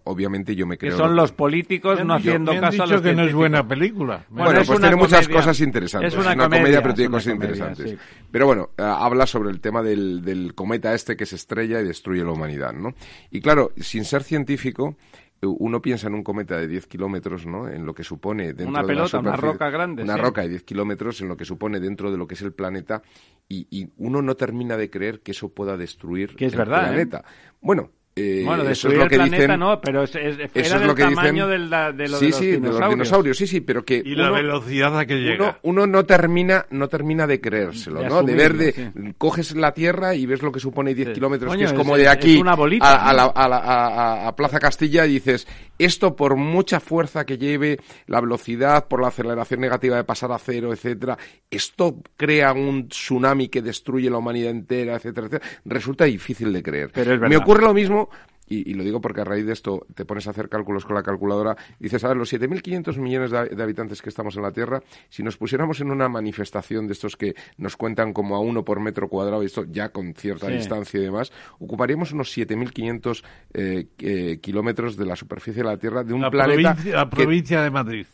obviamente yo me creo... Que son los políticos no haciendo caso a los que no es buena película. Bueno, pues tiene muchas cosas interesantes. Es una, comedia, pero tiene cosas interesantes. Pero bueno, eh, habla sobre el tema del, del cometa este que se estrella y destruye la humanidad, ¿no? Y claro, sin ser científico uno piensa en un cometa de 10 kilómetros, ¿no? En lo que supone dentro una pelota, una roca grande. Una roca de 10 kilómetros, en lo que supone dentro de lo que es el planeta, y, uno no termina de creer que eso pueda destruir que es el verdad, ¿eh? planeta. Bueno, eh, bueno, destruir el planeta no, pero es, es, era del tamaño del, de, sí, sí, de los dinosaurios. Sí, sí, pero que... Y la velocidad a que llega. Uno, no, termina, no termina de creérselo, ¿no? de ver, de, coges la Tierra y ves lo que supone 10 kilómetros, que es como de aquí a, a, a, Plaza Castilla y dices, esto por mucha fuerza que lleve, la velocidad, por la aceleración negativa de pasar a cero, etcétera, esto crea un tsunami que destruye la humanidad entera, etcétera, etcétera. Resulta difícil de creer. Me ocurre lo mismo y, lo digo porque a raíz de esto te pones a hacer cálculos con la calculadora dices, a ver, los 7.500 millones de, habitantes que estamos en la Tierra, si nos pusiéramos en una manifestación de estos que nos cuentan como a uno por metro cuadrado, y esto ya con cierta distancia y demás, ocuparíamos unos 7.500 eh, eh, kilómetros de la superficie de la Tierra de un planeta... la provincia de Madrid.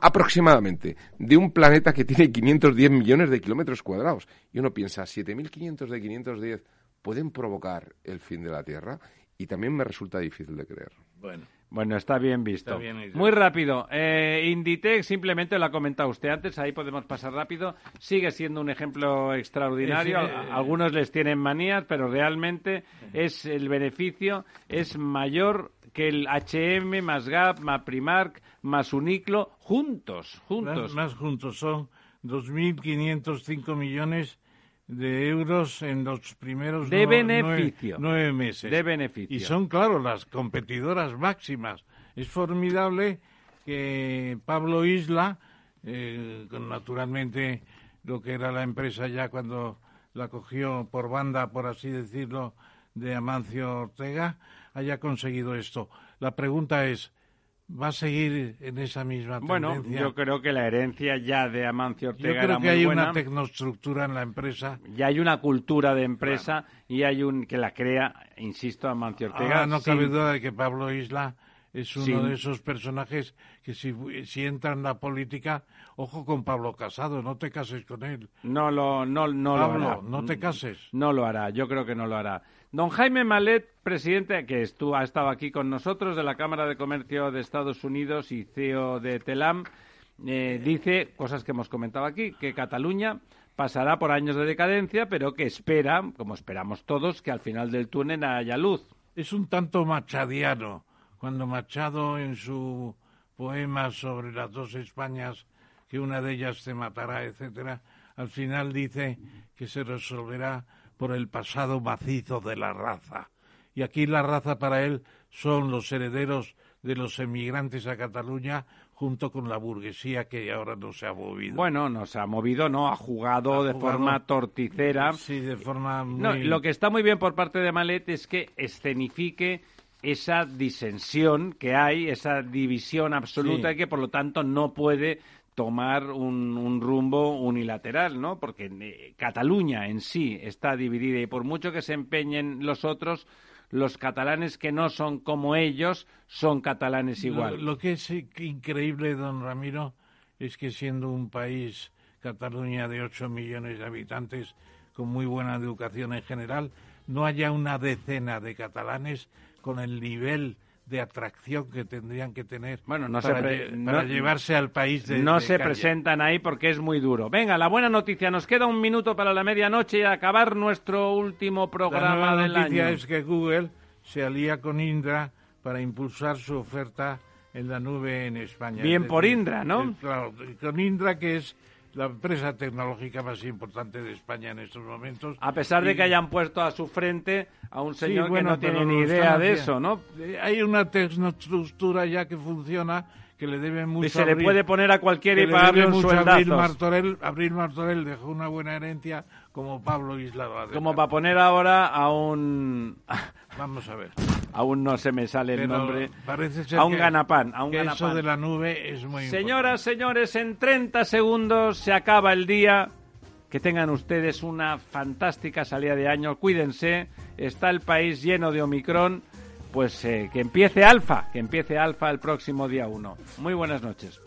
aproximadamente, de un planeta que tiene 510 millones de kilómetros cuadrados. Y uno piensa, 7.500 de 510 pueden provocar el fin de la Tierra y también me resulta difícil de creer. Bueno. Bueno, está bien visto. Muy rápido. Eh, Inditex, simplemente lo ha comentado usted antes, ahí podemos pasar rápido. Sigue siendo un ejemplo extraordinario. Algunos les tienen manías, pero realmente es el beneficio es mayor que el H&M más Gap, más Primark, más Uniclo, juntos, juntos. Más, más juntos, son 2.505 millones de euros en los primeros de beneficio. Nueve, meses. De beneficio. Y son, claro, las competidoras máximas. Es formidable que Pablo Isla, eh, naturalmente lo que era la empresa ya cuando la cogió por banda, por así decirlo, de Amancio Ortega, haya conseguido esto. La pregunta es, va a seguir en esa misma tendencia. Bueno, yo creo que la herencia ya de Amancio Ortega Yo creo que hay una tecnoestructura en la empresa. Ya hay una cultura de empresa y hay un que la crea, insisto, Amancio Ortega. Ah, no cabe duda de que Pablo Isla es uno de esos personajes que si, si entra en la política, ojo con Pablo Casado, no te cases con él. No lo, no, no lo hará. no te cases. No lo hará, yo creo que no lo hará. Don Jaime Malet, presidente, que estuvo, ha estado aquí con nosotros de la Cámara de Comercio de Estados Unidos y CEO de TELAM, eh, dice cosas que hemos comentado aquí, que Cataluña pasará por años de decadencia, pero que espera, como esperamos todos, que al final del túnel haya luz. Es un tanto machadiano, cuando Machado en su poema sobre las dos Españas, que una de ellas se matará, etcétera, al final dice que se resolverá por el pasado macizo de la raza. Y aquí la raza para él son los herederos de los emigrantes a Cataluña junto con la burguesía que ahora no se ha movido. Bueno, no se ha movido, no, ha jugado de forma torticera. Sí, de forma No, lo que está muy bien por parte de Malet es que escenifique esa disensión que hay, esa división absoluta y que por lo tanto no puede tomar un, rumbo unilateral, ¿no? Porque eh, Cataluña en sí está dividida y por mucho que se empeñen los otros, los catalanes que no son como ellos son catalanes igual. Lo, que es increíble, don Ramiro, es que siendo un país, Cataluña, de 8 millones de habitantes, con muy buena educación en general, no haya una decena de catalanes con el nivel de atracción que tendrían que tener bueno, no para, se para llevarse al país de No se presentan ahí porque es muy duro. Venga, la buena noticia, nos queda un minuto para la medianoche y acabar nuestro último programa la del año. La noticia es que Google se alía con Indra para impulsar su oferta en la nube en España. Bien por Indra, ¿no? claro, con Indra que es la empresa tecnológica más importante de España en estos momentos. A pesar de que hayan puesto a su frente a un señor que no tiene ni idea de eso, ¿no? Eh, hay una tecnoestructura ya que funciona que le debe mucho. Y se a le puede poner a cualquiera y le pagarle un Abril. Martorell. Abril Martorell dejó una buena herencia como Pablo Isla. Como para poner ahora a un... Vamos a ver. Aún no se me sale el Pero nombre. parece ser a un que- ganapán, a un que eso ganapán. de la nube es muy Señoras, señores, en 30 segundos se acaba el día. Que tengan ustedes una fantástica salida de año. Cuídense. Está el país lleno de Omicron. Pues eh, que empiece Alfa, que empiece Alfa el próximo día 1. Muy buenas noches.